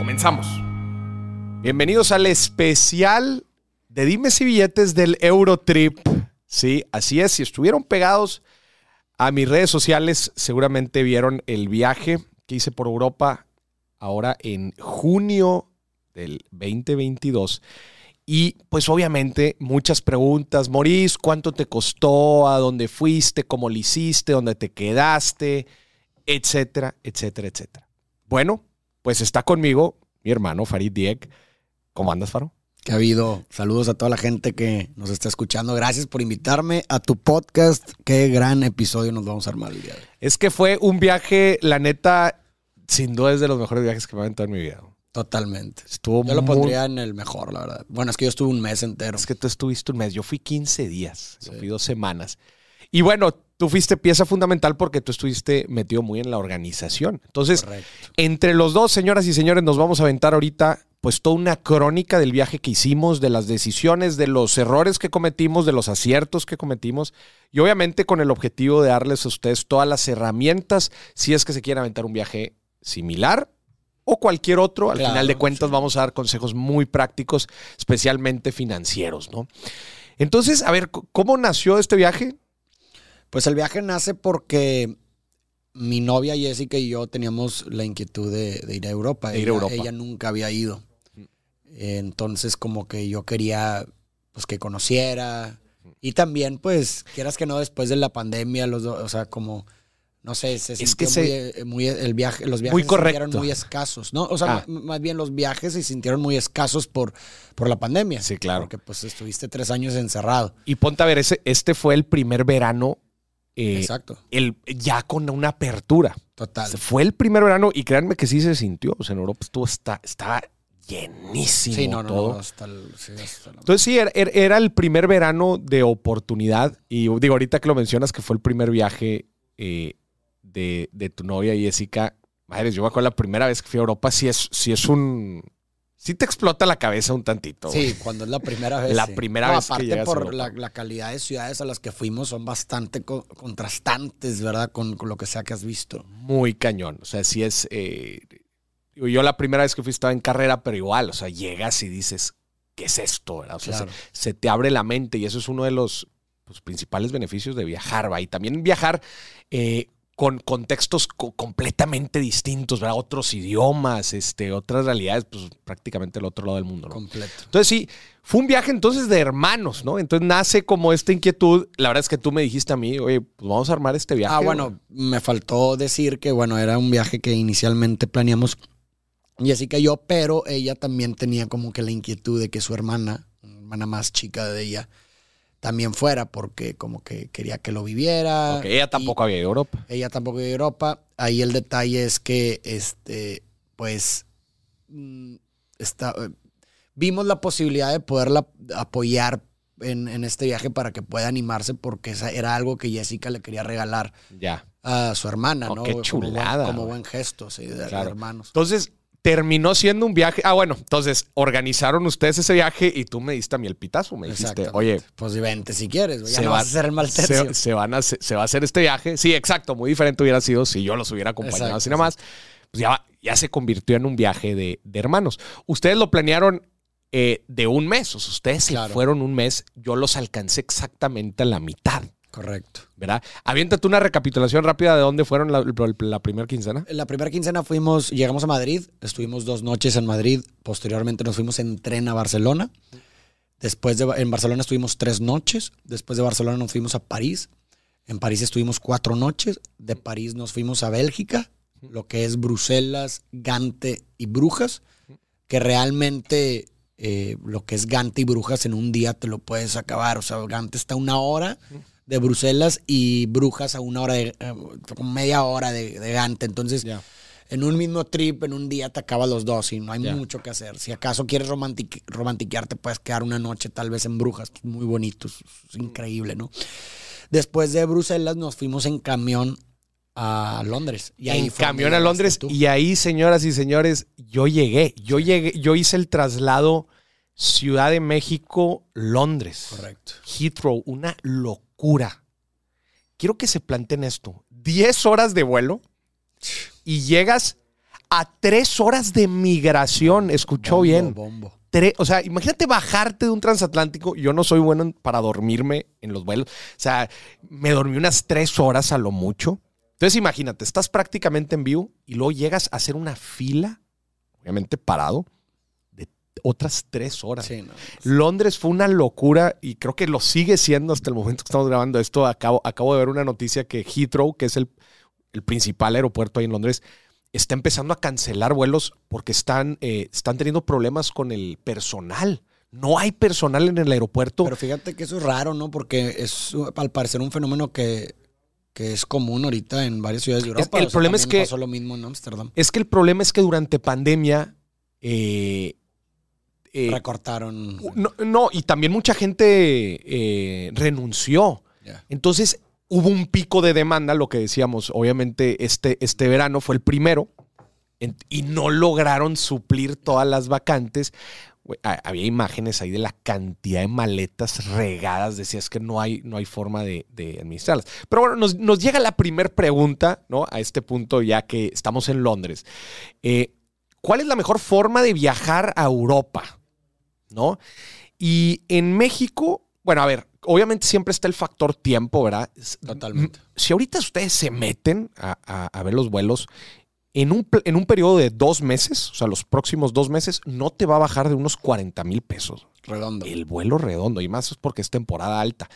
Comenzamos. Bienvenidos al especial de Dimes y Billetes del Eurotrip. Sí, así es. Si estuvieron pegados a mis redes sociales, seguramente vieron el viaje que hice por Europa ahora en junio del 2022. Y pues obviamente muchas preguntas. Morís, ¿cuánto te costó? ¿A dónde fuiste? ¿Cómo lo hiciste? ¿Dónde te quedaste? Etcétera, etcétera, etcétera. Bueno, pues está conmigo mi hermano Farid Diek. ¿Cómo andas, Faro? Que ha habido. Saludos a toda la gente que nos está escuchando. Gracias por invitarme a tu podcast. Qué gran episodio nos vamos a armar el día de hoy. Es que fue un viaje, la neta, sin duda es de los mejores viajes que me he aventado en mi vida. Totalmente. Estuvo yo lo pondría en el mejor, la verdad. Bueno, es que yo estuve un mes entero. Es que tú estuviste un mes. Yo fui 15 días. Yo fui dos semanas. Y bueno, tú fuiste pieza fundamental porque tú estuviste metido muy en la organización. Entonces, entre los dos, señoras y señores, nos vamos a aventar ahorita pues toda una crónica del viaje que hicimos, de las decisiones, de los errores que cometimos, de los aciertos que cometimos y obviamente con el objetivo de darles a ustedes todas las herramientas si es que se quieren aventar un viaje similar o cualquier otro. Al final de cuentas vamos a dar consejos muy prácticos, especialmente financieros, ¿no? Entonces, a ver, ¿cómo nació este viaje? Pues el viaje nace porque mi novia Jessica y yo teníamos la inquietud de, ir a Europa. ir a Europa. ella nunca había ido. Entonces como que yo quería pues que conociera. Y también pues quieras que no después de la pandemia, los dos, o sea, como no sé, se es que muy, muy, el viaje, los viajes se sintieron muy escasos, ¿no? O sea, ah. más bien los viajes se sintieron muy escasos por, por la pandemia. Sí, claro. Porque pues estuviste tres años encerrado. Y ponte a ver, ese, este fue el primer verano eh, Exacto. El, ya con una apertura. Total. Fue el primer verano y créanme que sí se sintió. O sea, en Europa estuvo, está, estaba llenísimo sí, no, todo. No, hasta el, Entonces sí, era, el primer verano de oportunidad. Y digo, ahorita que lo mencionas que fue el primer viaje eh, de, de, tu novia Jessica. Madre, yo me acuerdo la primera vez que fui a Europa, sí es, sí es un sí te explota la cabeza un tantito. Sí, cuando es la primera vez. La primera vez aparte por la, calidad de ciudades a las que fuimos son bastante contrastantes, ¿verdad? Con, lo que sea que has visto. Muy cañón. O sea, sí es... Eh, yo la primera vez que fui estaba en carrera, pero igual, o sea, llegas y dices, ¿qué es esto? O sea, se, te abre la mente y eso es uno de los pues, principales beneficios de viajar, ¿va? Y también viajar... Eh, con contextos completamente distintos, ¿verdad? Otros idiomas, este, otras realidades, pues prácticamente el otro lado del mundo, ¿no? Completo. Entonces sí, fue un viaje entonces de hermanos, ¿no? Entonces nace como esta inquietud. La verdad es que tú me dijiste a mí, oye, pues vamos a armar este viaje. Ah, bueno, me faltó decir que, bueno, era un viaje que inicialmente planeamos Jessica y yo, pero ella también tenía como que la inquietud de que su hermana, hermana más chica de ella, también fuera porque como que quería que lo viviera. Porque ella tampoco había ido a Europa. Ella tampoco había ido a Europa. Ahí el detalle es que, este, pues, mm, está, eh, vimos la posibilidad de poderla apoyar en, este viaje para que pueda animarse porque era algo que Jessica le quería regalar ya. a su hermana, oh, ¿no? Qué chulada. Como, buen, gesto, sí, de, hermanos. Entonces, terminó siendo un viaje. Ah, bueno, entonces organizaron ustedes ese viaje y tú me diste a mí el pitazo. Me dijiste, oye. Pues vente si quieres, ya se no va, vas a hacer el mal tercio. Se, van a, se va a hacer este viaje. Sí, exacto. Muy diferente hubiera sido si yo los hubiera acompañado así nada más. Pues ya, ya se convirtió en un viaje de, hermanos. Ustedes lo planearon eh, de un mes. O sea, ustedes se fueron un mes. Yo los alcancé exactamente a la mitad. Correcto. ¿Verdad? Aviéntate una recapitulación rápida de dónde fueron la, primera quincena. En la primera quincena fuimos, llegamos a Madrid, estuvimos dos noches en Madrid, posteriormente nos fuimos en tren a Barcelona. Después de, en Barcelona estuvimos tres noches, después de Barcelona nos fuimos a París, en París estuvimos cuatro noches, de París nos fuimos a Bélgica, lo que es Bruselas, Gante y Brujas, que realmente eh, lo que es Gante y Brujas en un día te lo puedes acabar, o sea, Gante está una hora de Bruselas y Brujas a una hora de, eh, media hora de, Gante. Entonces, en un mismo trip, en un día te acabas los dos y no hay mucho que hacer. Si acaso quieres romantic- romantiquearte, puedes quedar una noche tal vez en Brujas, muy bonito, es, es increíble, ¿no? Después de Bruselas nos fuimos en camión a Londres. Y ahí en camión a Londres tú. y ahí, señoras y señores, yo llegué. Yo llegué, yo hice el traslado Ciudad de México, Londres. Correcto. Heathrow, una locura. Quiero que se planteen esto. 10 horas de vuelo y llegas a 3 horas de migración. Escuchó Bombo, bien. Bombo. Tre- o sea, imagínate bajarte de un transatlántico. Yo no soy bueno en- para dormirme en los vuelos. O sea, me dormí unas tres horas a lo mucho. Entonces, imagínate, estás prácticamente en vivo y luego llegas a hacer una fila, obviamente parado, otras tres horas. Sí, no. Londres fue una locura y creo que lo sigue siendo hasta el momento que estamos grabando esto. Acabo, acabo de ver una noticia que Heathrow, que es el, el principal aeropuerto ahí en Londres, está empezando a cancelar vuelos porque están, eh, están teniendo problemas con el personal. No hay personal en el aeropuerto. Pero fíjate que eso es raro, ¿no? Porque es al parecer un fenómeno que, que es común ahorita en varias ciudades de Europa. el problema es que- pasó lo mismo en Ámsterdam. es que el problema es que durante pandemia... eh, eh, Recortaron. no, no, y también mucha gente eh, renunció. Entonces hubo un pico de demanda, lo que decíamos, obviamente este, este verano fue el primero, en- y no lograron suplir todas las vacantes. Había imágenes ahí de la cantidad de maletas regadas, decías que no hay, no hay forma de, de administrarlas. Pero bueno, nos, nos llega la primera pregunta, ¿no? A este punto, ya que estamos en Londres. Eh, ¿Cuál es la mejor forma de viajar a Europa? ¿No? Y en México, bueno, a ver, obviamente siempre está el factor tiempo, ¿verdad? Totalmente. Si ahorita ustedes se meten a, a- a ver los vuelos, en un, en un periodo de dos meses, o sea, los próximos dos meses, no te va a bajar de unos 40 mil pesos. Redondo. El vuelo redondo, y más es porque es temporada alta.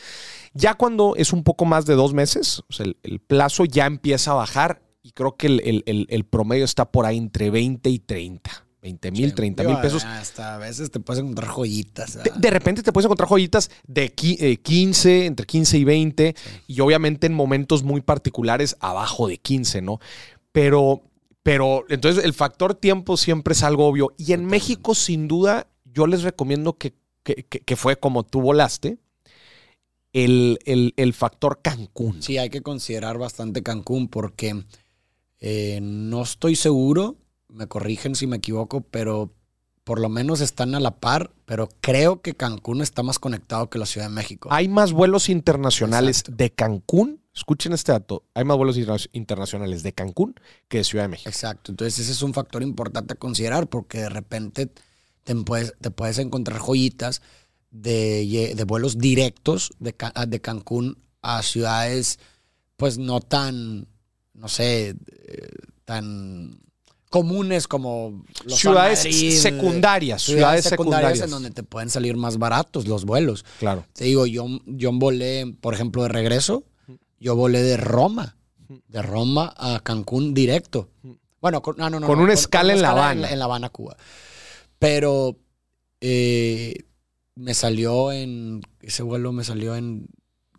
Ya cuando es un poco más de dos meses, o sea, el, el plazo ya empieza a bajar y creo que el, el- el- el promedio está por ahí entre 20 y 30. 20 mil, Sí, 30 digo, mil pesos. Hasta a veces te puedes encontrar joyitas. De, de repente te puedes encontrar joyitas de qui- eh, 15, entre 15 y 20, y obviamente en momentos muy particulares abajo de 15, ¿no? Pero, pero entonces el factor tiempo siempre es algo obvio. Y en México, sin duda, yo les recomiendo que, que- que- que fue como tú volaste, el, el- el factor Cancún. Sí, hay que considerar bastante Cancún porque eh, no estoy seguro, me corrigen si me equivoco, pero por lo menos están a la par, pero creo que Cancún está más conectado que la Ciudad de México. Hay más vuelos internacionales Exacto. de Cancún. Escuchen este dato. Hay más vuelos interna- internacionales de Cancún que de Ciudad de México. Exacto, entonces ese es un factor importante a considerar porque de repente te puedes, te puedes encontrar joyitas de, de vuelos directos de, de Cancún a ciudades pues no tan, no sé, eh, tan comunes como los ciudades secundarias, ciudades secundarias. en donde te pueden salir más baratos los vuelos. Claro. Te digo, yo, yo volé, por ejemplo, de regreso, yo volé de Roma, de Roma a Cancún directo. Bueno, con, ah, no, no, Con una escala en La Habana. En, La Habana, Cuba. Pero eh, me salió en, ese vuelo me salió en,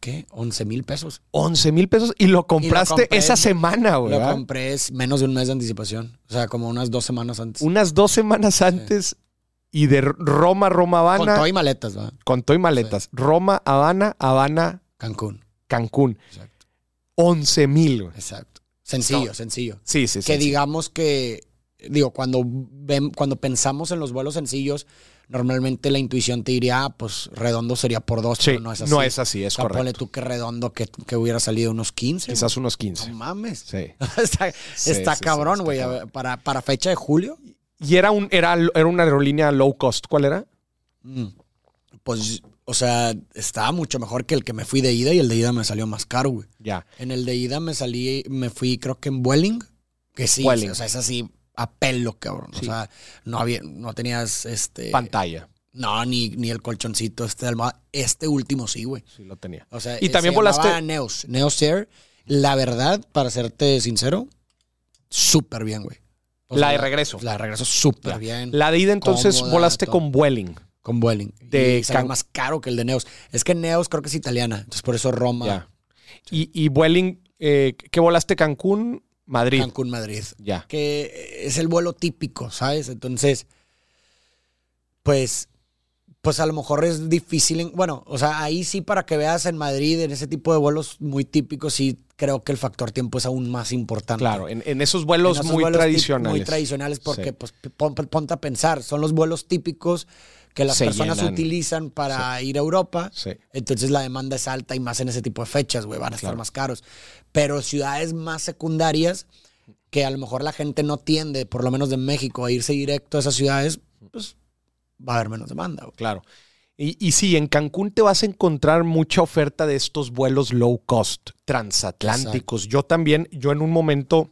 ¿qué? 11 mil pesos. 11 mil pesos y lo compraste compré. esa semana, güey. Lo ¿verdad? compré menos de un mes de anticipación. O sea, como unas dos semanas antes. Unas dos semanas antes y de Roma, Roma, Con Habana, todo y maletas, ¿va? con todo y maletas. Roma, Habana, Habana, Cancún. Cancún. Exacto. 11 mil, güey. Exacto. Sencillo, No. sencillo. Sí, sí, sí. que sí. digamos que, digo, cuando, ven, cuando pensamos en los vuelos sencillos, normalmente la intuición te diría, ah, pues redondo sería por dos, Sí, pero no es así. no es así, es O sea, ponle correcto. tú que redondo que, que hubiera salido unos 15. Quizás unos güey. 15. No mames. Sí. está Sí, está sí, sí, cabrón, güey. para, para fecha de julio, Y era, un, era, era una aerolínea low cost. ¿Cuál era? mm, pues, o sea, estaba mucho mejor que el que me fui de ida y el de ida me salió más caro, güey. Ya. En el de ida me salí, me fui creo que en Vueling, que sí, Vueling. o sea, es así a pelo, cabrón. Sí. O sea, no había, no tenías este Pantalla. No, ni, ni el colchoncito este de almohada. Este último sí, güey. Sí, lo tenía. O sea, Y eh, también se volaste- Neos. Neos Air. La verdad, para serte sincero, súper bien, güey. O La sea, de regreso. La de regreso súper bien. La de ida entonces Cómoda, volaste todo. con Vueling. con Vueling. de y Can- más caro que el de Neos. Es que Neos creo que es italiana. Entonces por eso Roma. Y, y Vueling, eh, ¿qué volaste Cancún? Madrid. Cancún, Madrid. Ya. Que es el vuelo típico, ¿sabes? Entonces, pues, pues a lo mejor es difícil. en- bueno, o sea, ahí sí para que veas en Madrid, en ese tipo de vuelos muy típicos, sí creo que el factor tiempo es aún más importante. Claro, en, en esos vuelos En esos muy vuelos tradicionales. Muy tradicionales porque, Sí. pues, pon- ponte a pensar, son los vuelos típicos que las Se personas llenan. utilizan para ir a Europa. Sí. Entonces la demanda es alta y más en ese tipo de fechas, güey, van a estar más caros. Pero ciudades más secundarias, que a lo mejor la gente no tiende, por lo menos de México, a irse directo a esas ciudades, pues va a haber menos demanda. güey. Claro. Y, y sí, en Cancún te vas a encontrar mucha oferta de estos vuelos low cost, transatlánticos. Yo también, yo en un momento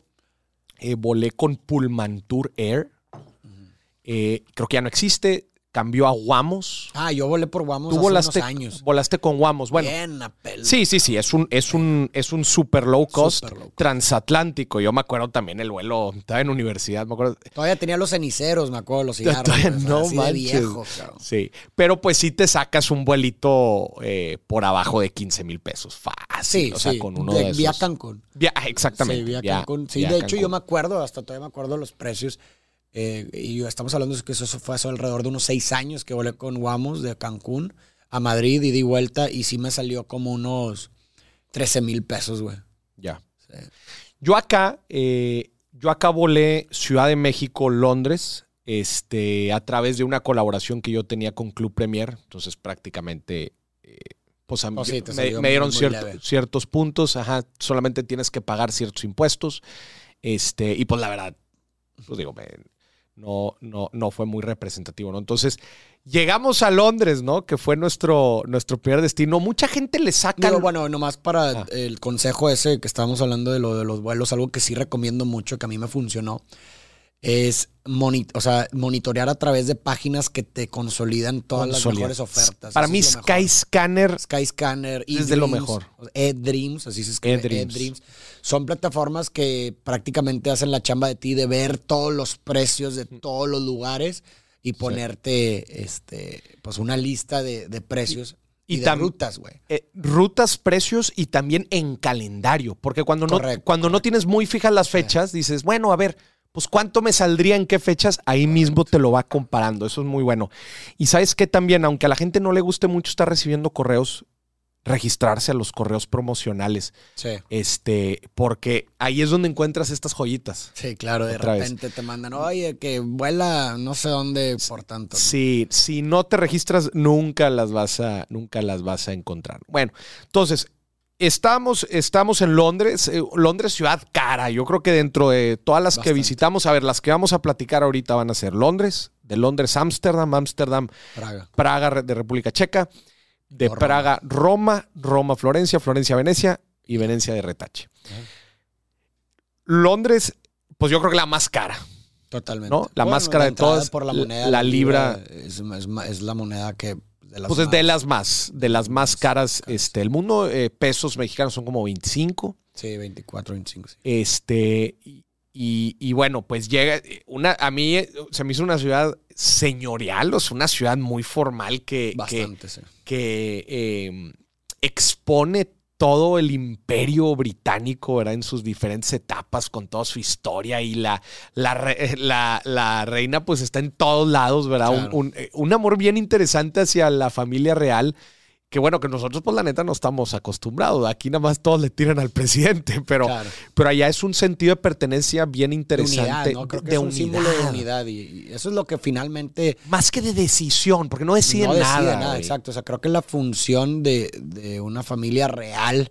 eh, volé con Pullmantur Air. Eh, creo que ya no existe. Cambió a Wamos. Ah, yo volé por Guamos Tú hace volaste, unos años. volaste con Wamos. Bueno, Bien. Sí, sí, sí, es un, es un, es un super low cost Super low cost. transatlántico. Yo me acuerdo también el vuelo, estaba en universidad, me acuerdo. Todavía tenía los ceniceros, me acuerdo, los cigarros. Todavía güey, no así de viejo, cabrón. Sí, pero pues sí te sacas un vuelito eh, por abajo de 15 mil pesos. Fácil. Sí, o sea, sí. con uno de, de, esos. Vía Cancún. Vía- exactamente. Sí, vía vía- Cancún. Sí, vía de hecho, yo me acuerdo, hasta todavía me acuerdo los precios. Eh, y estamos hablando de que eso fue hace alrededor de unos seis años que volé con Guamos de Cancún a Madrid y di vuelta y sí me salió como unos 13 mil pesos, güey. Ya. Sí. Yo acá, eh, yo acá volé Ciudad de México, Londres, este, a través de una colaboración que yo tenía con Club Premier. Entonces, prácticamente, eh, pues a mí- Oh, sí, me, dieron muy cierto- ciertos puntos. Ajá, solamente tienes que pagar ciertos impuestos. Este, y pues la verdad, pues digo, me- no, no, no fue muy representativo, ¿no? Entonces, llegamos a Londres, ¿no? Que fue nuestro, nuestro primer destino. Mucha gente le saca. Digo, bueno, nomás para Ah. el consejo ese que estábamos hablando de lo de los vuelos, algo que sí recomiendo mucho, que a mí me funcionó, es moni- o sea, monitorear a través de páginas que te consolidan todas las mejores ofertas. Para Eso mí. Skyscanner Skyscanner, Es de lo mejor. eDreams, así se escribe, eDreams. eDreams. Son plataformas que prácticamente hacen la chamba de ti de ver todos los precios de todos los lugares y ponerte este, pues una lista de, de precios y, y de tam- rutas, güey. eh, rutas, precios y también en calendario. Porque cuando, no, Correcto, cuando no tienes muy fijas las fechas, dices, bueno, a ver, pues cuánto me saldría en qué fechas, ahí mismo te lo va comparando. Eso es muy bueno. Y sabes que también, aunque a la gente no le guste mucho estar recibiendo correos, registrarse a los correos promocionales. Sí. Este, porque ahí es donde encuentras estas joyitas. Sí, claro, de Otra vez. repente te mandan, oye, que vuela no sé dónde por tanto. ¿no? Sí, si no te registras, nunca las vas a, nunca las vas a encontrar. Bueno, entonces, estamos, estamos en Londres, eh, Londres ciudad cara. Yo creo que dentro de todas las que visitamos, a ver, las que vamos a platicar ahorita van a ser Londres, de Londres, Ámsterdam, Ámsterdam, Praga. De República Checa, de Roma. Praga, Roma, Roma, Florencia, Florencia, Venecia y Venecia de Retache. Londres, pues yo creo que la más cara. Totalmente. ¿No? La máscara de entrada todas, Por la, la- moneda, la libra- es, es la moneda que. De las Pues es de más- las más, de las más caras caras. este, del mundo. Eh, pesos mexicanos son como 25. Sí, 24, 25. sí. Este, y, y- y bueno, pues llega una, a mí eh, se me hizo una ciudad señorial, o sea, una ciudad muy formal que, que, Bastante, sí. que, eh, expone todo el imperio británico, ¿verdad? En sus diferentes etapas, con toda su historia y la, la, re- la- la reina pues está en todos lados, ¿verdad? Un- Claro. Un, eh, un amor bien interesante hacia la familia real. Que bueno, que nosotros, pues la neta, no estamos acostumbrados. Aquí nada más todos le tiran al presidente, pero, Claro. pero allá es un sentido de pertenencia bien De interesante. unidad, ¿no? Creo que de es un símbolo de unidad. y, y eso es lo que finalmente Más que de decisión, porque no deciden no decide nada. exacto. O sea, creo que la función de, de una familia real,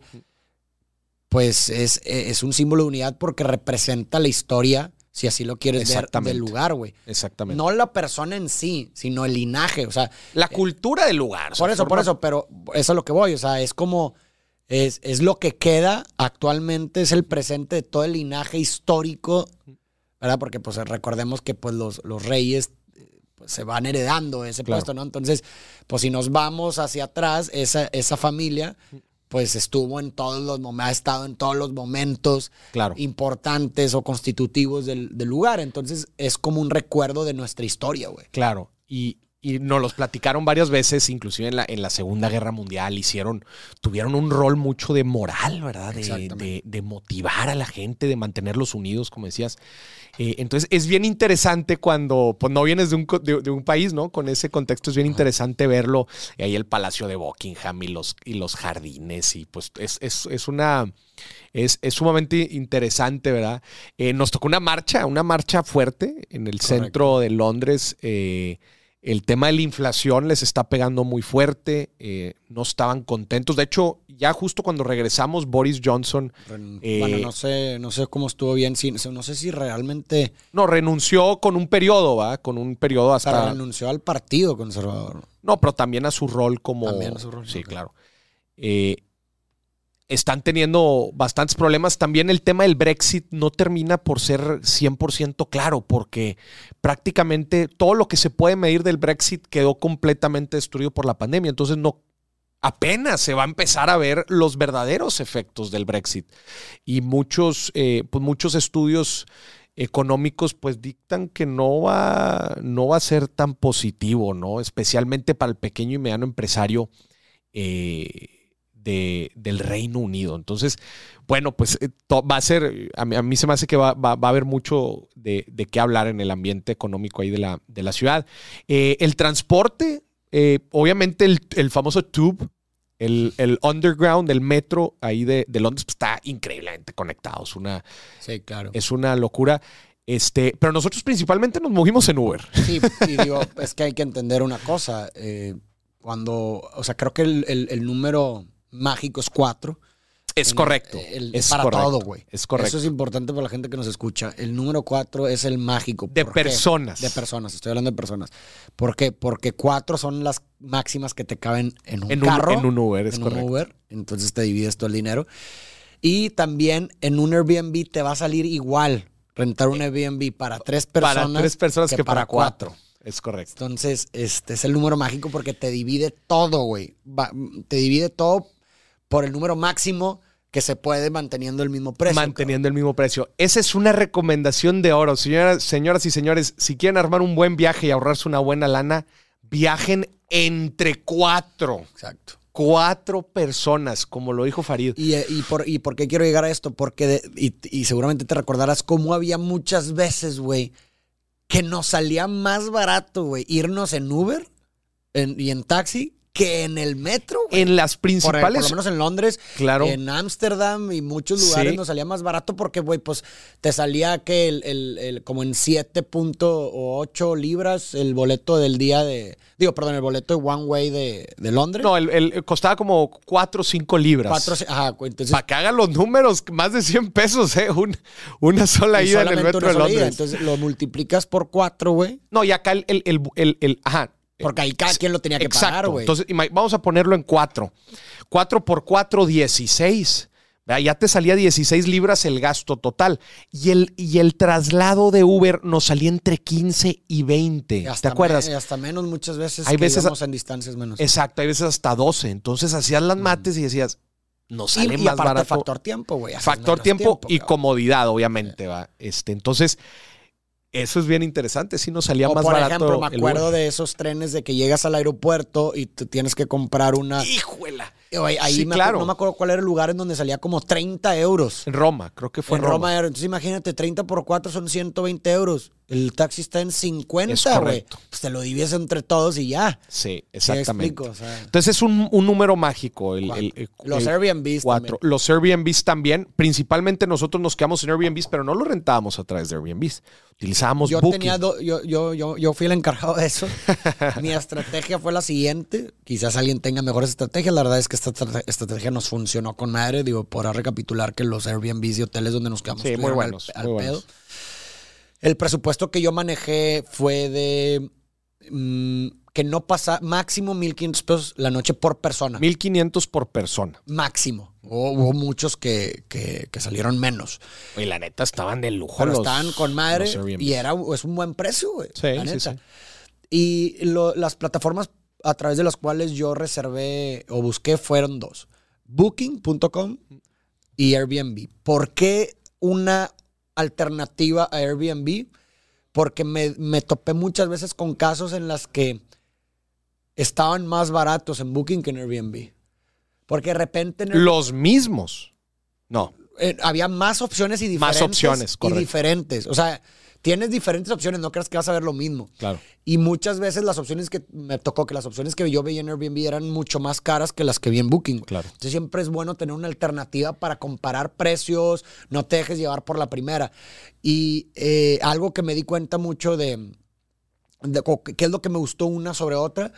pues es, es un símbolo de unidad porque representa la historia, si así lo quieres ver, del lugar, güey. Exactamente. No la persona en sí, sino el linaje. O sea, la cultura del lugar. por eso, por eso, pero eso es lo que voy. O sea, es como. Es, es lo que queda actualmente, es el presente de todo el linaje histórico, ¿verdad? Porque pues recordemos que pues los, los reyes eh, pues, se van heredando ese Claro. puesto, ¿no? Entonces, pues si nos vamos hacia atrás, esa, esa familia pues estuvo en todos los momentos, ha estado en todos los momentos Claro. importantes o constitutivos del, del lugar. Entonces es como un recuerdo de nuestra historia, güey. Claro. Y, y nos los platicaron varias veces, inclusive en la, en la Segunda Guerra Mundial, hicieron, tuvieron un rol mucho de moral, ¿verdad? De, de, de motivar a la gente, de mantenerlos unidos, como decías. Eh, entonces es bien interesante cuando pues, no vienes de un, de, un, país, ¿no? Con ese contexto es bien interesante verlo. Y ahí el Palacio de Buckingham y los, y los jardines. Y pues es, es, es una. Es, es, sumamente interesante, ¿verdad? Eh, nos tocó una marcha, una marcha fuerte en el centro de Londres. Eh, el tema de la inflación les está pegando muy fuerte, eh, no estaban contentos. De hecho, ya justo cuando regresamos, Boris Johnson... Eh, bueno, no sé, no sé cómo estuvo bien, no sé si realmente... No, renunció con un periodo, ¿va? Con un periodo hasta... renunció al Partido Conservador. No, pero también a su rol como... También a su rol. Sí, claro. Eh, están teniendo bastantes problemas. También el tema del Brexit no termina por ser 100% claro, porque prácticamente todo lo que se puede medir del Brexit quedó completamente destruido por la pandemia. Entonces no apenas se va a empezar a ver los verdaderos efectos del Brexit. Y muchos, eh, pues muchos estudios económicos pues dictan que no va, no va a ser tan positivo, ¿no? Especialmente para el pequeño y mediano empresario. Eh, del Reino Unido. Entonces, bueno, pues eh, va a ser, a mí, se me hace que va, a haber mucho de, qué hablar en el ambiente económico ahí de la, de la ciudad. Eh, el transporte, eh, obviamente el, famoso tube, el, underground, el metro ahí de, Londres pues, está increíblemente conectado. Es una, sí, claro. es una locura. Este, pero nosotros principalmente nos movimos en Uber. Sí, y digo, es que hay que entender una cosa. cuando, o sea, creo que el número mágicos cuatro. Es correcto. es para todo, güey. Es correcto. Eso es importante para la gente que nos escucha. El número cuatro es el mágico. De personas. De personas, estoy hablando de personas. ¿Por qué? Porque cuatro son las máximas que te caben en un carro. en un Uber, es correcto. Un Uber, entonces te divides todo el dinero. Y también en un Airbnb te va a salir igual rentar un Airbnb para tres personas. Para tres personas que, para cuatro. Es correcto. Entonces, este es el número mágico porque te divide todo, güey. Te divide todo por el número máximo que se puede manteniendo el mismo precio. Manteniendo el mismo precio. Esa es una recomendación de oro. Señoras, señoras y señores, si quieren armar un buen viaje y ahorrarse una buena lana, viajen entre cuatro. Exacto. Cuatro personas, como lo dijo Farid. ¿Y, y, por, y por qué quiero llegar a esto? Porque, y, seguramente te recordarás cómo había muchas veces, güey, que nos salía más barato, güey, irnos en Uber y en taxi que en el metro. En las principales. Por, lo menos en Londres. Claro. En Ámsterdam y muchos lugares nos salía más barato porque, güey, pues te salía que el, el, como en 7.8 libras el boleto del día de. Digo, perdón, el boleto de One Way de, de Londres. No, el, costaba como 4 o 5 libras. 4, ajá, entonces. Para que hagan los números, más de 100 pesos, ¿eh? una sola ida en el metro de Londres. Entonces lo multiplicas por 4, güey. No, y acá el, el, el, ajá, porque ahí cada quien lo tenía que pagar, güey. Entonces, vamos a ponerlo en cuatro. Cuatro por cuatro, 16. Ya te salía 16 libras el gasto total. Y el, y el traslado de Uber nos salía entre 15 y 20. ¿Te acuerdas? Y hasta menos muchas veces. Hay veces en distancias menos. Exacto, hay veces hasta 12. Entonces hacías las mates y decías, no sale más barato. Factor tiempo, güey. Factor tiempo, y comodidad, obviamente, va. Este, entonces, eso es bien interesante, si nos salía más barato. Por ejemplo, me acuerdo de esos trenes de que llegas al aeropuerto y te tienes que comprar una. ¡Híjuela! Ahí me claro. no me acuerdo cuál era el lugar en donde salía como 30 euros. En Roma, creo que fue en, Roma. Entonces imagínate, 30 por 4 son 120 euros. El taxi está en 50, güey. Pues te lo divides entre todos y ya. Sí, exactamente. Entonces es un, número mágico. El, los Airbnbs cuatro. Los Airbnbs también. Principalmente nosotros nos quedamos en Airbnbs, pero no lo rentábamos a través de Airbnbs. Utilizábamos yo Tenía yo, yo, yo, yo fui el encargado de eso. Mi estrategia fue la siguiente. Quizás alguien tenga mejores estrategias. La verdad es que esta estrategia nos funcionó con madre. Digo, por recapitular que los Airbnbs y hoteles donde nos quedamos sí, muy buenos, al, pedo. El presupuesto que yo manejé fue de mm, que no pasa máximo 1.500 pesos la noche por persona. 1.500 por persona. Máximo. Hubo, muchos que, salieron menos. Y la neta estaban de lujo. Pero estaban con madre y era, es un buen precio, güey. Sí, la neta. Y las plataformas a través de las cuales yo reservé o busqué fueron dos. Booking.com y Airbnb. ¿Por qué una alternativa a Airbnb? Porque me, topé muchas veces con casos en las que estaban más baratos en Booking que en Airbnb. Porque de repente en Los mismos. No. eh, había más opciones y diferentes. Más opciones, Y correcto. diferentes. O sea, tienes diferentes opciones, no creas que vas a ver lo mismo. Claro. Y muchas veces las opciones que me tocó, que las opciones que yo veía en Airbnb eran mucho más caras que las que vi en Booking. Claro. Entonces siempre es bueno tener una alternativa para comparar precios, no te dejes llevar por la primera. Y eh, algo que me di cuenta mucho de, de qué es lo que me gustó una sobre otra,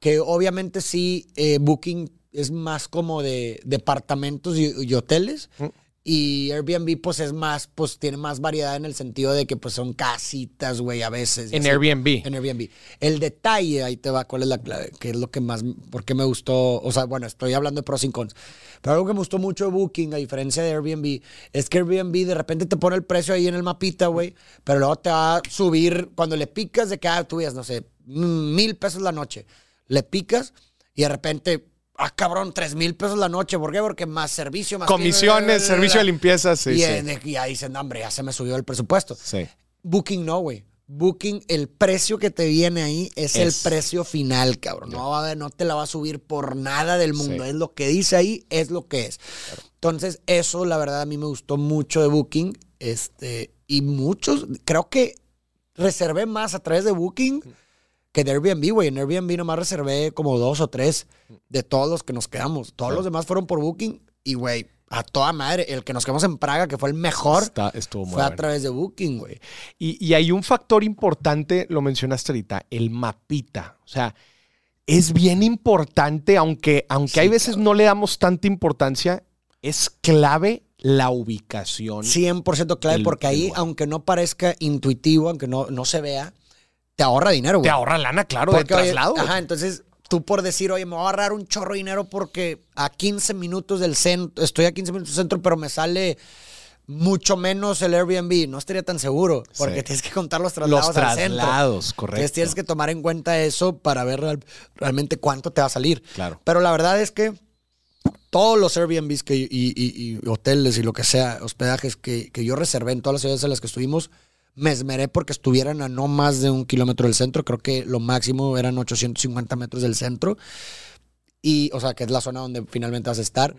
que obviamente sí, eh, Booking es más como de departamentos y, y hoteles. Mm. Y Airbnb, pues es más, pues tiene más variedad en el sentido de que pues son casitas, güey, a veces. En así. Airbnb. En Airbnb. El detalle, ahí te va, cuál es la clave, qué es lo que más, por qué me gustó, o sea, bueno, estoy hablando de pros y cons, pero algo que me gustó mucho de Booking, a diferencia de Airbnb, es que Airbnb de repente te pone el precio ahí en el mapita, güey, pero luego te va a subir, cuando le picas de que, ah, tú no sé, mm, mil pesos la noche, le picas y de repente... Ah, cabrón, tres mil pesos la noche. ¿Por qué? Porque más servicio, más... Comisiones, servicio de limpieza, sí, y, sí. y ahí dicen, "No, hombre, ya se me subió el presupuesto. Sí. Booking no, güey. Booking, el precio que te viene ahí es, el precio final, cabrón. No, va a no te la va a subir por nada del mundo. Sí. Es lo que dice ahí, es lo que es. Entonces, eso, la verdad, a mí me gustó mucho de Booking. Este, y muchos, creo que reservé más a través de Booking que de Airbnb, güey. En Airbnb nomás reservé como dos o tres de todos los que nos quedamos. Todos los demás fueron por Booking. Y, güey, a toda madre. El que nos quedamos en Praga, que fue el mejor, Está- estuvo muy fue a bueno. través de Booking, güey. Y, y hay un factor importante, lo mencionaste ahorita, el mapita. O sea, es bien importante, aunque, aunque Sí, hay veces no le damos tanta importancia, es clave la ubicación. 100% clave, del- porque ahí, lugar. aunque no parezca intuitivo, aunque no, no se vea, te ahorra dinero, güey. Te ahorra lana, claro, de Porque, oye, traslado. Ajá, entonces tú por decir, oye, me voy a ahorrar un chorro de dinero porque a 15 minutos del centro, estoy a 15 minutos del centro, pero me sale mucho menos el Airbnb. No estaría tan seguro, porque Sí. tienes que contar los traslados Los al centro. traslados, correcto. Entonces tienes que tomar en cuenta eso para ver real- realmente cuánto te va a salir. Claro. Pero la verdad es que todos los Airbnbs que, y, y- y hoteles y lo que sea, hospedajes que, que yo reservé en todas las ciudades en las que estuvimos, me esmeré porque estuvieran a no más de un kilómetro del centro. Creo que lo máximo eran 850 metros del centro. Y, o sea, que es la zona donde finalmente vas a estar.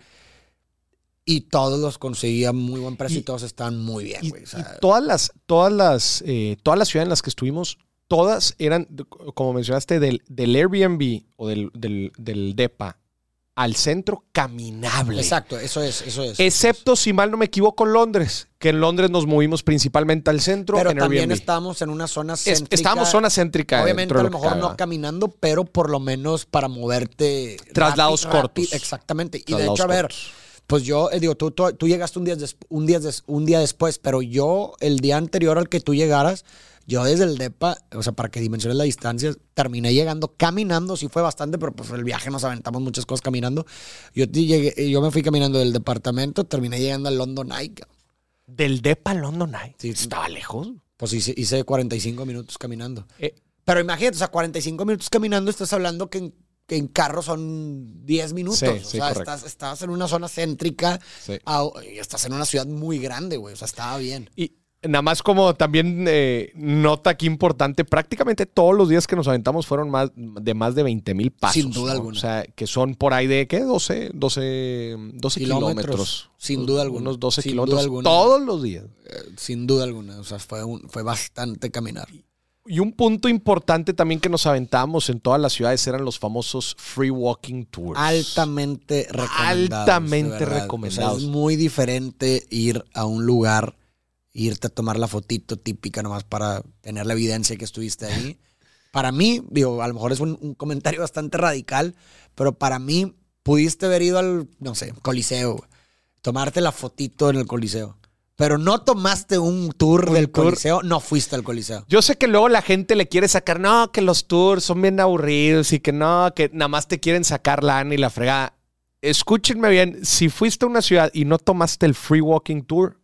Y todos los conseguía muy buen precio y, Y- todos estaban muy bien, Y, güey. O sea, y todas las, todas las, eh, todas las ciudades en las que estuvimos, todas eran, como mencionaste, del, del Airbnb o del, del, del DEPA al centro caminable. exacto, eso es, eso es. Excepto, si mal no me equivoco, Londres, que en Londres nos movimos principalmente al centro Pero en también Airbnb. estábamos en una zona Es- céntrica. estábamos zona céntrica. Obviamente, a lo mejor no caminando, pero por lo menos para moverte. Traslados cortos. Exactamente. Y de hecho, a ver, cortos. pues yo, eh, digo, tú, tú, tú llegaste un día, des- un, día des- un día después, pero yo, el día anterior al que tú llegaras, yo desde el DEPA, o sea, para que dimensiones la distancia, terminé llegando caminando, sí fue bastante, pero pues el viaje nos aventamos muchas cosas caminando. Yo, llegué- yo me fui caminando del departamento, terminé llegando al London Eye. Del DEPA al London Eye. Sí. Estaba lejos. Pues hice, hice 45 minutos caminando. Eh, Pero imagínate, o sea, 45 minutos caminando, estás hablando que en, que en carro son 10 minutos. Sí, o sí, sea, estás, estás en una zona céntrica Sí. a- y estás en una ciudad muy grande, güey. O sea, estaba bien. Y nada más como también eh, nota aquí importante, prácticamente todos los días que nos aventamos fueron más de más de 20 mil pasos. Sin duda ¿no? alguna. O sea, que son por ahí de, ¿qué? 12, 12, 12 kilómetros. Kilómetros, sin duda alguna. Unos 12 Sin kilómetros alguna. todos los días. Eh, sin duda alguna. O sea, fue, un- fue bastante caminar. Y un punto importante también que nos aventamos en todas las ciudades eran los famosos free walking tours. Altamente recomendados. Altamente recomendados. O sea, es muy diferente ir a un lugar, irte a tomar la fotito típica nomás para tener la evidencia que estuviste ahí. Para mí, digo, a lo mejor es un, un comentario bastante radical, pero para mí pudiste haber ido al, no sé, coliseo, tomarte la fotito en el coliseo. Pero no tomaste un tour Un del tour. coliseo, no fuiste al coliseo. Yo sé que luego la gente le quiere sacar, no, que los tours son bien aburridos y que no, que nada más te quieren sacar lana y la fregada. Escúchenme bien, si fuiste a una ciudad y no tomaste el free walking tour,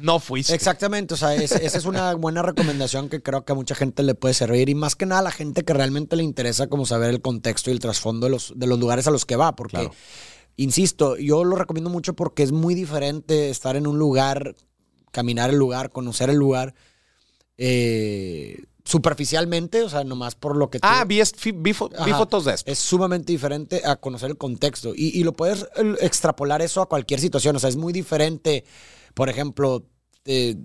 no fuiste. Exactamente, o sea, es- esa es una buena recomendación que creo que a mucha gente le puede servir y más que nada a la gente que realmente le interesa como saber el contexto y el trasfondo de los, de los lugares a los que va, porque, Claro. insisto, yo lo recomiendo mucho porque es muy diferente estar en un lugar, caminar el lugar, conocer el lugar, eh, superficialmente, o sea, nomás por lo que tú- Ah, vi, fi- vi fo- vi fotos de esto. Es sumamente diferente a conocer el contexto. Y, y lo puedes extrapolar eso a cualquier situación. O sea, es muy diferente, por ejemplo, eh,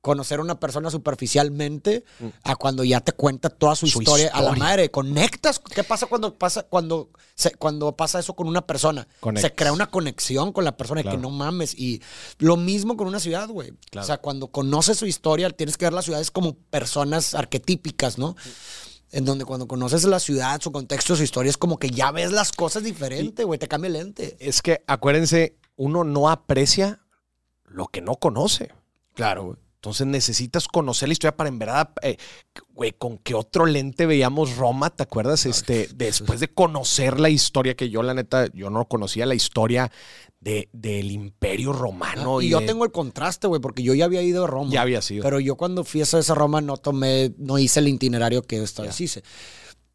conocer a una persona superficialmente a cuando ya te cuenta toda su, Mm. Su historia, a la madre. Conectas. ¿Qué pasa cuando pasa, cuando, se- cuando pasa eso con una persona? Conectas. Se crea una conexión con la persona Claro. que no mames. Y lo mismo con una ciudad, güey. Claro. O sea, cuando conoces su historia, tienes que ver las ciudades como personas arquetípicas, ¿no? En donde cuando conoces la ciudad, su contexto, su historia, es como que ya ves las cosas diferente, güey. Te cambia el lente. Es que acuérdense, uno no aprecia lo que no conoce. Claro, güey. Entonces necesitas conocer la historia para en verdad, eh, güey, con qué otro lente veíamos Roma, ¿te acuerdas? Este, después de conocer la historia que yo, la neta, yo no conocía la historia de, del Imperio Romano. y yo de- tengo el contraste, güey, porque yo ya había ido a Roma. Ya había sido. Pero yo cuando fui a esa Roma no tomé, no hice el itinerario que esta vez hice.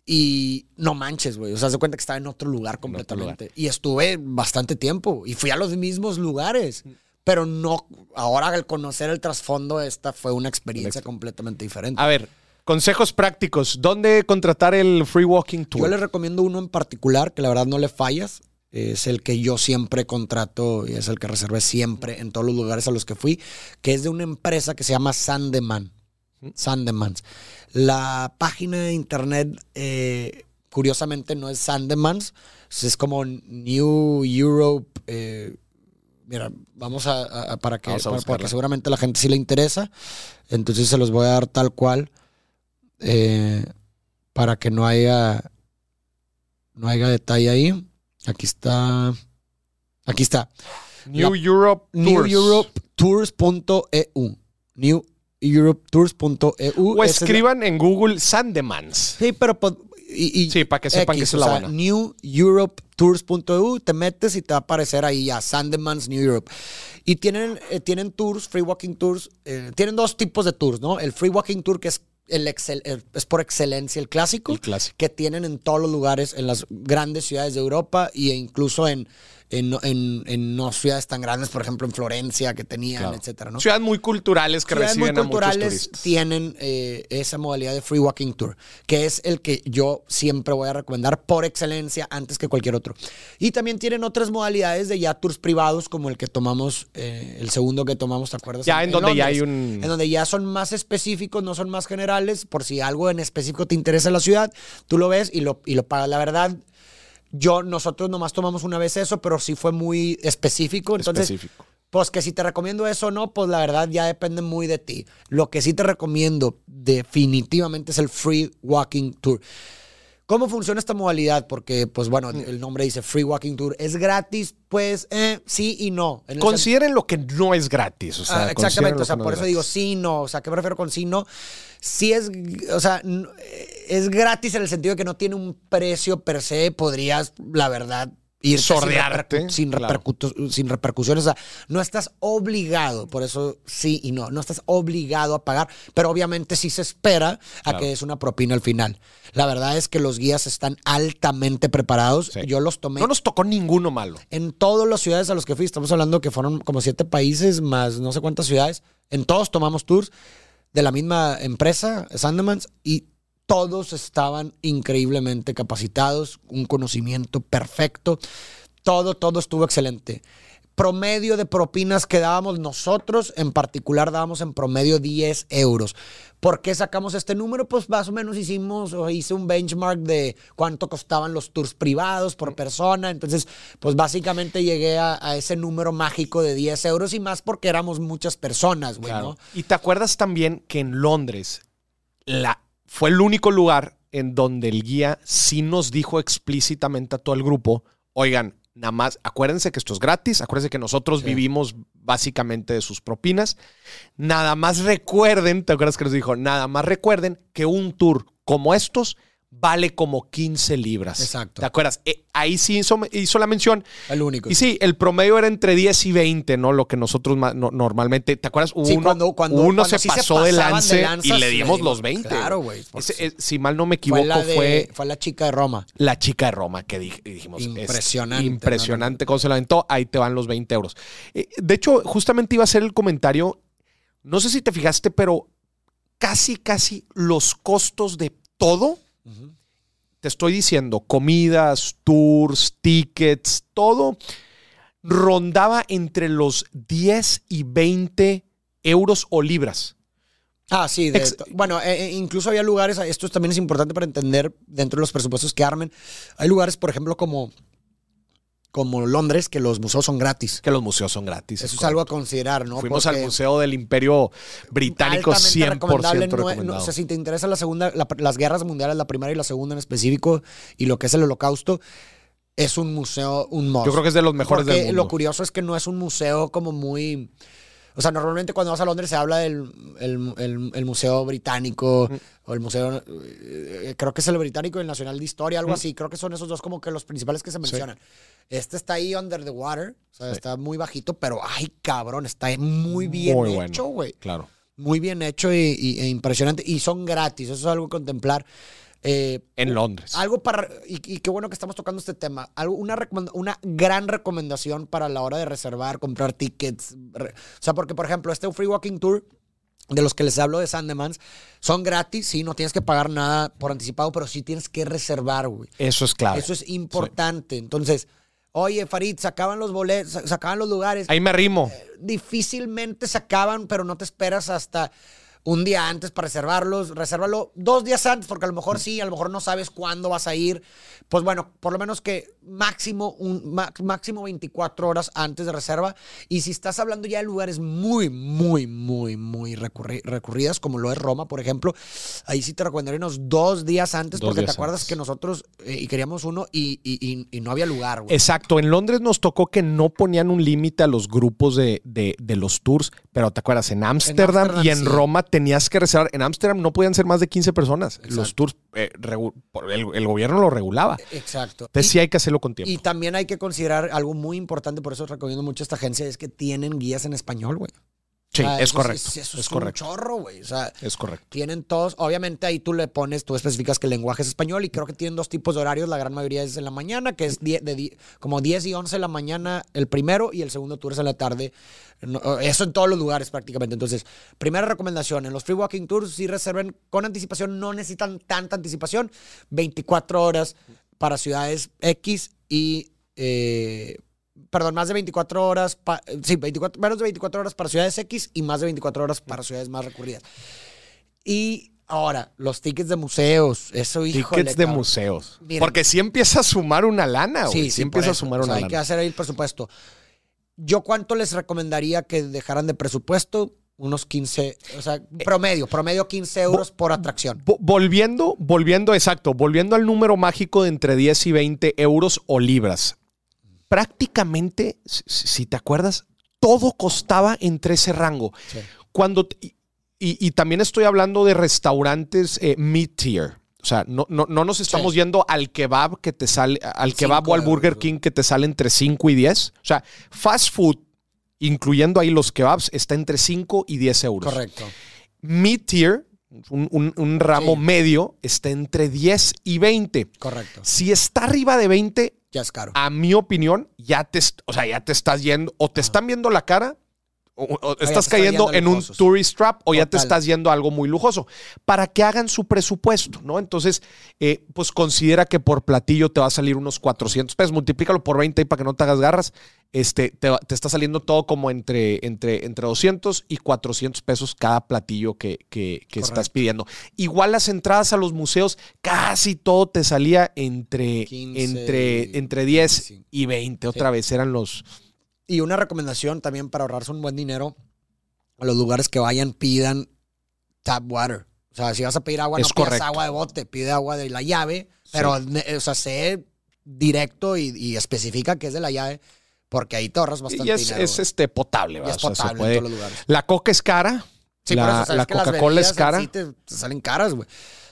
Y no manches, güey. O sea, se cuenta que estaba en otro lugar completamente. Y estuve bastante tiempo. Y fui a los mismos lugares. Pero no, ahora al conocer el trasfondo, esta fue una experiencia exper- completamente diferente. A ver, consejos prácticos. ¿Dónde contratar el Free Walking Tour? Yo les recomiendo uno en particular que la verdad no le fallas. Es el que yo siempre contrato y es el que reservé siempre en todos los lugares a los que fui, que es de una empresa que se llama Sandeman. Sandemans. La página de internet, eh, curiosamente, no es Sandemans, es como New Europe. eh, mira, vamos a, para que Vamos a porque seguramente a la gente sí le interesa. Entonces se los voy a dar tal cual. eh, para que no haya no haya detalle ahí. Aquí está. Aquí está. New La- Europe Tours. NewEuropetours.eu. NewEuropetours.eu. O Esa es la- escriban en Google Sandemans. Sí, pero. Y, y Sí, para que sepan que es la o sea, buena. NewEuropetours.eu, te metes y te va a aparecer ahí ya, Sandemans New Europe. Y tienen, eh, tienen tours, free walking tours, eh, tienen dos tipos de tours, ¿no? El free walking tour que es, el excel- el- es por excelencia el clásico, El clásico. que tienen en todos los lugares, en las grandes ciudades de Europa e incluso en, en, en- en no ciudades tan grandes, por ejemplo en Florencia, que tenían, Claro. etcétera, ¿no? Ciudades muy culturales que Ciudades muy reciben a muchos culturales turistas. tienen eh, esa modalidad de free walking tour, que es el que yo siempre voy a recomendar por excelencia antes que cualquier otro. Y también tienen otras modalidades de ya tours privados, como el que tomamos, eh, el segundo que tomamos, ¿te acuerdas? Ya en donde ya hay un- En donde ya son más específicos, no son más generales, por si algo en específico te interesa en la ciudad, tú lo ves y lo, y lo pagas. La verdad, yo, nosotros nomás tomamos una vez eso, pero sí fue muy específico. Entonces, Específico. pues que si te recomiendo eso o no, pues la verdad ya depende muy de ti. Lo que sí te recomiendo definitivamente es el Free Walking Tour. ¿Cómo funciona esta modalidad? Porque, pues bueno, Mm. el nombre dice Free Walking Tour. ¿Es gratis? Pues eh, sí y no. Consideren lo que no es gratis. O sea, Ah, exactamente, o sea, no por es eso digo sí, no, o sea, ¿qué me refiero con sí, no? Sí es, o sea, n- es gratis en el sentido de que no tiene un precio per se, podrías, la verdad, ir Sordearte, sin, claro. repercu- sin repercusiones, o sea, no estás obligado, por eso sí y no, no estás obligado a pagar, pero obviamente sí se espera a Claro. que es una propina al final. La verdad es que los guías están altamente preparados, Sí. yo los tomé No nos tocó ninguno malo. en todas las ciudades a los que fui, estamos hablando que fueron como siete países más no sé cuántas ciudades, en todos tomamos tours de la misma empresa, Sandemans, y todos estaban increíblemente capacitados, un conocimiento perfecto, todo, todo estuvo excelente. Promedio de propinas que dábamos nosotros, en particular dábamos en promedio 10 euros. ¿Por qué sacamos este número? Pues más o menos hicimos o hice un benchmark de cuánto costaban los tours privados por persona. Entonces, pues básicamente llegué a, a ese número mágico de 10 euros y más porque éramos muchas personas, güey, Claro. ¿no? Y te acuerdas también que en Londres la, fue el único lugar en donde el guía sí nos dijo explícitamente a todo el grupo, oigan, nada más, acuérdense que esto es gratis, acuérdense que nosotros vivimos básicamente de sus propinas, nada más recuerden, ¿te acuerdas que nos dijo? Nada más recuerden que un tour como estos vale como 15 libras. Exacto. ¿Te acuerdas? Eh, ahí sí hizo, hizo la mención. El único. Y sí, el promedio era entre 10 y 20, ¿no? Lo que nosotros ma- no- normalmente, ¿te acuerdas? Sí, uno cuando- cuando- uno cuando se sí se pasó de, lance de lanzas, y le le dimos los 20. claro, güey, sí. eh, si mal no me equivoco, fue, la fue, de- fue la chica de Roma. la chica de Roma que dij- dijimos. es Impresionante, impresionante cómo se la aventó. Ahí te van los 20 euros. Eh, de hecho, justamente iba a hacer el comentario. No sé si te fijaste, pero casi, casi los costos de todo. Te estoy diciendo, comidas, tours, tickets, todo rondaba entre los 10 y 20 euros o libras. Ah, sí. bueno, eh, eh, incluso había lugares, esto también es importante para entender dentro de los presupuestos que armen. Hay lugares, por ejemplo, como, como Londres, que los museos son gratis. Que los museos son gratis. Eso es, algo a considerar, ¿no? Fuimos al Museo del Imperio Británico 100% recomendable. o sea, si te interesa la segunda, las guerras mundiales, la primera y la segunda en específico, y lo que es el holocausto, es un museo, un must. Yo creo que es de los mejores del mundo. Lo curioso es que no es un museo como muy o sea, normalmente cuando vas a Londres se habla del el, Museo Británico o el Museo, eh, creo que es el Británico y el Nacional de Historia, algo así. Creo que son esos dos como que los principales que se mencionan. Este está ahí under the water, o sea, está muy bajito, pero ay, cabrón, está muy bien hecho, güey. Claro. Muy bien hecho y, e impresionante. Y son gratis, eso es algo a contemplar. Eh, en Londres. Algo para, y, qué bueno que estamos tocando este tema, algo, una, una gran recomendación para la hora de reservar, comprar tickets. o sea, porque por ejemplo, este Free Walking Tour, de los que les hablo de Sandemans, son gratis, sí, no tienes que pagar nada por anticipado, pero sí tienes que reservar, güey. Eso es claro. Eso es importante. Entonces, oye, Farid, sacaban los boletos, sacaban los lugares. Ahí me arrimo. Eh, difícilmente sacaban, pero no te esperas hasta un día antes para reservarlos, resérvalo dos días antes, porque a lo mejor sí, a lo mejor no sabes cuándo vas a ir. Pues bueno, por lo menos que máximo, un, máximo 24 horas antes de reserva. Y si estás hablando ya de lugares muy, muy, muy, muy recurridas, como lo es Roma, por ejemplo, ahí sí te recomendaría unos dos días antes, porque te acuerdas que nosotros eh, y queríamos uno y, no había lugar. Exacto, en Londres nos tocó que no ponían un límite a los grupos de, los tours, pero te acuerdas, en Ámsterdam y en Roma tenías que reservar. En Ámsterdam no podían ser más de 15 personas. Los tours, eh, el, gobierno lo regulaba. Exacto. Entonces sí hay que hacerlo con tiempo. Y también hay que considerar algo muy importante, por eso recomiendo mucho esta agencia, es que tienen guías en español, güey. Sí, es correcto. Es, eso es, correcto. un chorro, güey. O sea, es correcto. Tienen todos, obviamente ahí tú le pones, tú especificas que el lenguaje es español y creo que tienen dos tipos de horarios. La gran mayoría es en la mañana, que es de, como 10 y 11 de la mañana el primero y el segundo tour es en la tarde. eso en todos los lugares prácticamente. Entonces, primera recomendación, en los free walking tours si reserven con anticipación, no necesitan tanta anticipación, 24 horas para ciudades X y eh, perdón, más de 24 horas, sí, 24, menos de 24 horas para ciudades X y más de 24 horas para ciudades más recurridas. Y ahora, los tickets de museos, eso, hijo Tickets de museos. Porque sí empieza a sumar una lana, Sí, sí, empieza a sumar una lana. Hay que hacer ahí el presupuesto. ¿Yo cuánto les recomendaría que dejaran de presupuesto? Unos 15, o sea, promedio, promedio 15 euros por atracción. Volviendo, volviendo, exacto, volviendo al número mágico de entre 10 y 20 euros o libras prácticamente, si te acuerdas, todo costaba entre ese rango. Cuando, y, también estoy hablando de restaurantes eh, mid-tier. O sea, no, no, nos estamos yendo al kebab que te sale, al kebab o al Burger King que te sale entre 5 y 10. O sea, fast food, incluyendo ahí los kebabs, está entre 5 y 10 euros. Correcto. Mid-tier, un, ramo medio, está entre 10 y 20. Correcto. Si está arriba de 20, ya es caro. A mi opinión, ya te, o sea, ya te estás yendo, o te están viendo la cara, o, estás cayendo en un tourist trap o ya te estás yendo a algo muy lujoso. Para que hagan su presupuesto, ¿no? Entonces, eh, pues considera que por platillo te va a salir unos 400 pesos. Multiplícalo por 20 y para que no te hagas garras. Este, te, está saliendo todo como entre, entre, entre 200 y 400 pesos cada platillo que, que, estás pidiendo. Igual las entradas a los museos, casi todo te salía entre, entre, entre 10 y 20. Otra vez eran los y una recomendación también para ahorrarse un buen dinero, a los lugares que vayan, pidan tap water. O sea, si vas a pedir agua, no pidas agua de bote, pide agua de la llave, pero, o sea, sé directo y, especifica que es de la llave, porque ahí te ahorras bastante y es, dinero. es este, potable, es potable en todos los lugares. La coca es cara. Sí, la, la Coca-Cola es cara. Sí, te salen caras, güey.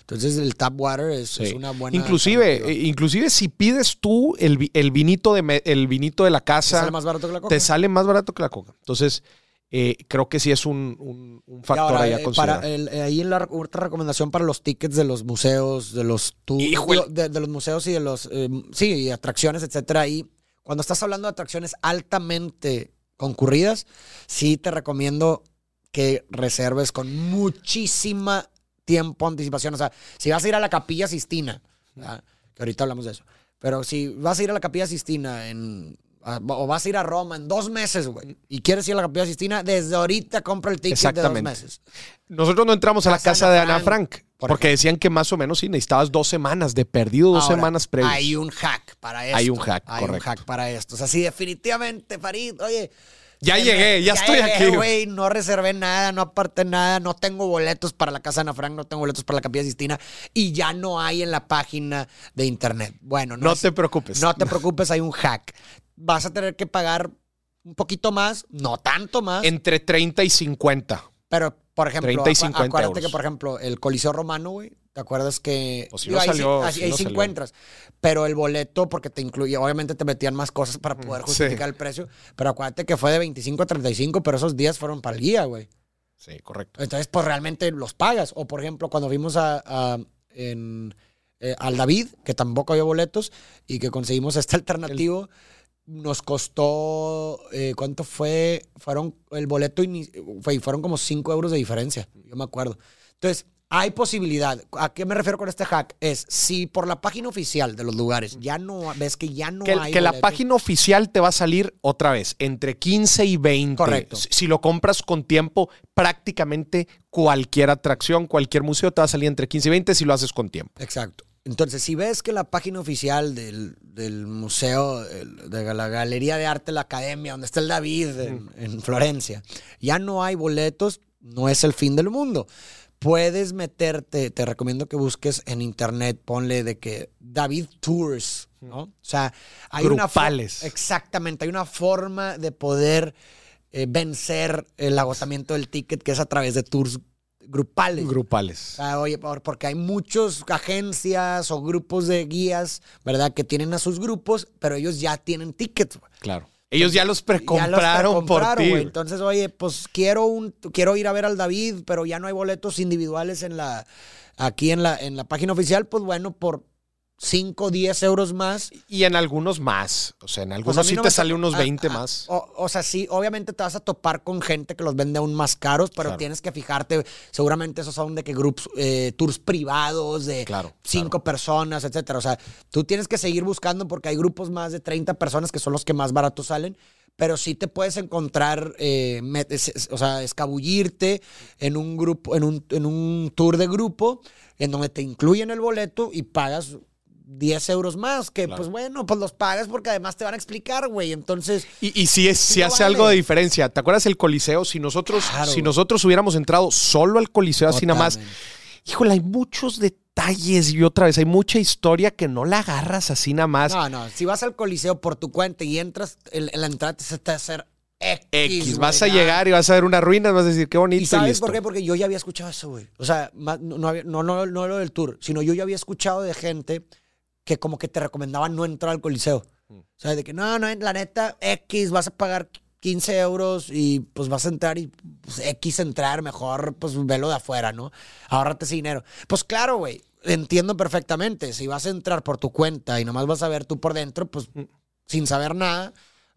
Entonces el tap water es, una buena. Inclusive, eh, inclusive si pides tú el, vinito de el vinito de la casa. Te sale más barato que la coca. Te sale más barato que la coca. Entonces, eh, creo que sí es un, factor ahí a eh, considerar. ahí en la otra recomendación para los tickets de los museos, de los de, de, los museos y de los sí, atracciones, etcétera. Y cuando estás hablando de atracciones altamente concurridas, sí te recomiendo que reserves con muchísima tiempo anticipación. O sea, si vas a ir a la Capilla Sistina, ¿verdad? que ahorita hablamos de eso, pero si vas a ir a la Capilla Sistina en o vas a ir a Roma en dos meses, güey, y quieres ir a la Capilla Sistina, desde ahorita compra el ticket de dos meses. Nosotros no entramos a la casa de Ana Frank, porque decían que más o menos sí necesitabas dos semanas, de perdido dos semanas previas. Hay un hack para esto. Hay un hack, Hay un hack para esto. O sea, sí, definitivamente, Farid, oye, ya llegué, ya, estoy aquí. güey, no reservé nada, no aparté nada, no tengo boletos para la casa de Ana Frank, no tengo boletos para la Capilla Sistina y ya no hay en la página de internet. Bueno, no, te preocupes. No te preocupes, hay un hack. Vas a tener que pagar un poquito más, no tanto más. Entre 30 y 50. Pero, por ejemplo, 30 y 50 acuérdate que, por ejemplo, el Coliseo Romano, güey, ¿Te acuerdas que pues si no salió, ahí, sí, encuentras? Pero el boleto, porque te incluye, obviamente te metían más cosas para poder justificar el precio. Pero acuérdate que fue de 25 a 35, pero esos días fueron para el guía, güey. Sí, correcto. Entonces, pues realmente los pagas. O por ejemplo, cuando vimos a, en, eh, al David, que tampoco había boletos, y que conseguimos este alternativo. nos costó, eh, ¿cuánto fue? Fueron, el boleto fue, fueron como 5 euros de diferencia, yo me acuerdo. Entonces, hay posibilidad. ¿A qué me refiero con este hack? Es si por la página oficial de los lugares ya no ves que ya no hay. Que la página oficial te va a salir otra vez entre 15 y 20. Correcto. Si lo compras con tiempo, prácticamente cualquier atracción, cualquier museo te va a salir entre 15 y 20 si lo haces con tiempo. Exacto. Entonces, si ves que la página oficial del, museo, de la Galería de Arte, la Academia, donde está el David en, en Florencia, ya no hay boletos, no es el fin del mundo puedes meterte, te recomiendo que busques en internet, ponle de que David Tours, ¿no? O sea, hay Grupales. una exactamente, hay una forma de poder eh, vencer el agotamiento del ticket que es a través de tours grupales. Grupales. oye, porque hay muchas agencias o grupos de guías, ¿verdad? Que tienen a sus grupos, pero ellos ya tienen tickets. Claro. Ellos ya los precompraron, por ti. Entonces, oye, pues quiero un quiero ir a ver al David, pero ya no hay boletos individuales en la aquí en la en la página oficial, pues bueno, por 5, 10 euros más. Y en algunos más. O sea, en algunos sí te sale unos 20 más. O, sea, sí, obviamente te vas a topar con gente que los vende aún más caros, pero tienes que fijarte. Seguramente esos son de que grupos, eh, tours privados de 5 personas, etcétera. O sea, tú tienes que seguir buscando porque hay grupos más de 30 personas que son los que más baratos salen. Pero sí te puedes encontrar, eh, o sea, escabullirte en un grupo, en un, en un tour de grupo en donde te incluyen el boleto y pagas 10 euros más, que pues bueno, pues los pagas porque además te van a explicar, güey. Entonces. Y, si, es, si hace algo de diferencia. ¿Te acuerdas el Coliseo? Si nosotros, si nosotros hubiéramos entrado solo al Coliseo así nada más. Híjole, hay muchos detalles y otra vez hay mucha historia que no la agarras así nada más. No, no. Si vas al Coliseo por tu cuenta y entras, en, la entrada te va a hacer X. X. Vas a llegar y vas a ver una ruina, vas a decir qué bonito. ¿Y sabes por qué? Porque yo ya había escuchado eso, güey. O sea, no, no, no, no lo del tour, sino yo ya había escuchado de gente que como que te recomendaban no entrar al coliseo. Mm. O sea, de que no, no, la neta, X, vas a pagar 15 euros y pues vas a entrar y pues, X entrar, mejor pues velo de afuera, ¿no? Ahórrate ese dinero. Pues claro, güey, entiendo perfectamente. Si vas a entrar por tu cuenta y nomás vas a ver tú por dentro, pues mm. sin saber nada,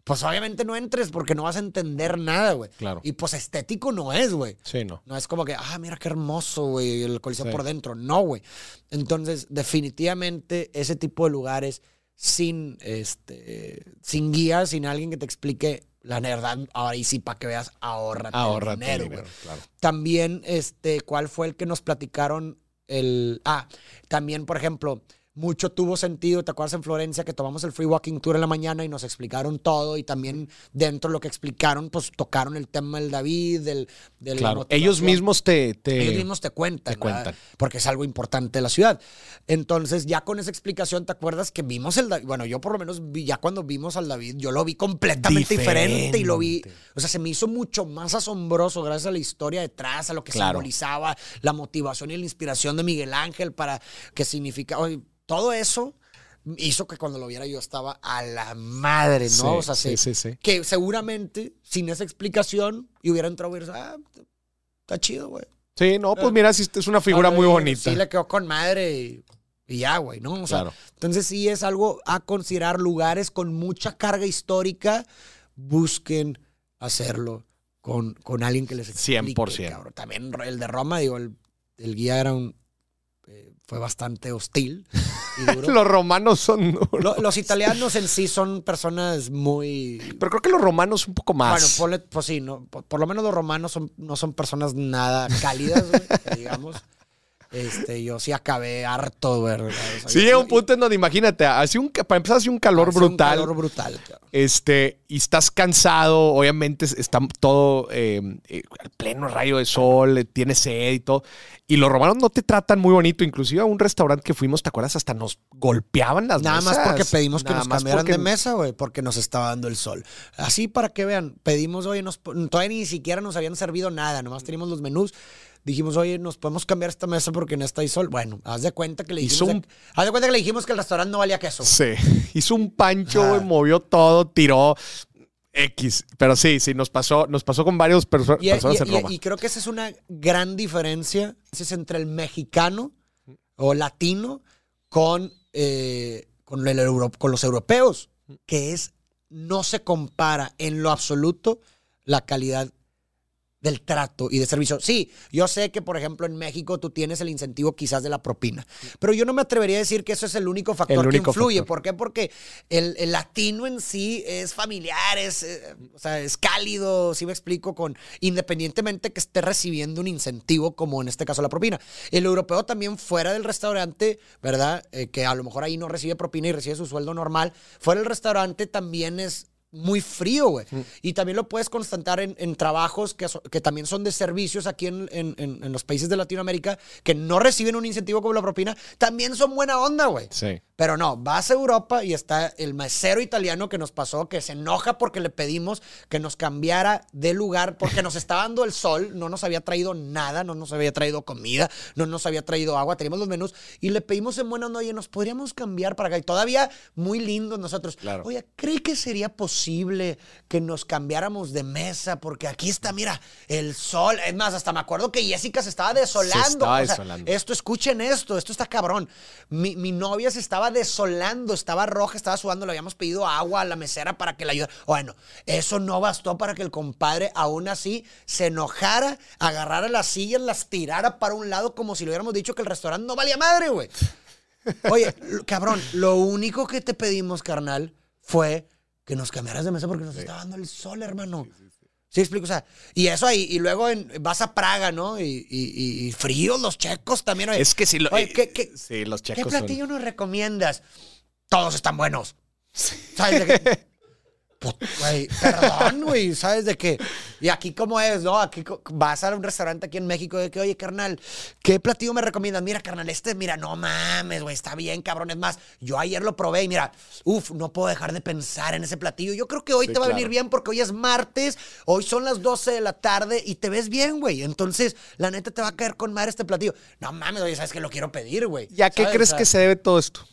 pues obviamente no entres porque no vas a entender nada, güey. Claro. Y pues estético no es, güey. Sí, no. No es como que, ah, mira qué hermoso, güey, el coliseo por dentro. No, güey. Entonces, definitivamente ese tipo de lugares sin, este, sin guía, sin alguien que te explique la verdad, ahora y sí, para que veas, ahorra dinero, dinero claro. También, este, ¿cuál fue el que nos platicaron? El, ah, también, por ejemplo, mucho tuvo sentido. ¿Te acuerdas en Florencia que tomamos el free walking tour en la mañana y nos explicaron todo? Y también dentro de lo que explicaron, pues tocaron el tema del David, del... del claro, ellos mismos te, Ellos mismos te cuentan. Te cuentan. Porque es algo importante de la ciudad. Entonces, ya con esa explicación, ¿te acuerdas que vimos el David? Bueno, yo por lo menos vi, ya cuando vimos al David, yo lo vi completamente diferente, y lo vi... O sea, se me hizo mucho más asombroso gracias a la historia detrás, a lo que simbolizaba, la motivación y la inspiración de Miguel Ángel para que significa todo eso hizo que cuando lo viera yo estaba a la madre, ¿no? o sea, sí, sí, sí, que seguramente sin esa explicación y hubiera entrado y hubiera ah, está chido, güey. Sí, no, pues mira, es una figura muy bonita. Sí, le quedó con madre y, ya, güey, ¿no? O sea, claro. entonces sí es algo a considerar lugares con mucha carga histórica, busquen hacerlo con, con alguien que les explique. 100%. cabrón. También el de Roma, digo, el, el guía era un... fue bastante hostil y duro. Los romanos son... Lo- los italianos en sí son personas muy... Pero creo que los romanos un poco más. Bueno, ponle- pues sí, no, por, por lo menos los romanos son, no son personas nada cálidas, digamos. Este, yo sí acabé harto, ¿verdad? O sea, Sí llega un punto en donde imagínate, hace un, para empezar hace un calor hace un brutal. calor brutal. Este, y estás cansado, obviamente es- está todo eh, eh, al pleno rayo de sol, eh, tienes sed y todo. Y los romanos no te tratan muy bonito, inclusive a un restaurante que fuimos, ¿te acuerdas? Hasta nos golpeaban las Nada más mesas. porque pedimos que Nada nos más cambiaran porque- de mesa, güey, porque nos estaba dando el sol. Así para que vean, pedimos, oye, nos, todavía ni siquiera nos habían servido nada, nomás teníamos los menús. Dijimos, oye, nos podemos cambiar esta mesa porque en esta hay sol. Bueno, haz de cuenta que le dijimos, un- haz de cuenta que le dijimos que el restaurante no valía queso. Sí, hizo un pancho, Ajá. güey, movió todo, tiró X. Pero sí, sí, nos pasó, nos pasó con varios perso- Y, personas y- en y- Roma. y creo que esa es una gran diferencia es entre el mexicano o latino con, eh, con, el euro- con los europeos, que es, no se compara en lo absoluto la calidad del trato y de servicio. Sí, yo sé que, por ejemplo, en México tú tienes el incentivo quizás de la propina, pero yo no me atrevería a decir que eso es el único factor El que influye. factor. ¿Por qué? Porque el, el latino en sí es familiar, es, eh, o sea, es cálido, si me explico, con independientemente que esté recibiendo un incentivo, como en este caso la propina. El europeo también fuera del restaurante, ¿verdad? Eh, que a lo mejor ahí no recibe propina y recibe su sueldo normal, fuera del restaurante también es muy frío, güey. Y también lo puedes constatar en, en trabajos que, so- que también son de servicios aquí en, en- en- en los países de Latinoamérica que no reciben un incentivo como la propina. También son buena onda, güey. Sí. Pero no, vas a Europa y está el mesero italiano que nos pasó, que se enoja porque le pedimos que nos cambiara de lugar, porque nos estaba dando el sol, no nos había traído nada, no nos había traído comida, no nos había traído agua, teníamos los menús y le pedimos en buena onda, oye, nos podríamos cambiar para acá. Y todavía muy lindos nosotros. Claro. Oye, ¿cree que sería posible que nos cambiáramos de mesa? Porque aquí está, mira, el sol. Es más, hasta me acuerdo que Jessica se estaba desolando. estaba O sea, desolando. esto, escuchen esto, esto está cabrón. Mi, mi novia se estaba desolando, estaba roja, estaba sudando, le habíamos pedido agua a la mesera para que la ayudara. Bueno, eso no bastó para que el compadre aún así se enojara, agarrara las sillas, las tirara para un lado como si le hubiéramos dicho que el restaurante no valía madre, güey. Oye, cabrón, lo único que te pedimos, carnal, fue que nos cambiaras de mesa porque nos estaba dando el sol, hermano. Sí, explico, o sea, y eso ahí, y luego en- vas a Praga, ¿no? Y, y, y- fríos los checos también. oye. Es que sí, lo, Oye, ¿qué, qué- sí, los qué checos son- platillo nos recomiendas? Todos están buenos. ¿Sabes de qué? Put- perdón, güey, ¿sabes de qué? Y aquí cómo es, ¿no? Aquí vas a un restaurante aquí en México de que, oye, carnal, ¿qué platillo me recomiendas? Mira, carnal, este, mira, no mames, güey, está bien, cabrón. Es más, yo ayer lo probé y mira, uff, no puedo dejar de pensar en ese platillo. Yo creo que hoy Sí, te va a venir bien porque hoy es martes, hoy son las 12 de la tarde y te ves bien, güey. Entonces, la neta te va a caer con madre este platillo. No mames, oye, ¿sabes que lo quiero pedir, güey? ¿Y a qué crees O sea, que se debe todo esto?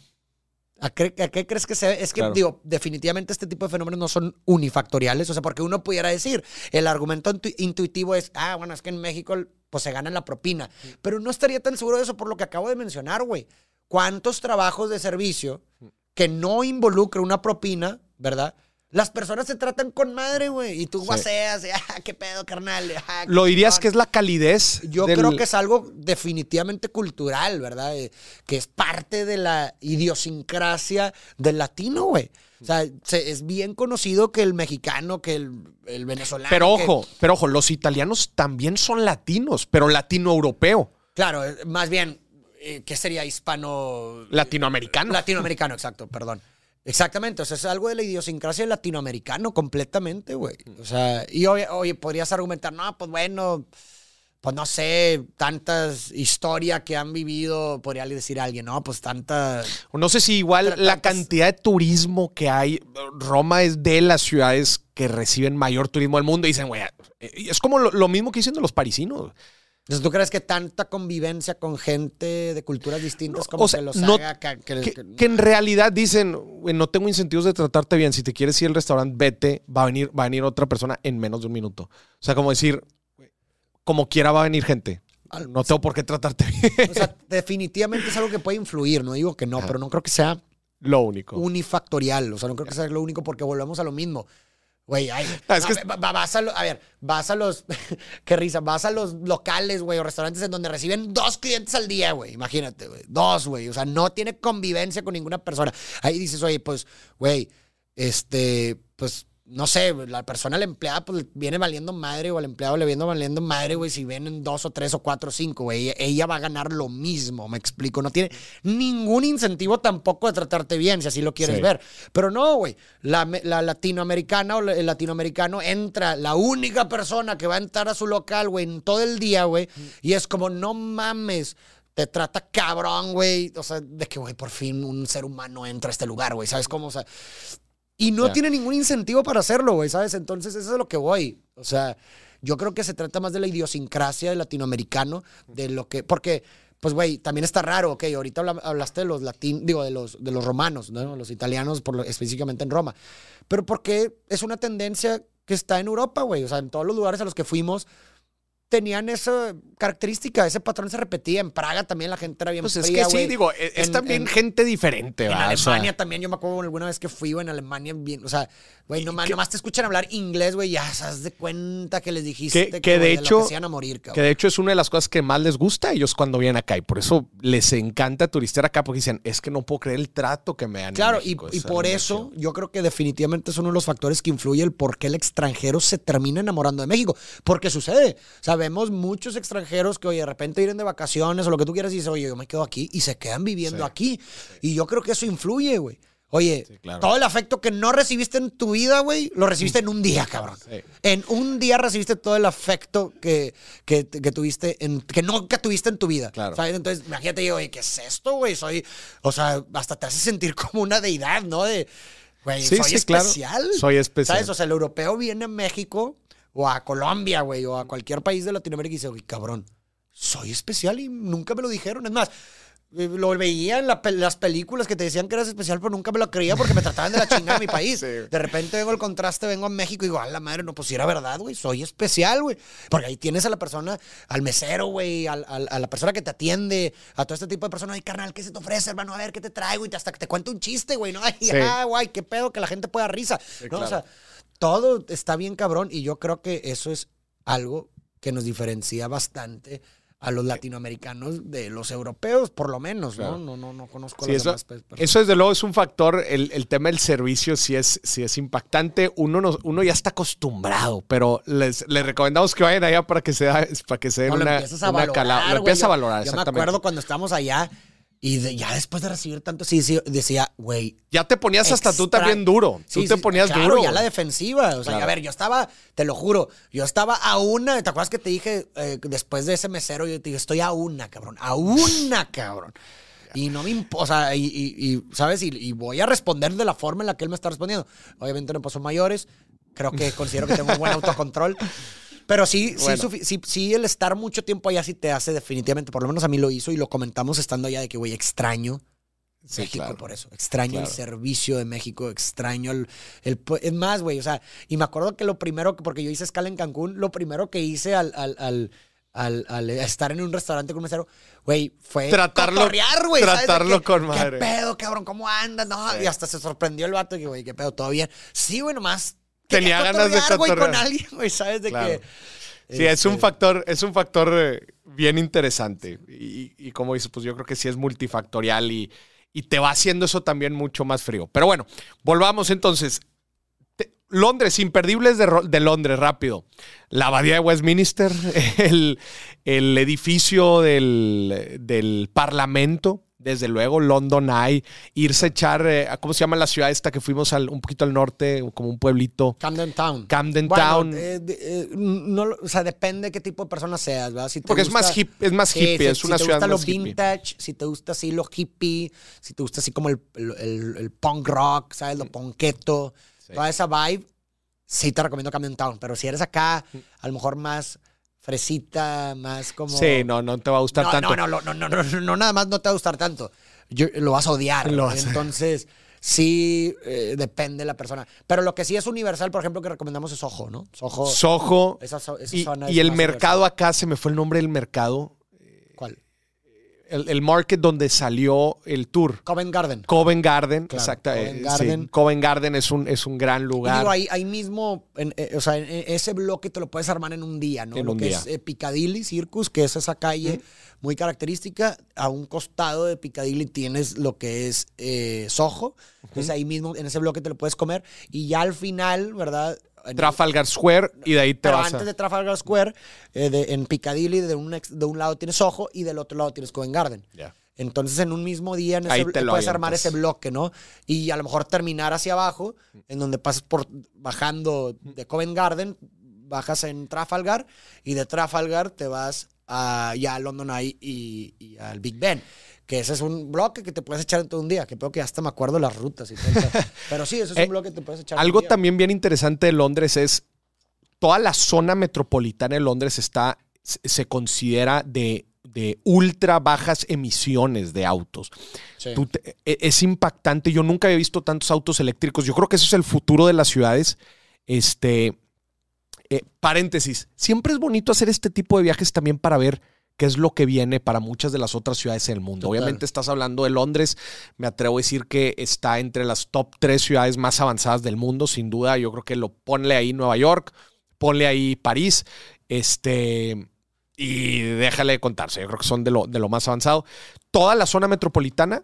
¿A qué, a qué crees que se ve? Es que, Claro. digo, definitivamente este tipo de fenómenos no son unifactoriales. O sea, porque uno pudiera decir, el argumento intu- intuitivo es, ah, bueno, es que en México pues se gana la propina. Pero no estaría tan seguro de eso por lo que acabo de mencionar, güey. ¿Cuántos trabajos de servicio que no involucran una propina, verdad? Las personas se tratan con madre, güey. Y tú Sí. guaseas, y, ah, qué pedo, carnal. ah, qué ¿Lo dirías chingón". que es la calidez? Yo del- creo que es algo definitivamente cultural, ¿verdad? Eh, que es parte de la idiosincrasia del latino, güey. O sea, se- es bien conocido que el mexicano, que el, el venezolano. Pero que- ojo, pero ojo, los italianos también son latinos, pero latino-europeo, claro, eh, más bien, eh, ¿qué sería hispano? latinoamericano. Latinoamericano, exacto, perdón. Exactamente, o sea, es algo de la idiosincrasia del latinoamericano completamente, güey. O sea, y oye, oye, podrías argumentar, no, pues bueno, pues no sé, tantas historias que han vivido, podría decir alguien, no, pues tanta... No sé si igual la tantas- cantidad de turismo que hay, Roma es de las ciudades que reciben mayor turismo del mundo y dicen, güey, eh, es como lo, lo mismo que dicen de los parisinos. Entonces, ¿tú crees que tanta convivencia con gente de culturas distintas No, como o sea, que los no- haga que, que- Que, que- que en realidad dicen, no tengo incentivos de tratarte bien. Si te quieres ir al restaurante, vete. Va a venir, va a venir otra persona en menos de un minuto. O sea, como decir, como quiera va a venir gente. No tengo por qué tratarte bien. O sea, definitivamente es algo que puede influir, no digo que no, Ajá. pero no creo que sea Lo único. unifactorial. O sea, no creo que sea lo único porque volvemos a lo mismo. Güey, ay, Ah, es que- vas a, lo- a ver, vas a los, qué risa, vas a los locales, güey, o restaurantes en donde reciben dos clientes al día, güey, imagínate, güey, dos, güey, o sea, no tiene convivencia con ninguna persona. Ahí dices, oye, pues, güey, este, pues, no sé, la persona, la empleada, pues viene valiendo madre, o al empleado le viene valiendo madre, güey, si vienen dos o tres o cuatro o cinco, güey, ella va a ganar lo mismo, me explico, no tiene ningún incentivo tampoco de tratarte bien, si así lo quieres Sí. ver. Pero no, güey, la, la latinoamericana o el latinoamericano entra, la única persona que va a entrar a su local, güey, en todo el día, güey, y es como, no mames. Te trata cabrón, güey. O sea, de que, güey, por fin un ser humano entra a este lugar, güey. ¿Sabes cómo? O sea, y no Ya. tiene ningún incentivo para hacerlo, güey, ¿sabes? Entonces, eso es lo que voy. O sea, yo creo que se trata más de la idiosincrasia del latinoamericano, de lo que. Porque, pues, güey, también está raro, ok. Ahorita habla- hablaste de los latinos, digo, de los, de los romanos, ¿no? Los italianos, por lo- específicamente en Roma. Pero porque es una tendencia que está en Europa, güey. O sea, en todos los lugares a los que fuimos tenían esa característica, ese patrón se repetía. En Praga también la gente era bien Pues es fría, que sí, digo, e- es En- también en- gente diferente, en ¿verdad? O sea, Alemania también, yo me acuerdo alguna vez que fui en Alemania, bien, o sea, güey, nomás, que- nomás te escuchan hablar inglés, güey, ya se das de cuenta que les dijiste Que- que de hecho- que a morir, Que cabrón. de hecho es una de las cosas que más les gusta a ellos cuando vienen acá y por eso les encanta turistear acá porque dicen, es que no puedo creer el trato que me dan. Claro, y, México". y Es por eso yo creo que definitivamente es uno de los factores que influye el por qué el extranjero se termina enamorando de México. Porque sucede. Sabemos muchos extranjeros que, oye, de repente vienen de vacaciones o lo que tú quieras y dices, oye, yo me quedo aquí y se quedan viviendo Sí. aquí. Y yo creo que eso influye, güey. Oye, Sí, claro. todo el afecto que no recibiste en tu vida, güey, lo recibiste en un día, cabrón. Sí. En un día recibiste todo el afecto que, que, que tuviste, en, que nunca tuviste en tu vida. Claro. ¿sabes? Entonces, imagínate, oye, ¿qué es esto, güey? Soy, o sea, hasta te hace sentir como una deidad, ¿no? De, güey, Sí, soy sí, claro. especial. Soy especial. ¿Sabes? O sea, el europeo viene a México o a Colombia, güey, o a cualquier país de Latinoamérica y dice, güey, cabrón, soy especial y nunca me lo dijeron. Es más, eh, lo veía en la pe- las películas que te decían que eras especial, pero nunca me lo creía porque me trataban de la chingada de mi país. Sí. De repente vengo al contraste, vengo a México y digo, a la madre, no, pues si era verdad, güey, soy especial, güey. Porque ahí tienes a la persona, al mesero, güey, al- al- a la persona que te atiende, a todo este tipo de personas. Ay, carnal, ¿qué se te ofrece, hermano? A ver, ¿qué te traigo? Y te- hasta que te cuento un chiste, güey, ¿no? Ay, Sí. ah, guay, qué pedo, que la gente pueda risa. ¿no? claro. O sea, todo está bien cabrón y yo creo que eso es algo que nos diferencia bastante a los latinoamericanos de los europeos, por lo menos, Claro. ¿no? No, no, no conozco a Sí, eso, demás personas. eso desde luego es un factor, el, el tema del servicio sí es, sí es impactante, uno, nos- uno ya está acostumbrado, pero les, les recomendamos que vayan allá para que se, para que se den No, lo una, empiezas a una valorar, calada. Lo empiezas a Yo- valorar, Yo me acuerdo cuando estábamos allá y de- ya después de recibir tanto, sí, sí, decía, güey, Ya te ponías hasta tú también duro. Sí, tú te ponías claro, duro. ya la defensiva. O sea, Claro. a ver, yo estaba, te lo juro, yo estaba a una. ¿Te acuerdas que te dije eh, después de ese mesero? Yo te dije, estoy a una, cabrón. A una, cabrón. Y no me sea, y, y- y, ¿sabes? Y, y voy a responder de la forma en la que él me está respondiendo. Obviamente no pasó mayores. Creo que considero que tengo un buen autocontrol. Pero sí, sí, Bueno. sí, sí, el estar mucho tiempo allá sí te hace definitivamente, por lo menos a mí lo hizo y lo comentamos estando allá de que, güey, extraño Sí, México claro. por eso. Extraño el servicio de México, extraño el, el Es más, güey, o sea, y me acuerdo que lo primero, que porque yo hice escala en Cancún, lo primero que hice al, al, al, al- al estar en un restaurante con un mesero, güey, fue Tratarlo- tratarlo con madre. ¿Qué pedo, cabrón? ¿Cómo andas? No, Sí. y hasta se sorprendió el vato y que, güey, qué pedo, todo bien. Sí, güey, nomás Tenía ganas de cotorrear, con alguien, güey, ¿sabes? De Claro. que... Sí, es un este, factor, es un factor eh, bien interesante. Y, y como dices, pues yo creo que sí es multifactorial y, y te va haciendo eso también mucho más frío. Pero bueno, volvamos entonces. Londres, imperdibles de Londres, rápido. La abadía de Westminster, el, el edificio del, del Parlamento, desde luego, London Eye, irse a echar, eh, ¿cómo se llama la ciudad esta que fuimos al- un poquito al norte, como un pueblito? Camden Town. Camden Bueno, Town. eh, eh, no, lo- o sea, depende de qué tipo de persona seas, ¿verdad? Si te Porque es más gusta- hip- es más hippie, si- es si una te ciudad gusta lo más hippie. vintage, si te gusta así lo hippie, si te gusta así como el, el, el- el punk rock, ¿sabes? Lo punketo, Sí. toda esa vibe, sí te recomiendo Camden Town. Pero si eres acá, a lo mejor más fresita, más como... Sí, no, no te va a gustar no, tanto. No, no, no, no, no, no, no, nada más no te va a gustar tanto. Yo- lo vas a odiar. Lo vas a- Entonces, sí, eh, depende de la persona. Pero lo que sí es universal, por ejemplo, que recomendamos es Ojo, ¿no? Soho. Soho. esa, esa Y, zona y el mercado acá, se me fue el nombre del mercado. ¿Cuál? El, el market donde salió el tour. Covent Garden. Covent Garden, Claro, exacto. Covent eh, sí, Garden. Covent Garden es un, es un gran lugar. digo, ahí, ahí mismo, en, eh, o sea, en, ese bloque te lo puedes armar en un día, ¿no? En lo un que día. es eh, Piccadilly Circus, que es esa calle muy característica. A un costado de Piccadilly tienes lo que es eh, Soho. Entonces ahí mismo, en ese bloque te lo puedes comer. Y ya al final, ¿verdad? En- Trafalgar Square y de ahí te pero vas antes a... de Trafalgar Square, eh, de- en Piccadilly, de un, ex- de un lado tienes Soho y del otro lado tienes Covent Garden. Entonces, en un mismo día en ese te puedes armar ese bloque, ¿no? Y a lo mejor terminar hacia abajo, en donde pasas por bajando de Covent Garden, bajas en Trafalgar y de Trafalgar te vas a, ya a London Eye y, y al Big Ben. Que ese es un bloque que te puedes echar en todo un día. Que creo que hasta me acuerdo las rutas y todo. eso. Pero sí, eso es Eh, un bloque que te puedes echar en Algo un día. también bien interesante de Londres es toda la zona metropolitana de Londres está, se considera de, de ultra bajas emisiones de autos. Sí. Tú te- e- es impactante. Yo nunca había visto tantos autos eléctricos. Yo creo que eso es el futuro de las ciudades. Este, eh, paréntesis. Siempre es bonito hacer este tipo de viajes también para ver qué es lo que viene para muchas de las otras ciudades en el mundo. Total. Obviamente estás hablando de Londres. Me atrevo a decir que está entre las top tres ciudades más avanzadas del mundo, sin duda. Yo creo que lo ponle ahí Nueva York, ponle ahí París. Este. Y déjale de contarse. Yo creo que son de lo, de lo más avanzado. Toda la zona metropolitana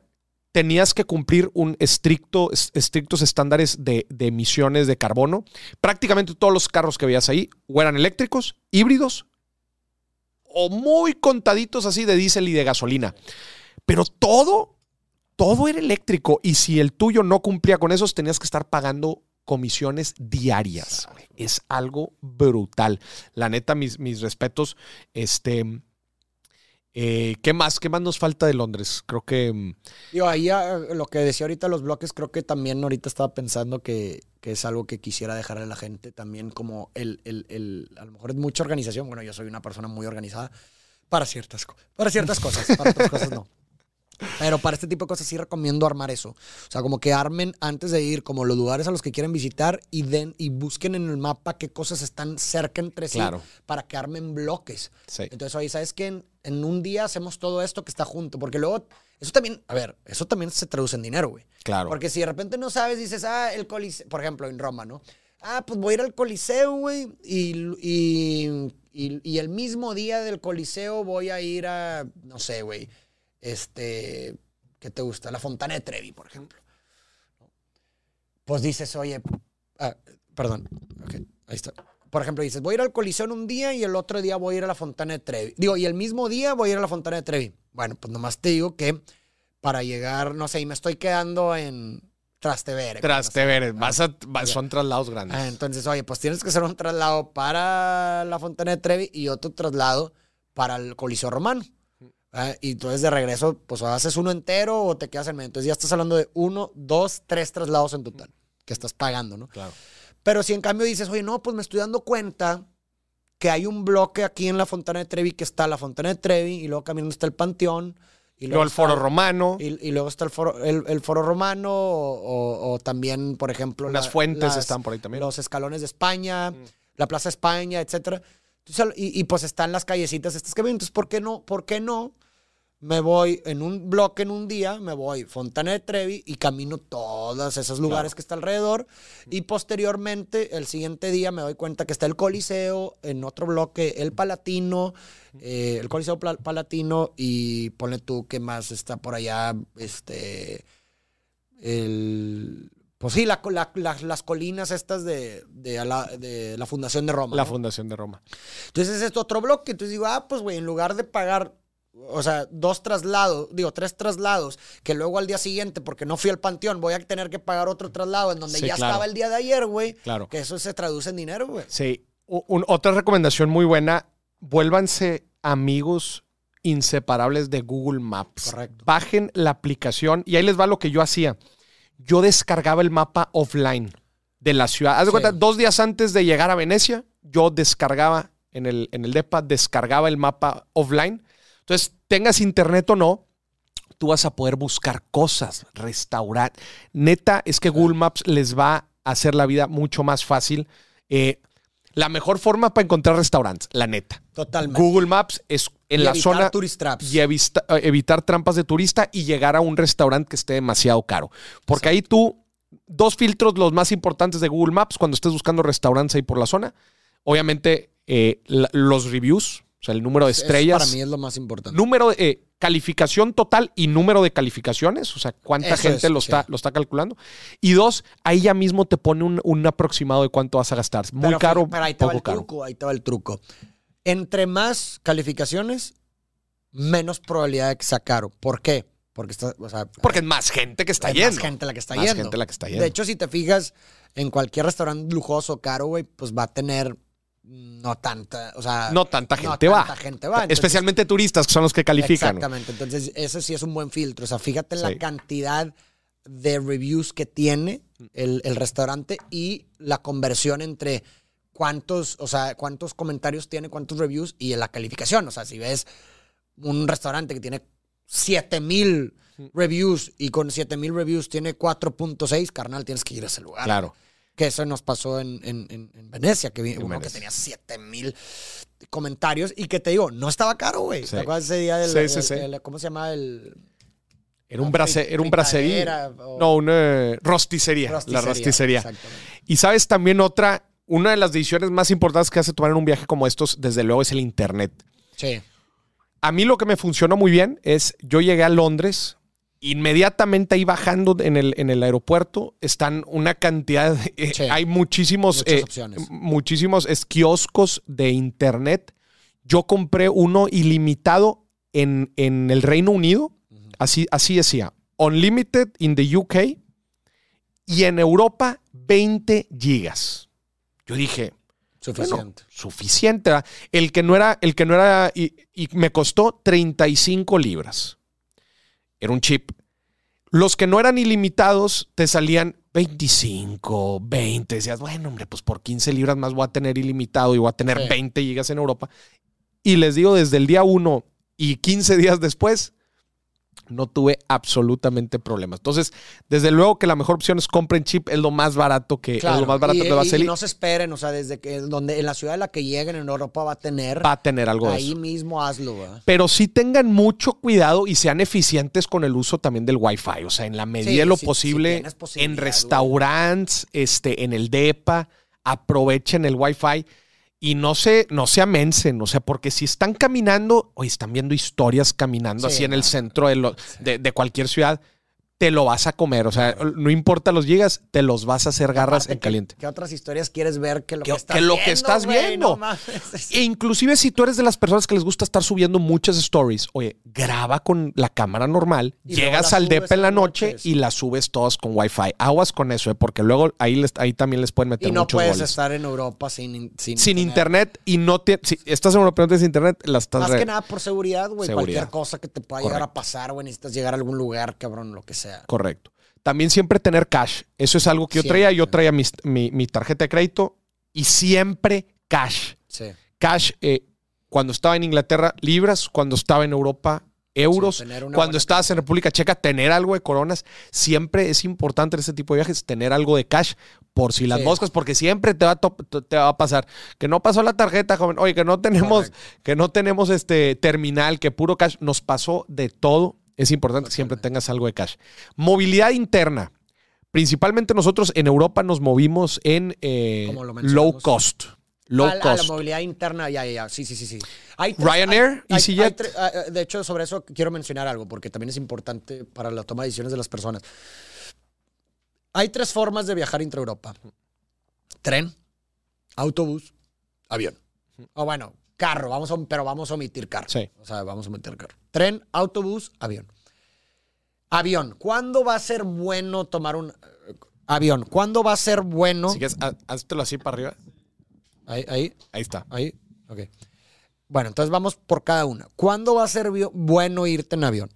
tenías que cumplir un estricto, es- estrictos estándares de, de emisiones de carbono. Prácticamente todos los carros que veías ahí o eran eléctricos, híbridos o muy contaditos así de diésel y de gasolina. Pero todo, todo era eléctrico. Y si el tuyo no cumplía con esos, tenías que estar pagando comisiones diarias. Es algo brutal. La neta, mis, mis respetos. Este. Eh, ¿Qué más? ¿Qué más nos falta de Londres? Creo que. mm, Digo, ahí ah, lo que decía ahorita los bloques, creo que también ahorita estaba pensando que, que es algo que quisiera dejarle a la gente también como el, el, el- a lo mejor es mucha organización. Bueno, yo soy una persona muy organizada para ciertas, para ciertas cosas, para otras cosas no. Pero para este tipo de cosas sí recomiendo armar eso. O sea, como que armen antes de ir como los lugares a los que quieren visitar y den y busquen en el mapa qué cosas están cerca entre sí Claro. para que armen bloques. Sí. Entonces, oye, ¿sabes qué? En, en un día hacemos todo esto que está junto. Porque luego, eso también, a ver, eso también se traduce en dinero, güey. Claro. Porque si de repente no sabes, dices, ah, el Coliseo, por ejemplo, en Roma, ¿no? Ah, pues voy a ir al Coliseo, güey, y, y, y- y el mismo día del Coliseo voy a ir a, no sé, güey, este, ¿qué te gusta? La Fontana de Trevi, por ejemplo. Pues dices, oye, ah, perdón, ok, ahí está. Por ejemplo, dices, voy a ir al Coliseo en un día y el otro día voy a ir a la Fontana de Trevi. Digo, y el mismo día voy a ir a la Fontana de Trevi. Bueno, pues nomás te digo que para llegar, no sé, y me estoy quedando en Trastevere. Trastevere. Vas a, va- son traslados grandes. Ah, entonces, oye, pues tienes que hacer un traslado para la Fontana de Trevi y otro traslado para el Coliseo Romano. Ah, Y entonces de regreso, pues o haces uno entero o te quedas en medio. Entonces ya estás hablando de uno, dos, tres traslados en total que estás pagando, ¿no? Claro. Pero si en cambio dices, oye, no, pues me estoy dando cuenta que hay un bloque aquí en la Fontana de Trevi que está la Fontana de Trevi y luego caminando está el Panteón. Y Luego el está- foro romano. y, y luego está el foro, el, el foro romano o, o- o también, por ejemplo... Unas la- fuentes las- están por ahí también. Mm. Los escalones de España, la Plaza España. Entonces, y, y, pues están las callecitas estas que ven. Entonces, ¿por qué no? ¿Por qué no? Me voy en un bloque en un día, me voy Fontana de Trevi y camino todos esos lugares que está alrededor. Y posteriormente, el siguiente día, me doy cuenta que está el Coliseo, en otro bloque, el Palatino, eh, el Coliseo Palatino y ponle tú que más está por allá, este, el... Pues sí, la- la- la- las colinas estas de, de la, de la Fundación de Roma. La ¿no? Fundación de Roma. Entonces es otro bloque. Entonces digo, ah, pues güey, en lugar de pagar, o sea, dos traslados, digo, tres traslados, que luego al día siguiente, porque no fui al panteón, voy a tener que pagar otro traslado en donde Sí, ya claro. estaba el día de ayer, güey. Claro. Que eso se traduce en dinero, güey. Sí. Un- otra recomendación muy buena. Vuélvanse amigos inseparables de Google Maps. Correcto. Bajen la aplicación y ahí les va lo que yo hacía. Yo descargaba el mapa offline de la ciudad. Haz de Sí. cuenta, dos días antes de llegar a Venecia, yo descargaba en el, en el DEPA, descargaba el mapa offline. Entonces, tengas internet o no, tú vas a poder buscar cosas, restaurar. Neta, es que Google Maps les va a hacer la vida mucho más fácil. Eh, la mejor forma para encontrar restaurantes, la neta. Totalmente. Google Maps es en Y la evitar zona tourist traps. y eh, evitar trampas de turista y llegar a un restaurante que esté demasiado caro. Porque ahí tú, dos filtros los más importantes de Google Maps cuando estés buscando restaurantes ahí por la zona. Obviamente, eh, la- los reviews, o sea, el número de Eso estrellas. para mí es lo más importante. Número de eh, calificación total y número de calificaciones, o sea, cuánta Eso gente es, lo, sí. está, lo está calculando. Y dos, ahí ya mismo te pone un, un aproximado de cuánto vas a gastar. Muy Pero, caro, Pero ahí te va el caro. truco, ahí te va el truco. Entre más calificaciones, menos probabilidad de que sea caro. ¿Por qué? Porque está, o sea, Porque es más gente que está yendo. más gente la que está Más yendo. gente la que está yendo. De hecho, si te fijas, en cualquier restaurante lujoso caro, güey, pues va a tener no tanta, o sea, no tanta no gente va. tanta gente va. Entonces, Especialmente turistas, que son los que califican. Exactamente. Entonces, eso sí es un buen filtro. O sea, fíjate en Sí. la cantidad de reviews que tiene el, el restaurante y la conversión entre cuántos, o sea, cuántos comentarios tiene, cuántos reviews y la calificación. O sea, si ves un restaurante que tiene 7000 reviews y con 7000 reviews tiene 4.6, carnal, tienes que ir a ese lugar. Claro. Que eso nos pasó en, en- en- en Venecia, que vi uno Venecia. que tenía 7000 comentarios y que te digo, no estaba caro, güey. Sí. ¿Te acuerdas ese día del, Sí, sí, del- ¿cómo se llama? El Era un, La brase, era un brasería. o- No, una rosticería. La rosticería. Exactamente. Y sabes también otra, una de las decisiones más importantes que hace tomar en un viaje como estos, desde luego, es el Internet. Sí. A mí lo que me funcionó muy bien es, yo llegué a Londres, inmediatamente ahí bajando en el, en el aeropuerto, están una cantidad, de- eh, Sí. hay muchísimos, eh, muchísimos es- kioscos de Internet. Yo compré uno ilimitado en, en el Reino Unido, así, así decía, Unlimited in the UK y en Europa 20 gigas. Yo dije, Suficiente. bueno, suficiente. ¿verdad? El que no era, el que no era, y, y me costó 35 libras. Era un chip. Los que no eran ilimitados te salían 25, 20. Decías, bueno, hombre, pues por 15 libras más voy a tener ilimitado y voy a tener Sí. 20 gigas en Europa. Y les digo, desde el día 1 y 15 días después, no tuve absolutamente problemas. Entonces, desde luego que la mejor opción es compren chip, es lo más barato que, es lo más barato y, que va a y- y salir. no se esperen, o sea, desde que donde en la ciudad en la que lleguen en Europa va a tener, va a tener algo de ahí eso. mismo hazlo, ¿verdad? Pero sí tengan mucho cuidado y sean eficientes con el uso también del Wi-Fi. O sea, en la medida Sí, de lo si- si posible, en restaurantes, este, en el DEPA, aprovechen el Wi-Fi y no se, no se amensen. O sea, porque si están caminando, o están viendo historias caminando Sí, así en el centro de, lo- de, de cualquier ciudad, te lo vas a comer. O sea, no importa los gigas, te los vas a hacer garras Aparte, en ¿qué- caliente. ¿Qué otras historias quieres ver que lo que, Que- estás que lo viendo, que estás viendo. No. E inclusive si tú eres de las personas que les gusta estar subiendo muchas stories, oye, graba con la cámara normal, Y llegas al DEPA en la noche noches. y las subes todas con Wi-Fi. Aguas con eso, eh, porque luego ahí, les- ahí también les pueden meter Y no muchos puedes goles. estar en Europa sin, sin, Sin internet y no te, si estás en Europa y no tienes internet, las estás Más re- que nada por seguridad, güey. Cualquier cosa que te pueda llegar a pasar, güey. Necesitas llegar a algún lugar, cabrón, lo que sea. Correcto. También siempre tener cash. Eso es algo que yo traía. Yo Siempre. traía mi, mi tarjeta de crédito y siempre cash. Sí. cash eh, cuando estaba en Inglaterra, libras, cuando estaba en Europa, euros, Sí, cuando estabas en República Checa, tener algo de coronas. Siempre es importante en este tipo de viajes tener algo de cash por si las Sí. moscas, porque siempre te va, te va a pasar que no pasó la tarjeta, joven. Oye, que no tenemos, que no tenemos este terminal, que puro cash. Nos pasó de todo. Es importante que siempre tengas algo de cash. Movilidad interna. Principalmente nosotros en Europa nos movimos en eh, low cost. Low cost. la movilidad interna, ya, ya, ya. Sí, sí, sí, sí. Hay tres- Ryanair, hay- EasyJet. hay ah, de hecho, sobre eso quiero mencionar algo, porque también es importante para la toma de decisiones de las personas. Hay tres formas de viajar entre Europa. Tren, autobús, avión. O bueno, carro, vamos a, pero vamos a omitir carro. Sí. O sea, vamos a omitir carro. Tren, autobús, avión. Avión. ¿Cuándo va a ser bueno tomar un eh, avión? ¿Cuándo va a ser bueno? Si quieres, há- háztelo así para arriba. Ahí, ahí, Ahí está. Ahí, ok. Bueno, entonces vamos por cada una. ¿Cuándo va a ser bueno irte en avión?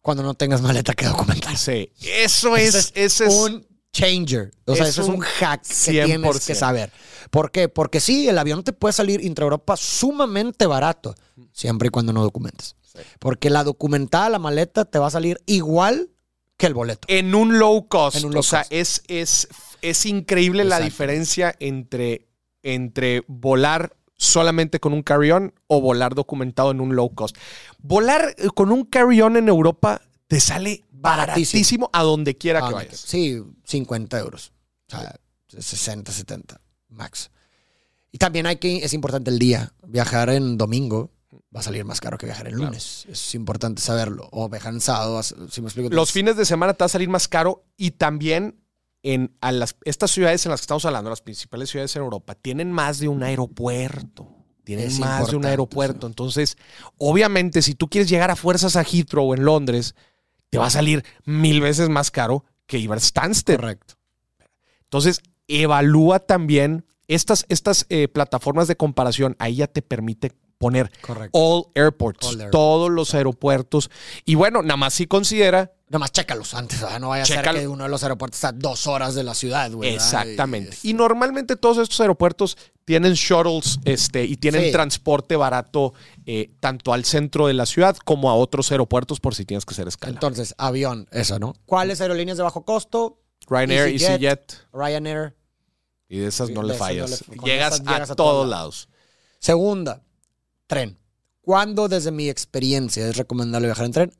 Cuando no tengas maleta que documentar. Sí. Eso es, Ese ese es, un changer. O sea, es eso es un hack que 100%. tienes que saber. ¿Por qué? Porque sí, el avión te puede salir intra-Europa sumamente barato, siempre y cuando no documentes. Porque la documentada, la maleta, te va a salir igual que el boleto. en un low cost. En un low o sea, cost. es, es, es increíble la diferencia entre entre volar solamente con un carry-on o volar documentado en un low cost. Volar eh, con un carry-on en Europa te sale Baratísimo. baratísimo a donde quiera que vayas. Sí, 50 euros. O sea, 60, 70, max. Y también hay que, es importante el día. Viajar en domingo va a salir más caro que viajar en Claro. lunes. Es importante saberlo. O viajar en sábado, si me explico. Los fines de semana te va a salir más caro y también en a las, estas ciudades en las que estamos hablando, las principales ciudades en Europa, tienen más de un aeropuerto. Tienen Es más de un aeropuerto. Entonces, obviamente, si tú quieres llegar a fuerzas a Heathrow en Londres, te va a salir mil veces más caro que ir a Stansted. Correcto. Entonces, evalúa también estas, estas eh, plataformas de comparación. Ahí ya te permite poner Correcto. all airports, All airports. todos los aeropuertos. Y bueno, nada más si considera Nomás chécalos antes, ¿verdad? No vaya a ser que uno de los aeropuertos está a dos horas de la ciudad, güey. Exactamente. Y- Y normalmente todos estos aeropuertos tienen shuttles este, y tienen Sí. transporte barato eh, tanto al centro de la ciudad como a otros aeropuertos por si tienes que hacer escala. Entonces, avión, eso, ¿no? ¿Cuáles aerolíneas de bajo costo? Ryanair, EasyJet. EasyJet. Ryanair. Y de esas no De le esas no fallas. le- llegas, a, a todos todos lados. Segunda, tren. ¿Cuándo, desde mi experiencia, es recomendable viajar en tren?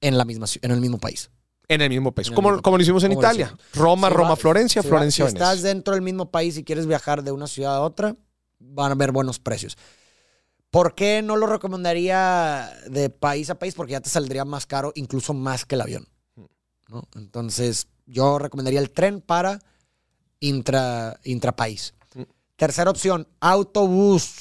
En, la misma, en el mismo país. En el mismo país. El Como, mismo como lo hicimos en Italia. Roma, Si Roma, va- Florencia, si va- Florencia, Si estás dentro del mismo país y quieres viajar de una ciudad a otra, van a haber buenos precios. ¿Por qué no lo recomendaría de país a país? Porque ya te saldría más caro, incluso más que el avión. ¿no? Entonces, yo recomendaría el tren para intra, intrapaís. Mm. Tercera opción, autobús.